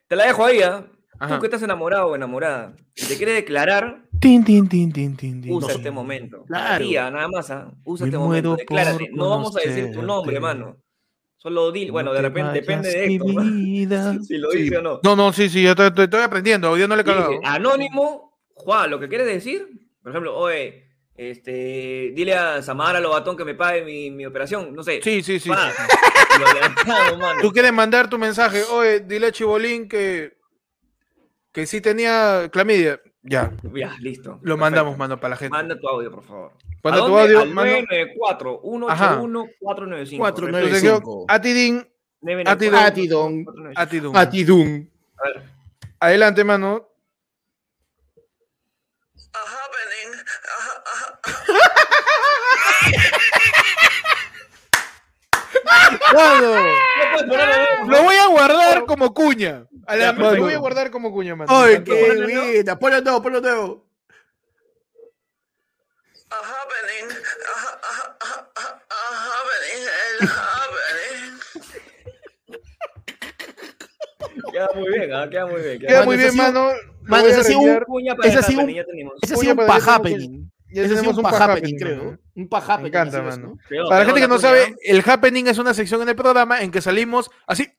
te la dejo ahí, ¿ah? Tú que estás enamorado o enamorada y te quieres declarar, Tin, tin, tin, tin, tin, tin. usa No. este momento. Claro. Tía, nada más, ¿ah? Usa Me este momento. Declárate. No vamos a decir tu nombre, mano. Solo di, bueno, No de te repente depende de vida. si lo Sí. dice o no. No, no, sí, sí, yo estoy, estoy- aprendiendo. Día no le he cagado. anónimo, Juan, lo que quieres decir, por ejemplo, oye, este, dile a Samara Lobatón que me pague mi, mi operación, no sé. Sí, sí, sí. Tú quieres mandar tu mensaje. Oye, dile a Chibolín que, que sí tenía clamidia. Ya, Ya, listo. lo Perfecto. mandamos, mano, para la gente. Manda tu audio, por favor. Manda ¿A tu audio, Al mano. 994 Ajá. 181 495. Cuatro, Repito, nueve, Entonces, yo, cinco. Atidín, 994, Atidón. 495. Atidún. Atidún. A ver. Adelante, mano. Mano, Lo voy a guardar como cuña. A la Ya, lo voy a guardar como cuña, mano. ¡Ay, qué encantó. ponlo buena! Ponlo happening, a, a, a, happening, happening. Queda muy bien, ¿ah? queda muy bien. Queda Mano, muy bien, mano. Mano, voy a ese ha sido un- el sido un- Oye, sido un pa happening. Ya Ese tenemos un un pa pa happening, happening, creo. Un pa happening. encanta, mano. Para la gente que no sabe, ¿ah? el happening es una sección en el programa en que salimos así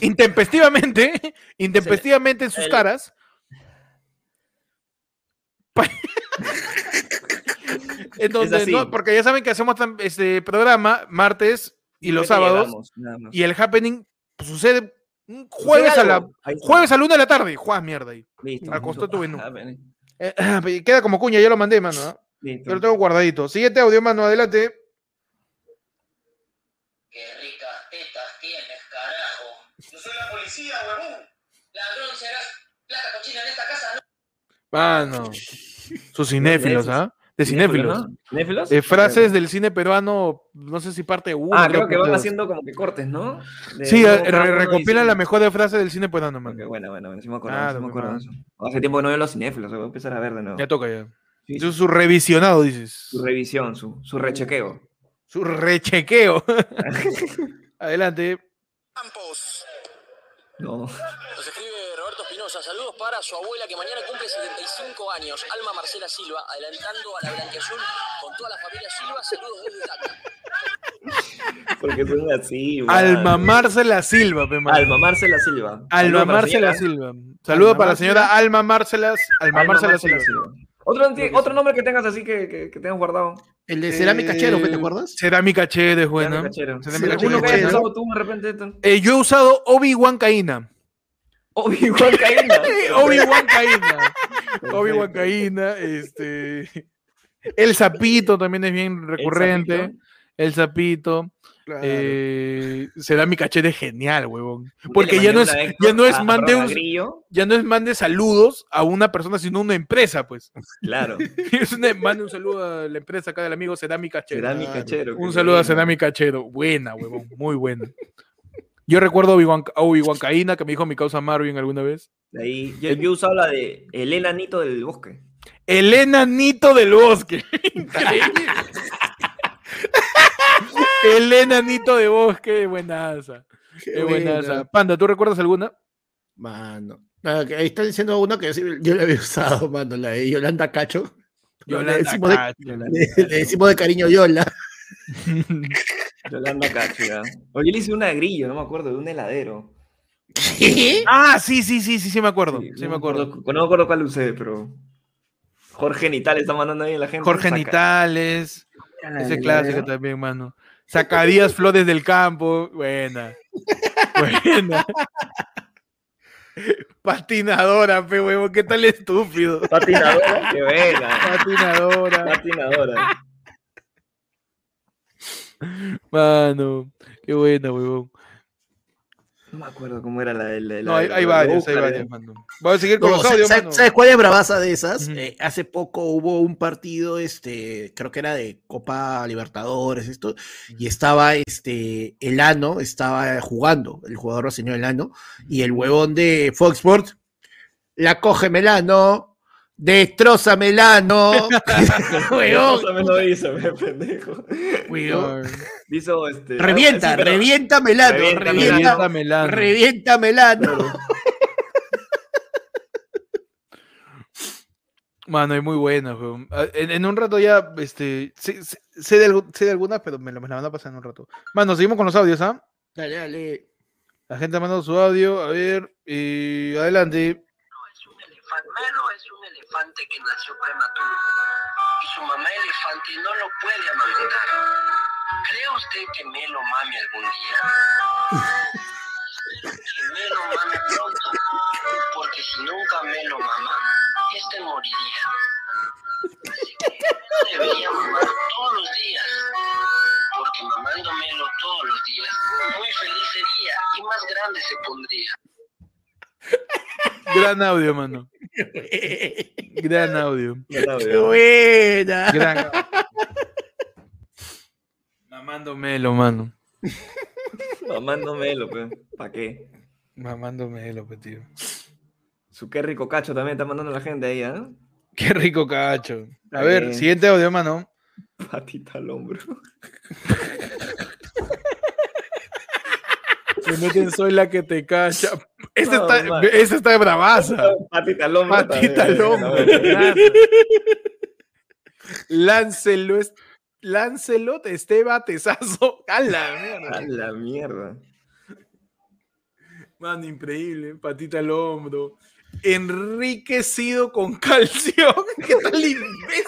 intempestivamente, intempestivamente en sus el- caras. Pa- en donde, así. no, porque ya saben que hacemos este programa martes y los sábados llegamos, y el happening pues, sucede un jueves a la jueves a la una de la tarde. Juan, mierda ahí. Listo. al costado tu menú. Eh, queda como cuña, ya lo mandé, mano. ¿ah? Listo. Yo lo tengo guardadito. Siguiente audio, mano, adelante. Qué ricas tetas tienes, carajo. No soy la policía, huevón. Ladrón, serás plata cochina en esta casa, ¿no? Mano. Sus cinéfilos, ¿ah? De cinéfilos. ¿no? ¿Cinéfilos? Eh, frases del cine peruano, no sé si parte 1. Ah, creo que van haciendo como que cortes, ¿no? De- Sí, eh, re- recopilan la mejor de frase del cine peruano, man. Bueno, bueno, bueno, sí me acuerdo, Claro, sí me acuerdo de pues, eso. Hace tiempo que no veo los cinéfilos, voy a empezar a ver de nuevo. Ya toca ya. Sí, Eso es su revisionado, dices. Su revisión, su, su rechequeo. Su rechequeo. Adelante. Campos. No. Nos escribe Saludos para su abuela que mañana cumple 75 años. Alma Marcela Silva, adelantando a la Blanquiazul con toda la familia Silva. Saludos desde Tacna. Porque son así, man. Alma Marcela Silva. Alma Marcela Silva. Alma Saludos para la Marcela. Silva. Saludos para la señora Alma Marcela, Alma Marcela Silva. Silva. Otro, nombre que tengas así que, que, que tengas guardado. El de Cerámica Chero, ¿te Eh, acuerdas? Cerámica Chévere es Bueno. Cerámica Uno que hayas buena. usado tú de repente. esto. Eh, yo he usado Obi-Wan Caína. Obi-Wan Caína. Obi-Wan Caína. Obi-Wan Caína, este. El sapito también es bien recurrente. El sapito. Claro. Eh, Cerámica Chévere es genial, huevón. Porque ya no es, ya no es mande un- ya no es mande saludos a una persona, sino a una empresa, pues. Claro. Es una, mande un saludo a la empresa acá del amigo Cerámica Chévere. Cerámica Chero. Un qué saludo a bueno. Cerámica Chero. Buena, huevón. Muy buena. Yo recuerdo a Obi-Wan Caína, que me dijo mi causa Marvin alguna vez. Ahí, yo, he usado la de El enanito del bosque. El enanito del bosque. Increíble. El enanito de bosque, buenaza. Qué Qué buenaza. buena. Panda, ¿tú recuerdas alguna? Mano. Ah, ahí está diciendo uno que yo le había usado, mano, la de Yolanda Cacho. Yolanda le, decimos de, Cacho. le- le decimos de cariño Yola. Yolanda Cacho, ya. Oye, le hice una de grillo, no me acuerdo, de un heladero. ¿Qué? Ah, sí, sí, sí, sí, sí me acuerdo. Sí, no me acuerdo. No me acuerdo cuál usé, pero. Jorge Nital está mandando ahí a la gente. Jorge saca- Nitales, saca ese clásico heladero. también, mano. Zacarías Flores del Campo, buena. Buena. Patinadora, pe huevo, ¿qué tal estúpido? Patinadora, qué buena. Patinadora. Patinadora. Mano, qué buena, huevón. No me acuerdo cómo era la del. la No, hay, hay la varias, hay varias, eh. mano. Voy a seguir con No, los ¿sabes, audios, sabes- mano. sabes cuál es bravaza de esas? Eh, hace poco hubo un partido, este, creo que era de Copa Libertadores, esto, y estaba este Elano, estaba jugando, el jugador brasileño Elano, y el huevón de Fox Sports, la coge Melano, destroza Melano, huevón, Eso me lo hizo, me pendejo. huevón. Hizo este. revienta, sí, pero- revienta Melano, Revienta revienta, Revienta Melano. revienta Melano. Mano, es muy buena, weón. Ah, En, en un rato ya, este, sé, sé- sé de, sé de algunas, pero me, lo- me la van a pasar en un rato. Mano, seguimos con los audios, ¿ah? Dale, dale. La gente ha mandado su audio, a ver, y adelante. es un elefante. Melo es un elefante que nació prematuro. Y su mamá elefante no lo puede amamantar. ¿Cree usted que Melo mame algún día? Que Melo mame pronto. Porque si nunca Melo mama, este moriría. Así que debería mamar todos los días. Porque mamando Melo todos los días, muy feliz sería y más grande se pondría. Gran audio, mano. Gran audio. Ya la Qué buena. Gran audio. Mamando Melo, mano. Mamándome lo, ¿Para qué? Mamándome lo, tío. Su qué rico cacho también está mandando la gente ahí, ¿ah? Qué rico cacho. A ver, siguiente audio, mano. Patita al hombro. Que no te soy la que te cacha. Esa No, está, man. esa está bravaza. Patita al hombro. Patita bueno. Lancelot, Lancelot Esteba Tesazo. A la mierda. A la mierda. Mano, increíble. Patita al hombro. Enriquecido con calcio. ¿Qué tal imbécil?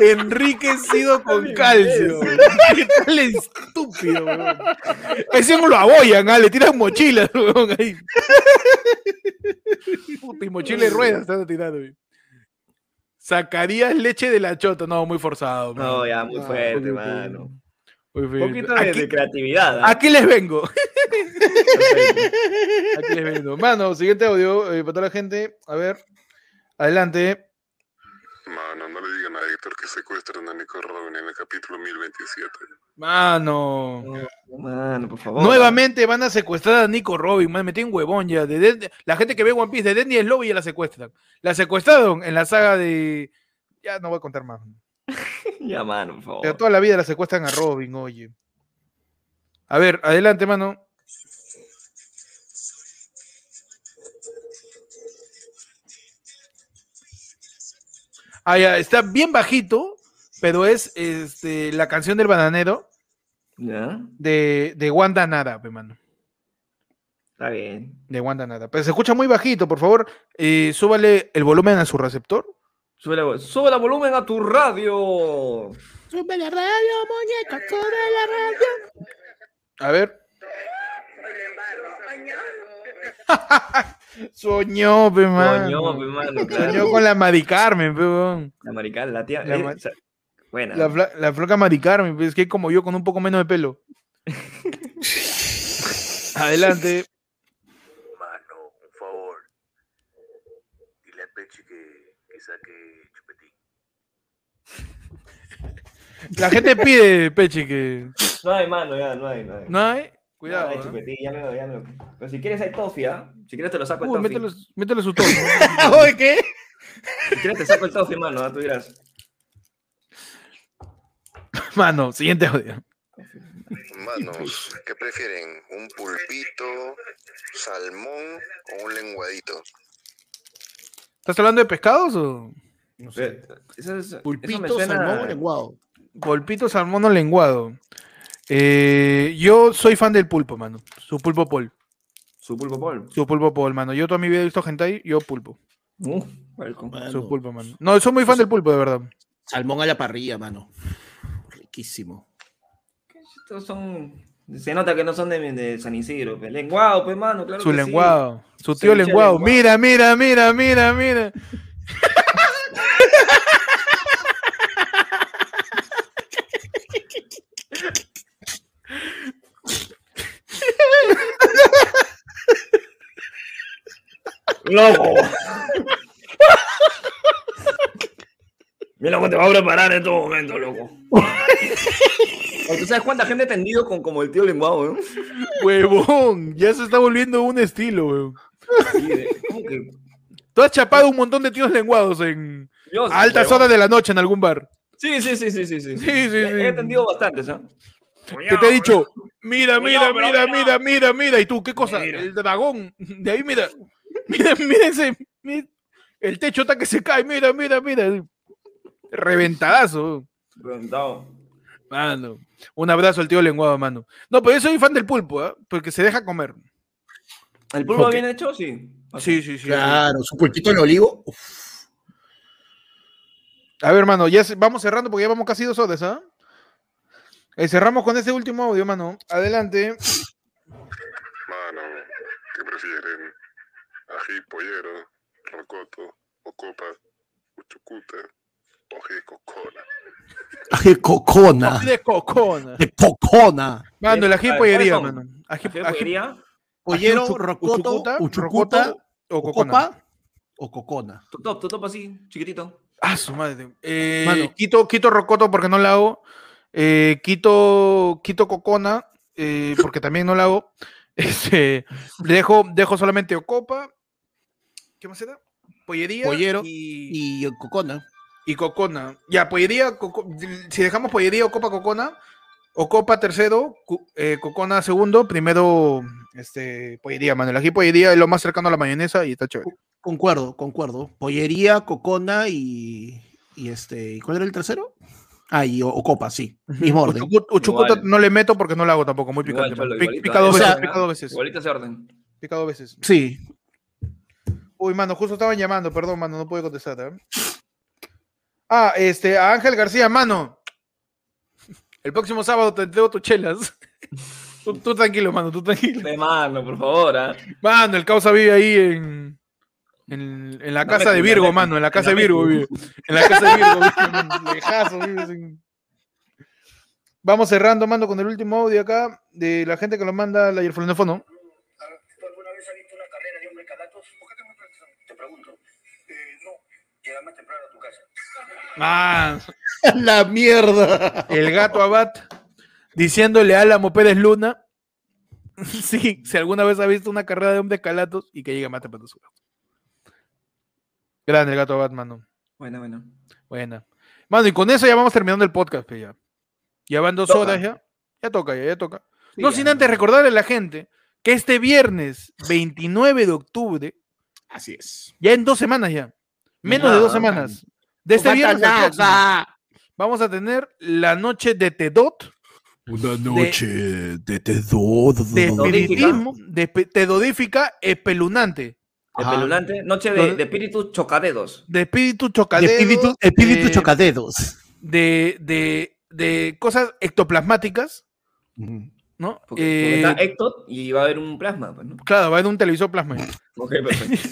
Enriquecido con calcio. ¿Qué tal estúpido, weón? Ese no lo aboyan, ah, le tiran mochilas, weón, ahí. Puta, y mochila de ruedas están tirando, weón. Sacarías leche de la chota. No, muy forzado. man. No, ya, muy Ah, fuerte, mano. Muy Un poquito de, Aquí- de creatividad. ¿ah? Aquí les vengo. Aquí les vengo. Mano, siguiente audio eh, para toda la gente. A ver. Adelante. Mano, no le digan a Héctor que secuestran a Nico Robin en el capítulo 1027. Mano. Mano, por favor. Nuevamente van a secuestrar a Nico Robin, man, me tienen huevón ya. De Dead- la gente que ve One Piece de Denny es Lobby ya la secuestran. La secuestraron en la saga de. Ya no voy a contar más. Ya, mano, por favor. Pero toda la vida la secuestran a Robin, oye. A ver, adelante, mano. Ah, ya, está bien bajito, pero es este, la canción del bananero Ya, de, de Wanda Nara, pe, mano. está bien. De Wanda Nara. Pero se escucha muy bajito, por favor, eh, súbale el volumen a su receptor. Sube la, sube la volumen a tu radio. Sube la radio, muñeca, sube la radio. A ver. Soñó, pe, mano. Coño, pe, mano, Soñó con la Mari Carmen, pe, weón. La marical, la tía. La eh, ma- o sea, buena. La, fla- la flaca Mari Carmen, es que es como yo con un poco menos de pelo. Adelante. Mano, un favor. Dile a Pechi que, que saque chupetín. La gente pide, Peche, que. No hay, mano, ya, no hay, no hay. ¿No hay? Cuidado. No ¿eh? chupetín, ya me lo, ya me lo- Pero si quieres hay toffee, ¿ah? Si quieres te lo saco el Uy, toffee. métele, métele su. Oye, ¿qué? Si quieres te saco el toffee, mano, ¿ah? tú dirás. Mano, siguiente audio. Manos, ¿qué prefieren? ¿Un pulpito, salmón o un lenguadito? ¿Estás hablando de pescados o? No sé. Eso, es- eso me Pulpito, suena- salmón o lenguado. Polpito salmón o lenguado. Eh, yo soy fan del pulpo, mano. Su pulpo pol. Su pulpo pol. Su pulpo pol, mano. Yo toda mi vida he visto hentai, yo pulpo. Uh, welcome. Su pulpo, mano. No, soy muy fan del pulpo, de verdad. Salmón a la parrilla, mano. Riquísimo. Estos son. Se nota que no son de, de San Isidro. Pues. Lenguado, pues, mano, claro. Su que sí. lenguado. Su tío lenguado. lenguado. Mira, mira, mira, mira, mira. ¡Loco! Mira cómo te va a preparar en este momento, loco. ¿Tú sabes cuánta gente ha tendido con como el tío lenguado, eh? Huevón. Ya se está volviendo un estilo, weón. Tú has chapado un montón de tíos lenguados en a altas huevón. horas de la noche en algún bar. Sí, sí, sí, sí, sí. sí. Sí, sí, He, sí. he atendido bastantes, ¿ah? Que te he dicho, mira, mira, mira, mira. mira, mira, mira. ¿Y tú qué cosa? Mira. El dragón. De ahí, mira. Mira ese. mira, el techo está que se cae. Mira, mira, mira. Reventadazo. Preguntado. Mano. Un abrazo al tío lenguado, mano. No, pero yo soy fan del pulpo, ¿ah? Porque se deja comer. ¿El pulpo bien hecho? Sí. Sí, sí, sí. Claro, su pulpito en olivo. Uf. A ver, mano, ya vamos cerrando porque ya vamos casi dos horas, ¿ah? Eh, cerramos con este último audio, mano. Adelante. Mano, ¿qué prefieren? ¿Ají pollero, rocoto, ocopa, uchucuta o ají cocona? De cocona. De cocona. De cocona. Mano, el ají pollería, mano. Ají, ¿Ají ají- pollería? Pollero, uchu- rocoto, uchucuta, uchucuta, rocoto o cocona. ocopa o cocona. Tu top, tu top así, chiquitito. Ah, su madre. Eh, Mano. quito, quito rocoto porque no la hago. Eh, quito, quito Cocona, eh, porque también no la hago. Este, le dejo, dejo solamente Ocopa. ¿Qué más era? Pollería Pollero y, Y Cocona. y Cocona. Ya, Pollería, Coco- si dejamos Pollería, Ocopa, Cocona. Ocopa tercero, Cu- eh, Cocona segundo, primero este, Pollería, mano. El ají Pollería es lo más cercano a la mayonesa y está chévere. Concuerdo, concuerdo. Pollería, Cocona y, y este. ¿y ¿Cuál era el tercero? Ah, y O- Ocopa, sí. Mismo orden. Uchucut- Uchucuta Igual. no le meto porque no la hago tampoco, muy Igual, picante. Cholo, mano. Pic- igualito, pica dos o veces, sea, pica dos veces. Igualito ese orden. Pica dos veces. Sí. Uy, mano, justo estaban llamando, perdón, mano, no pude contestar. ¿eh? Ah, este, a Ángel García, mano. El próximo sábado te entrego tus chelas. Tú, tú tranquilo, mano, tú tranquilo. De mano, por favor, ¿ah? Mano, el causa vive ahí en, en, en la No casa de Virgo, mano, en la casa de Virgo vive. En la casa de Virgo, vive, lejazo, vive sin- Vamos cerrando, mando con el último audio acá de la gente que lo manda la Yerfolonefono. ¿Tú alguna vez has visto una carrera de hombre calatos? ¿Por qué te, me- te pregunto? Eh, no, llega más temprano a tu casa. Man, La mierda. el gato Abad diciéndole a Álamo Pérez Luna sí, si alguna vez ha visto una carrera de hombres calatos y que llegue temprano a su casa. Grande el gato Abad, mano. Bueno, bueno. Buena. Mano, y con eso ya vamos terminando el podcast, pe, ya. Ya van dos Toca. horas ya. Ya toca, ya, ya toca. Sí, no ya, sin antes recordarle a la gente que este viernes 29 de octubre, Así es. ya en dos semanas ya, menos de dos Nada. semanas, de este viernes nada. vamos a tener la noche de Tedot, Una noche de terror. de espiritismo, de tedodífica espelunante, El Ajá. pelunante, noche de, de espíritus chocadedos. de espíritu De chocadero, espíritu, espíritu de- chocadedos. de, de, de cosas ectoplasmáticas. ¿no? Porque, porque Eh, está Ectot y va a haber un plasma, pues, ¿no? claro, va a haber un televisor plasma. Ok, perfecto.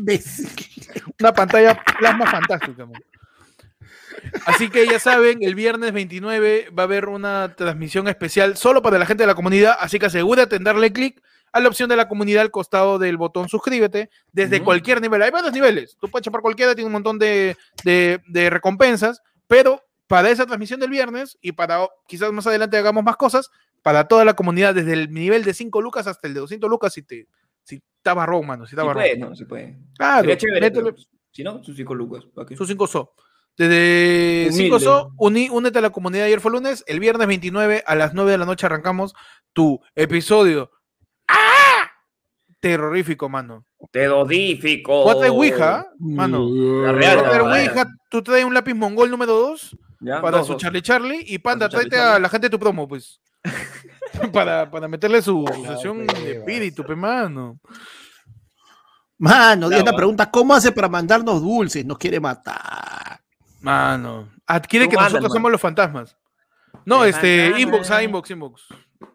Una pantalla plasma fantástica. man. Así que ya saben, el viernes 29 va a haber una transmisión especial solo para la gente de la comunidad, así que asegúrate en darle clic a la opción de la comunidad al costado del botón suscríbete desde cualquier nivel. Hay varios niveles, tú puedes chapar cualquiera, tiene un montón de, de- de recompensas, pero para esa transmisión del viernes y para quizás más adelante hagamos más cosas, para toda la comunidad, desde el nivel de 5 lucas hasta el de 200 lucas, si te si está barrón, mano, si está barrón. puede, ¿no? Se puede. Claro, chévere, métele- Si no, sus cinco lucas. ¿para qué? sus 5 so. Desde Humilde. 5 so, uní- únete a la comunidad ayer fue lunes. El viernes 29 a las 9 de la noche arrancamos tu episodio. ¡Ah! Terrorífico, mano. Tedodífico. ¿Tú traes Ouija, mano? La ¿Tú real. Ouija? ¿Tú traes un lápiz mongol número 2 Ya, para su dos. Charlie Charlie? Y Panda, tráete Charlie a la gente de tu promo, pues. para, para meterle su sesión pe, de vas. espíritu, pe, mano. Mano, Diana va. pregunta, ¿cómo hace para mandarnos dulces? Nos quiere matar. Mano. Adquiere Tú que mandas, nosotros somos los fantasmas. No, Te este, inbox, ah, inbox, inbox.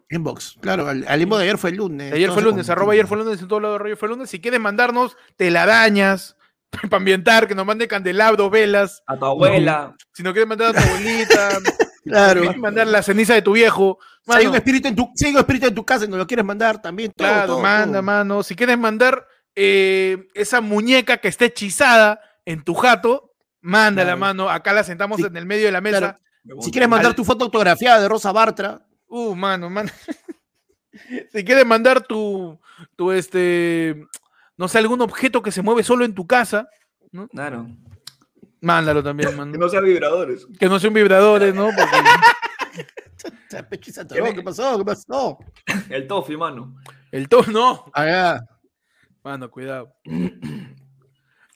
Inbox. Claro, al, al inbox de ayer fue el lunes. Ayer fue se lunes, arroba ayer fue confunde. lunes en todo lado de rollo fue lunes. Si quieres mandarnos telarañas para ambientar, que nos mande candelabros, velas. A tu abuela. Si no quieres mandar a tu abuelita, Claro. quieres mandar la ceniza de tu viejo. Si hay un espíritu en tu, si hay un espíritu en tu casa y nos lo quieres mandar también. todo, claro, todo, manda, todo. mano. Si quieres mandar eh, esa muñeca que esté hechizada en tu jato, mándala, Claro. mano. Acá la sentamos Sí, en el medio de la mesa. claro. Si quieres mandar tu foto autografiada de Rosa Bartra, Uh, mano, mano. si quieres mandar tu, tu, este, no sé, algún objeto que se mueve solo en tu casa, Claro. mándalo también, mano. Que no sean vibradores. Que no sean vibradores, ¿no? Porque ¿qué pasó? ¿Qué pasó? El tofi, mano. el to no. Ah, Mano, cuidado.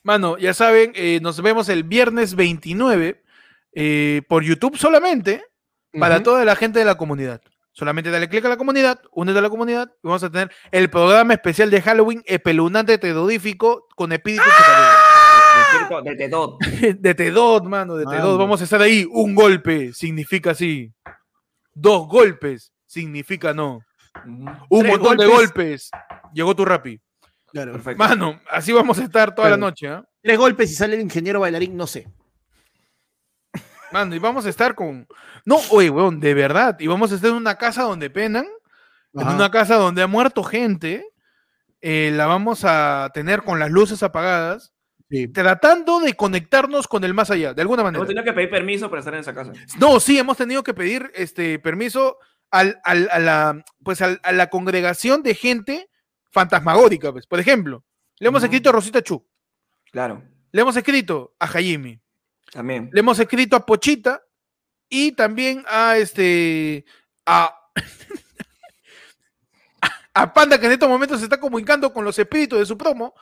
Mano, ya saben, eh, nos vemos el viernes 29 eh, por YouTube solamente para toda la gente de la comunidad. Solamente dale clic a la comunidad, únete a la comunidad y vamos a tener el programa especial de Halloween espeluznante tedodífico con espíritu chocadero. De Tedot. De Tedot, mano, de. Tedot. Vamos a estar ahí. Un golpe significa sí. Dos golpes significa no. Un Tres montón de golpes. golpes. Llegó tu rapi. Claro. Perfecto. Mano, así vamos a estar toda la noche, ¿ah? Tres golpes y sale el ingeniero bailarín, no sé. Mano, y vamos a estar con. No, oye, weón, de verdad. Y vamos a estar en una casa donde penan, en una casa donde ha muerto gente. eh, la vamos a tener con las luces apagadas. Sí. tratando de conectarnos con el más allá, de alguna manera. Hemos tenido que pedir permiso para estar en esa casa. No, sí, hemos tenido que pedir este permiso al, al- a, la, pues al- a la congregación de gente fantasmagórica. Pues. Por ejemplo, le hemos escrito a Rosita Chu, Claro, le hemos escrito a Jaime, también. le hemos escrito a Pochita y también a este a, a Panda que en estos momentos se está comunicando con los espíritus de su promo.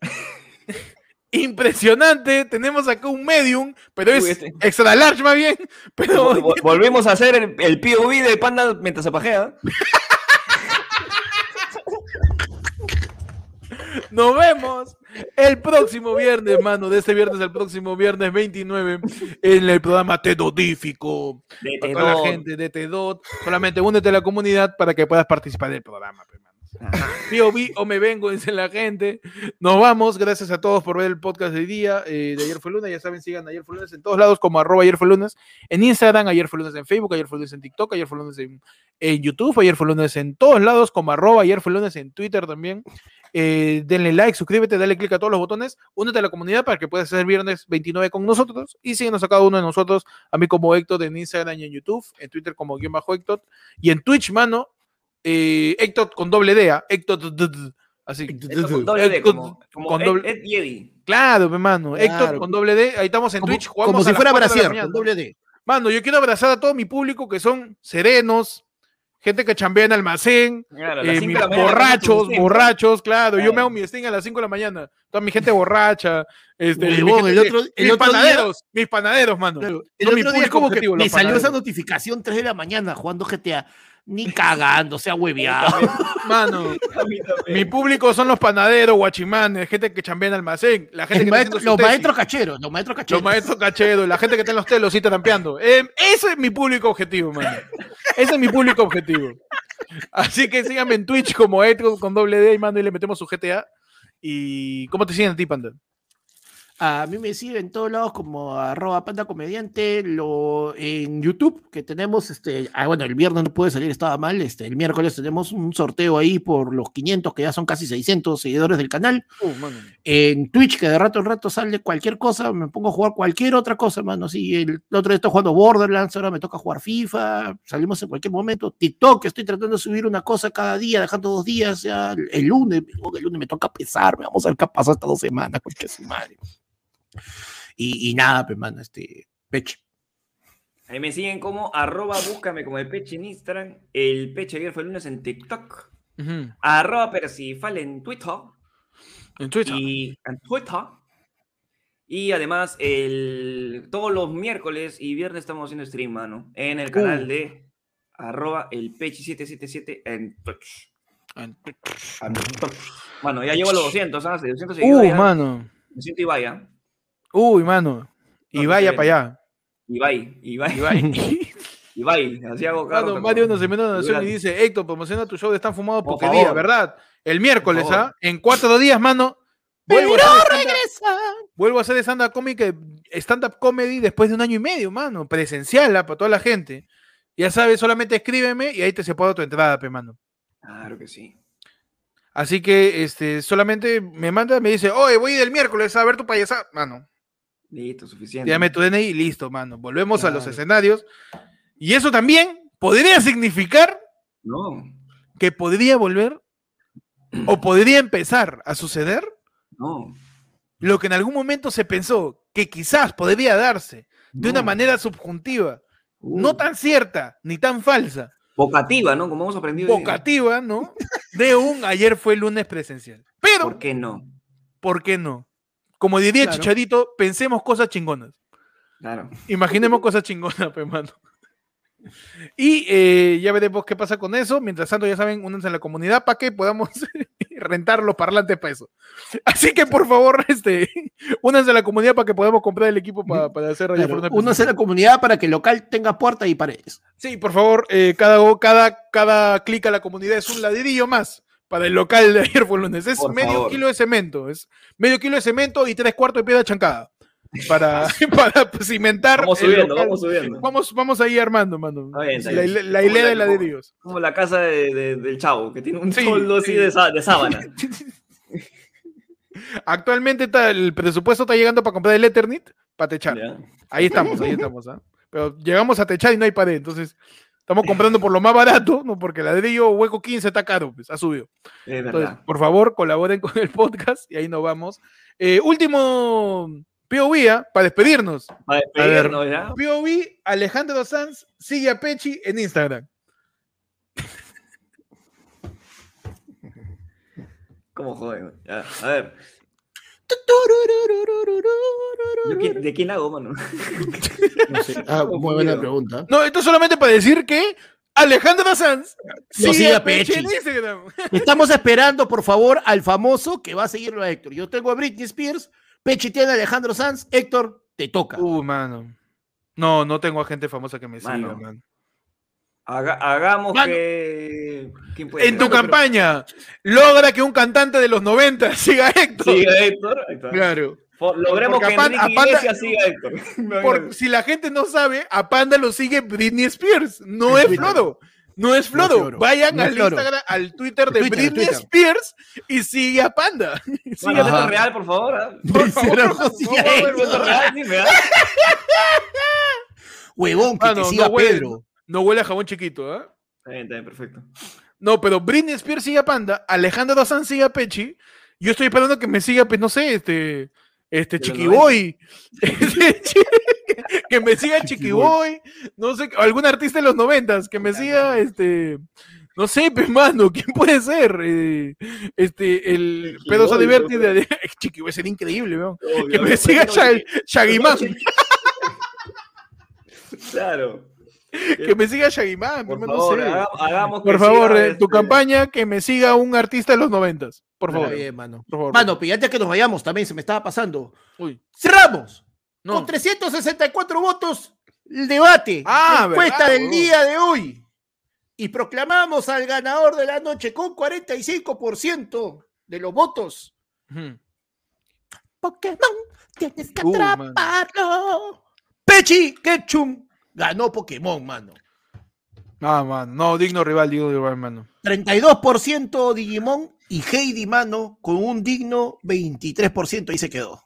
Impresionante, tenemos acá un medium, pero es Uy, este. extra large más bien, pero Vol- vol- Volvemos a hacer el, el POV de Panda mientras se pajea. Nos vemos el próximo viernes, mano. De este viernes al próximo viernes 29 en el programa Tedodífico. De Para toda la gente de Tedot. Solamente únete a la comunidad para que puedas participar del programa. pe, mano. Ajá. POV o me vengo, dice la gente. Nos vamos. Gracias a todos por ver el podcast de día. eh, de ayer fue lunes. Ya saben, sigan ayer fue lunes en todos lados como arroba ayer fue lunes. En Instagram, ayer fue lunes en Facebook, ayer fue lunes en TikTok, ayer fue lunes en, en YouTube, ayer fue lunes en todos lados como arroba ayer fue lunes en Twitter también. Eh, denle like, suscríbete, dale click a todos los botones, únete a la comunidad para que puedas ser viernes 29 con nosotros y síguenos a cada uno de nosotros, a mí como Héctor en Instagram y en YouTube, en Twitter como guion bajo Héctor y en Twitch, mano, eh, Héctor con doble D, ¿ah? Héctor, d- d- d- así. Con doble D, Héctor como, como con Ed, doble- Ed Yedi. Claro, mi mano, Héctor con doble D, ahí estamos en Como, Twitch, como jugamos si a las fuera Brasil, con doble D. Mano, yo quiero abrazar a todo mi público que son serenos, gente que chambea en almacén, Claro, eh, mis borrachos, borrachos, claro. Yo me hago mi sting a las 5 de la mañana. Toda mi gente borracha. Este, mi Huevón, gente el que- otro- el mis otro día- panaderos, mis panaderos, mano. El mi otro día es que me salió esa panaderos. notificación 3 de la mañana jugando GTA. Ni cagando, sea hueveado. Mano, mi público son los panaderos, guachimanes, gente que chambea en almacén, la gente que maestro- los maestros cacheros, los maestros cacheros. los maestros cacheros, la gente que está en los telos y trampeando. Eh, ese es mi público objetivo, mano. Ese es mi público objetivo. Así que síganme en Twitch como Edgar con doble D y mando y le metemos su GTA. ¿Y cómo te siguen a ti, Panda? A mí me siguen en todos lados como arroba panda comediante, lo, en YouTube, que tenemos, este, ah, bueno, el viernes no puede salir, estaba mal, este, el miércoles tenemos un sorteo ahí por los 500, que ya son casi 600 seguidores del canal. Uh. En Twitch, que de rato en rato sale cualquier cosa, me pongo a jugar cualquier otra cosa, mano. Así, el otro día estoy jugando Borderlands, ahora me toca jugar FIFA, salimos en cualquier momento. TikTok, estoy tratando de subir una cosa cada día, dejando dos días, ya el, el lunes, el lunes me toca pesarme, vamos a ver qué ha pasado estas dos semanas, concha de su madre. Y, y nada, pues, mano, este, peche. Ahí me siguen como arroba búscame como el peche en Instagram, el peche ayer fue el lunes en TikTok, Ujú. arroba persifal en Twitter En Twitter. y en Twitter. Y además, el, todos los miércoles y viernes estamos haciendo stream, mano, en el canal Uh. de arroba el peche777 en Twitch. En Twitch. En Twitch. Bueno, ya llevo a los 200, ¿sabes? De 200 seguidores. Uh, ya mano. Me siento Ibai, ¿ah? Uy, mano. Y No, vaya no para allá. Ibai, Ibai, Ibai. Ibai, así hago Mano, carro, Mario nos envió una donación y dice, Héctor, promociona tu show de Están Fumados Por porque favor. día, ¿verdad? El miércoles. ¿ah? En cuatro días, mano. Vuelvo a stand-up- Vuelvo a hacer stand-up comedy, stand-up comedy después de un año y medio, mano. Presencial, ¿ah? para toda la gente. Ya sabes, solamente escríbeme y ahí te separo tu entrada, pe, mano. Claro que sí. Así que este, solamente me manda, me dice, oye, voy del miércoles a ver tu payasada. Mano, Listo, suficiente. Dame tu DNI y listo, mano. Volvemos a los escenarios. Y eso también podría significar No, que podría volver o podría empezar a suceder no. lo que en algún momento se pensó que quizás podría darse de una manera subjuntiva, Uh, no tan cierta ni tan falsa, vocativa, ¿no? Como hemos aprendido. vocativa, ¿no? De un ayer fue lunes presencial. Pero, ¿Por qué no? ¿por qué no? Como diría Claro. Chicharito, pensemos cosas chingonas. Claro. Imaginemos cosas chingonas, pues, mano. Y eh, ya veremos qué pasa con eso. Mientras tanto, ya saben, únanse a la comunidad para que podamos rentar los parlantes para eso. Así que, por favor, este, únanse a la comunidad para que podamos comprar el equipo para, para hacer Radio Claro, uno hace la comunidad para que el local tenga puerta y paredes. Sí, por favor, eh, cada, cada, cada clic a la comunidad es un ladrillo más para el local de ayer fue lunes. Es Por medio favor. kilo de cemento, es medio kilo de cemento y tres cuartos de piedra chancada para, para cimentar. Vamos subiendo, vamos subiendo. Vamos, vamos ahí armando, mano. Bien, la, bien. la- la hilera de ladrillos. Como la casa de- de- del chavo, que tiene un Sí, toldo así sí. de, sá- de sábana. Actualmente está- el presupuesto está llegando para comprar el Ethernet para techar. Ahí estamos, ahí estamos. ¿ah? Pero llegamos a techar y no hay pared, entonces estamos comprando por lo más barato, ¿no? Porque ladrillo hueco 15 está caro, pues, ha subido. Es Entonces, por favor, colaboren con el podcast y ahí nos vamos. Eh, último POV ¿ah? para despedirnos. Para despedirnos ya. POV, Alejandro Sanz sigue a Pechi en Instagram. ¿Cómo joden? Ya, a ver. ¿Yo quién- ¿De quién hago, mano? No sé. Ah, muy buena pregunta. No, esto solamente para decir que Alejandro Sanz Lo sigue a Pechi Pechi. en Instagram. Estamos esperando, por favor, al famoso que va a seguirlo a Héctor. Yo tengo a Britney Spears, Pechi tiene a Alejandro Sanz, Héctor, te toca. Uh, mano. No, no tengo a gente famosa que me siga, Mano. Haga- hagamos Mano. que. ¿Quién puede En tu campaña, logra que un cantante de los 90 siga a Héctor. Siga Héctor. Claro. Logremos Porque que a Pan- Enrique a Panda- Iglesias siga a Héctor. Por- si la gente no sabe, a Panda lo sigue Britney Spears. No es. Floro. No es No es Floro. Floro. Vayan es al Floro. Instagram, al Twitter de Twitter, Britney Twitter. Spears y sigue a Panda. Sigue Sigue a Real, por favor. ¿ah? Por favor, Real, ¿ah? Huevón, que te siga Pedro. No huele a jabón chiquito, ¿ah? Está bien, está bien, perfecto. No, pero Britney Spears sigue a Panda, Alejandro Dozán sigue a Pechi. Yo estoy esperando que me siga, pues no sé, este, este Chiquiboy. Este, que me siga Chiquiboy. No sé, algún artista de los noventas, que me siga, este, no sé, pues mano, ¿quién puede ser? Eh, este, el Chiquiboy, ¿no? de Chiquiboy sería increíble, ¿no? Que me siga Shaggy Man, Claro. que me siga Shaggy Man, Por no favor, sé. haga- hagamos que Por favor, siga, en tu este, campaña que me siga un artista de los noventas. Por Está favor. bien, mano. Por favor. Mano, pero antes que nos vayamos, también se me estaba pasando. Uy, Cerramos no. con 364 votos el debate, Ah, la encuesta verdad, del día de hoy. Y proclamamos al ganador de la noche con 45% de los votos. Ujú. Pokémon, tienes que Uh, mano. atraparlo. Pechi Ketchum ganó Pokémon, mano. Ah, mano. No, digno rival, digno rival, mano. 32% Digimon y Heidi, mano, con un digno 23%. Ahí se quedó.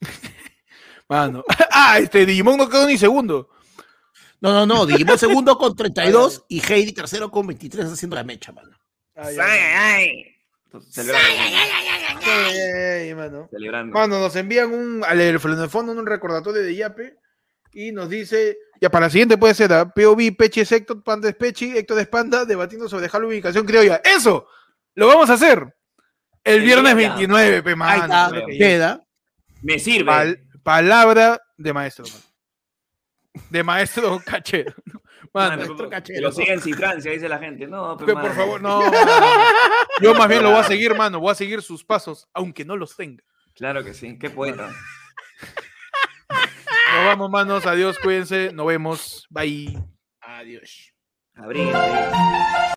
Mano. Ah, este Digimon no quedó ni segundo. No, no, no. Digimon segundo con 32 y Heidi tercero con 23 haciendo la mecha, mano. Ay, Ay, ay. Mano. Celebrando. Mano, nos envían un, al fondo un recordatorio de Yape y nos dice, ya para la siguiente puede ser ¿ah? POV, Pechi es Héctor, Panda es Pechi, Héctor es Panda, debatiendo sobre Halloween ubicación criolla. ¡Eso! Lo vamos a hacer. El viernes ya. 29, pe, está, que ya. queda. Me sirve. Pal- palabra de maestro, mano. De maestro cachero. Nuestro que cachero. lo siguen en Francia, dice la gente. No, Pe, por favor, no. Yo más bien lo voy a seguir, mano. Voy a seguir sus pasos, aunque no los tenga. Claro que sí, qué poeta. Nos vamos, manos. Adiós, cuídense. Nos vemos. Bye. Adiós. Abril.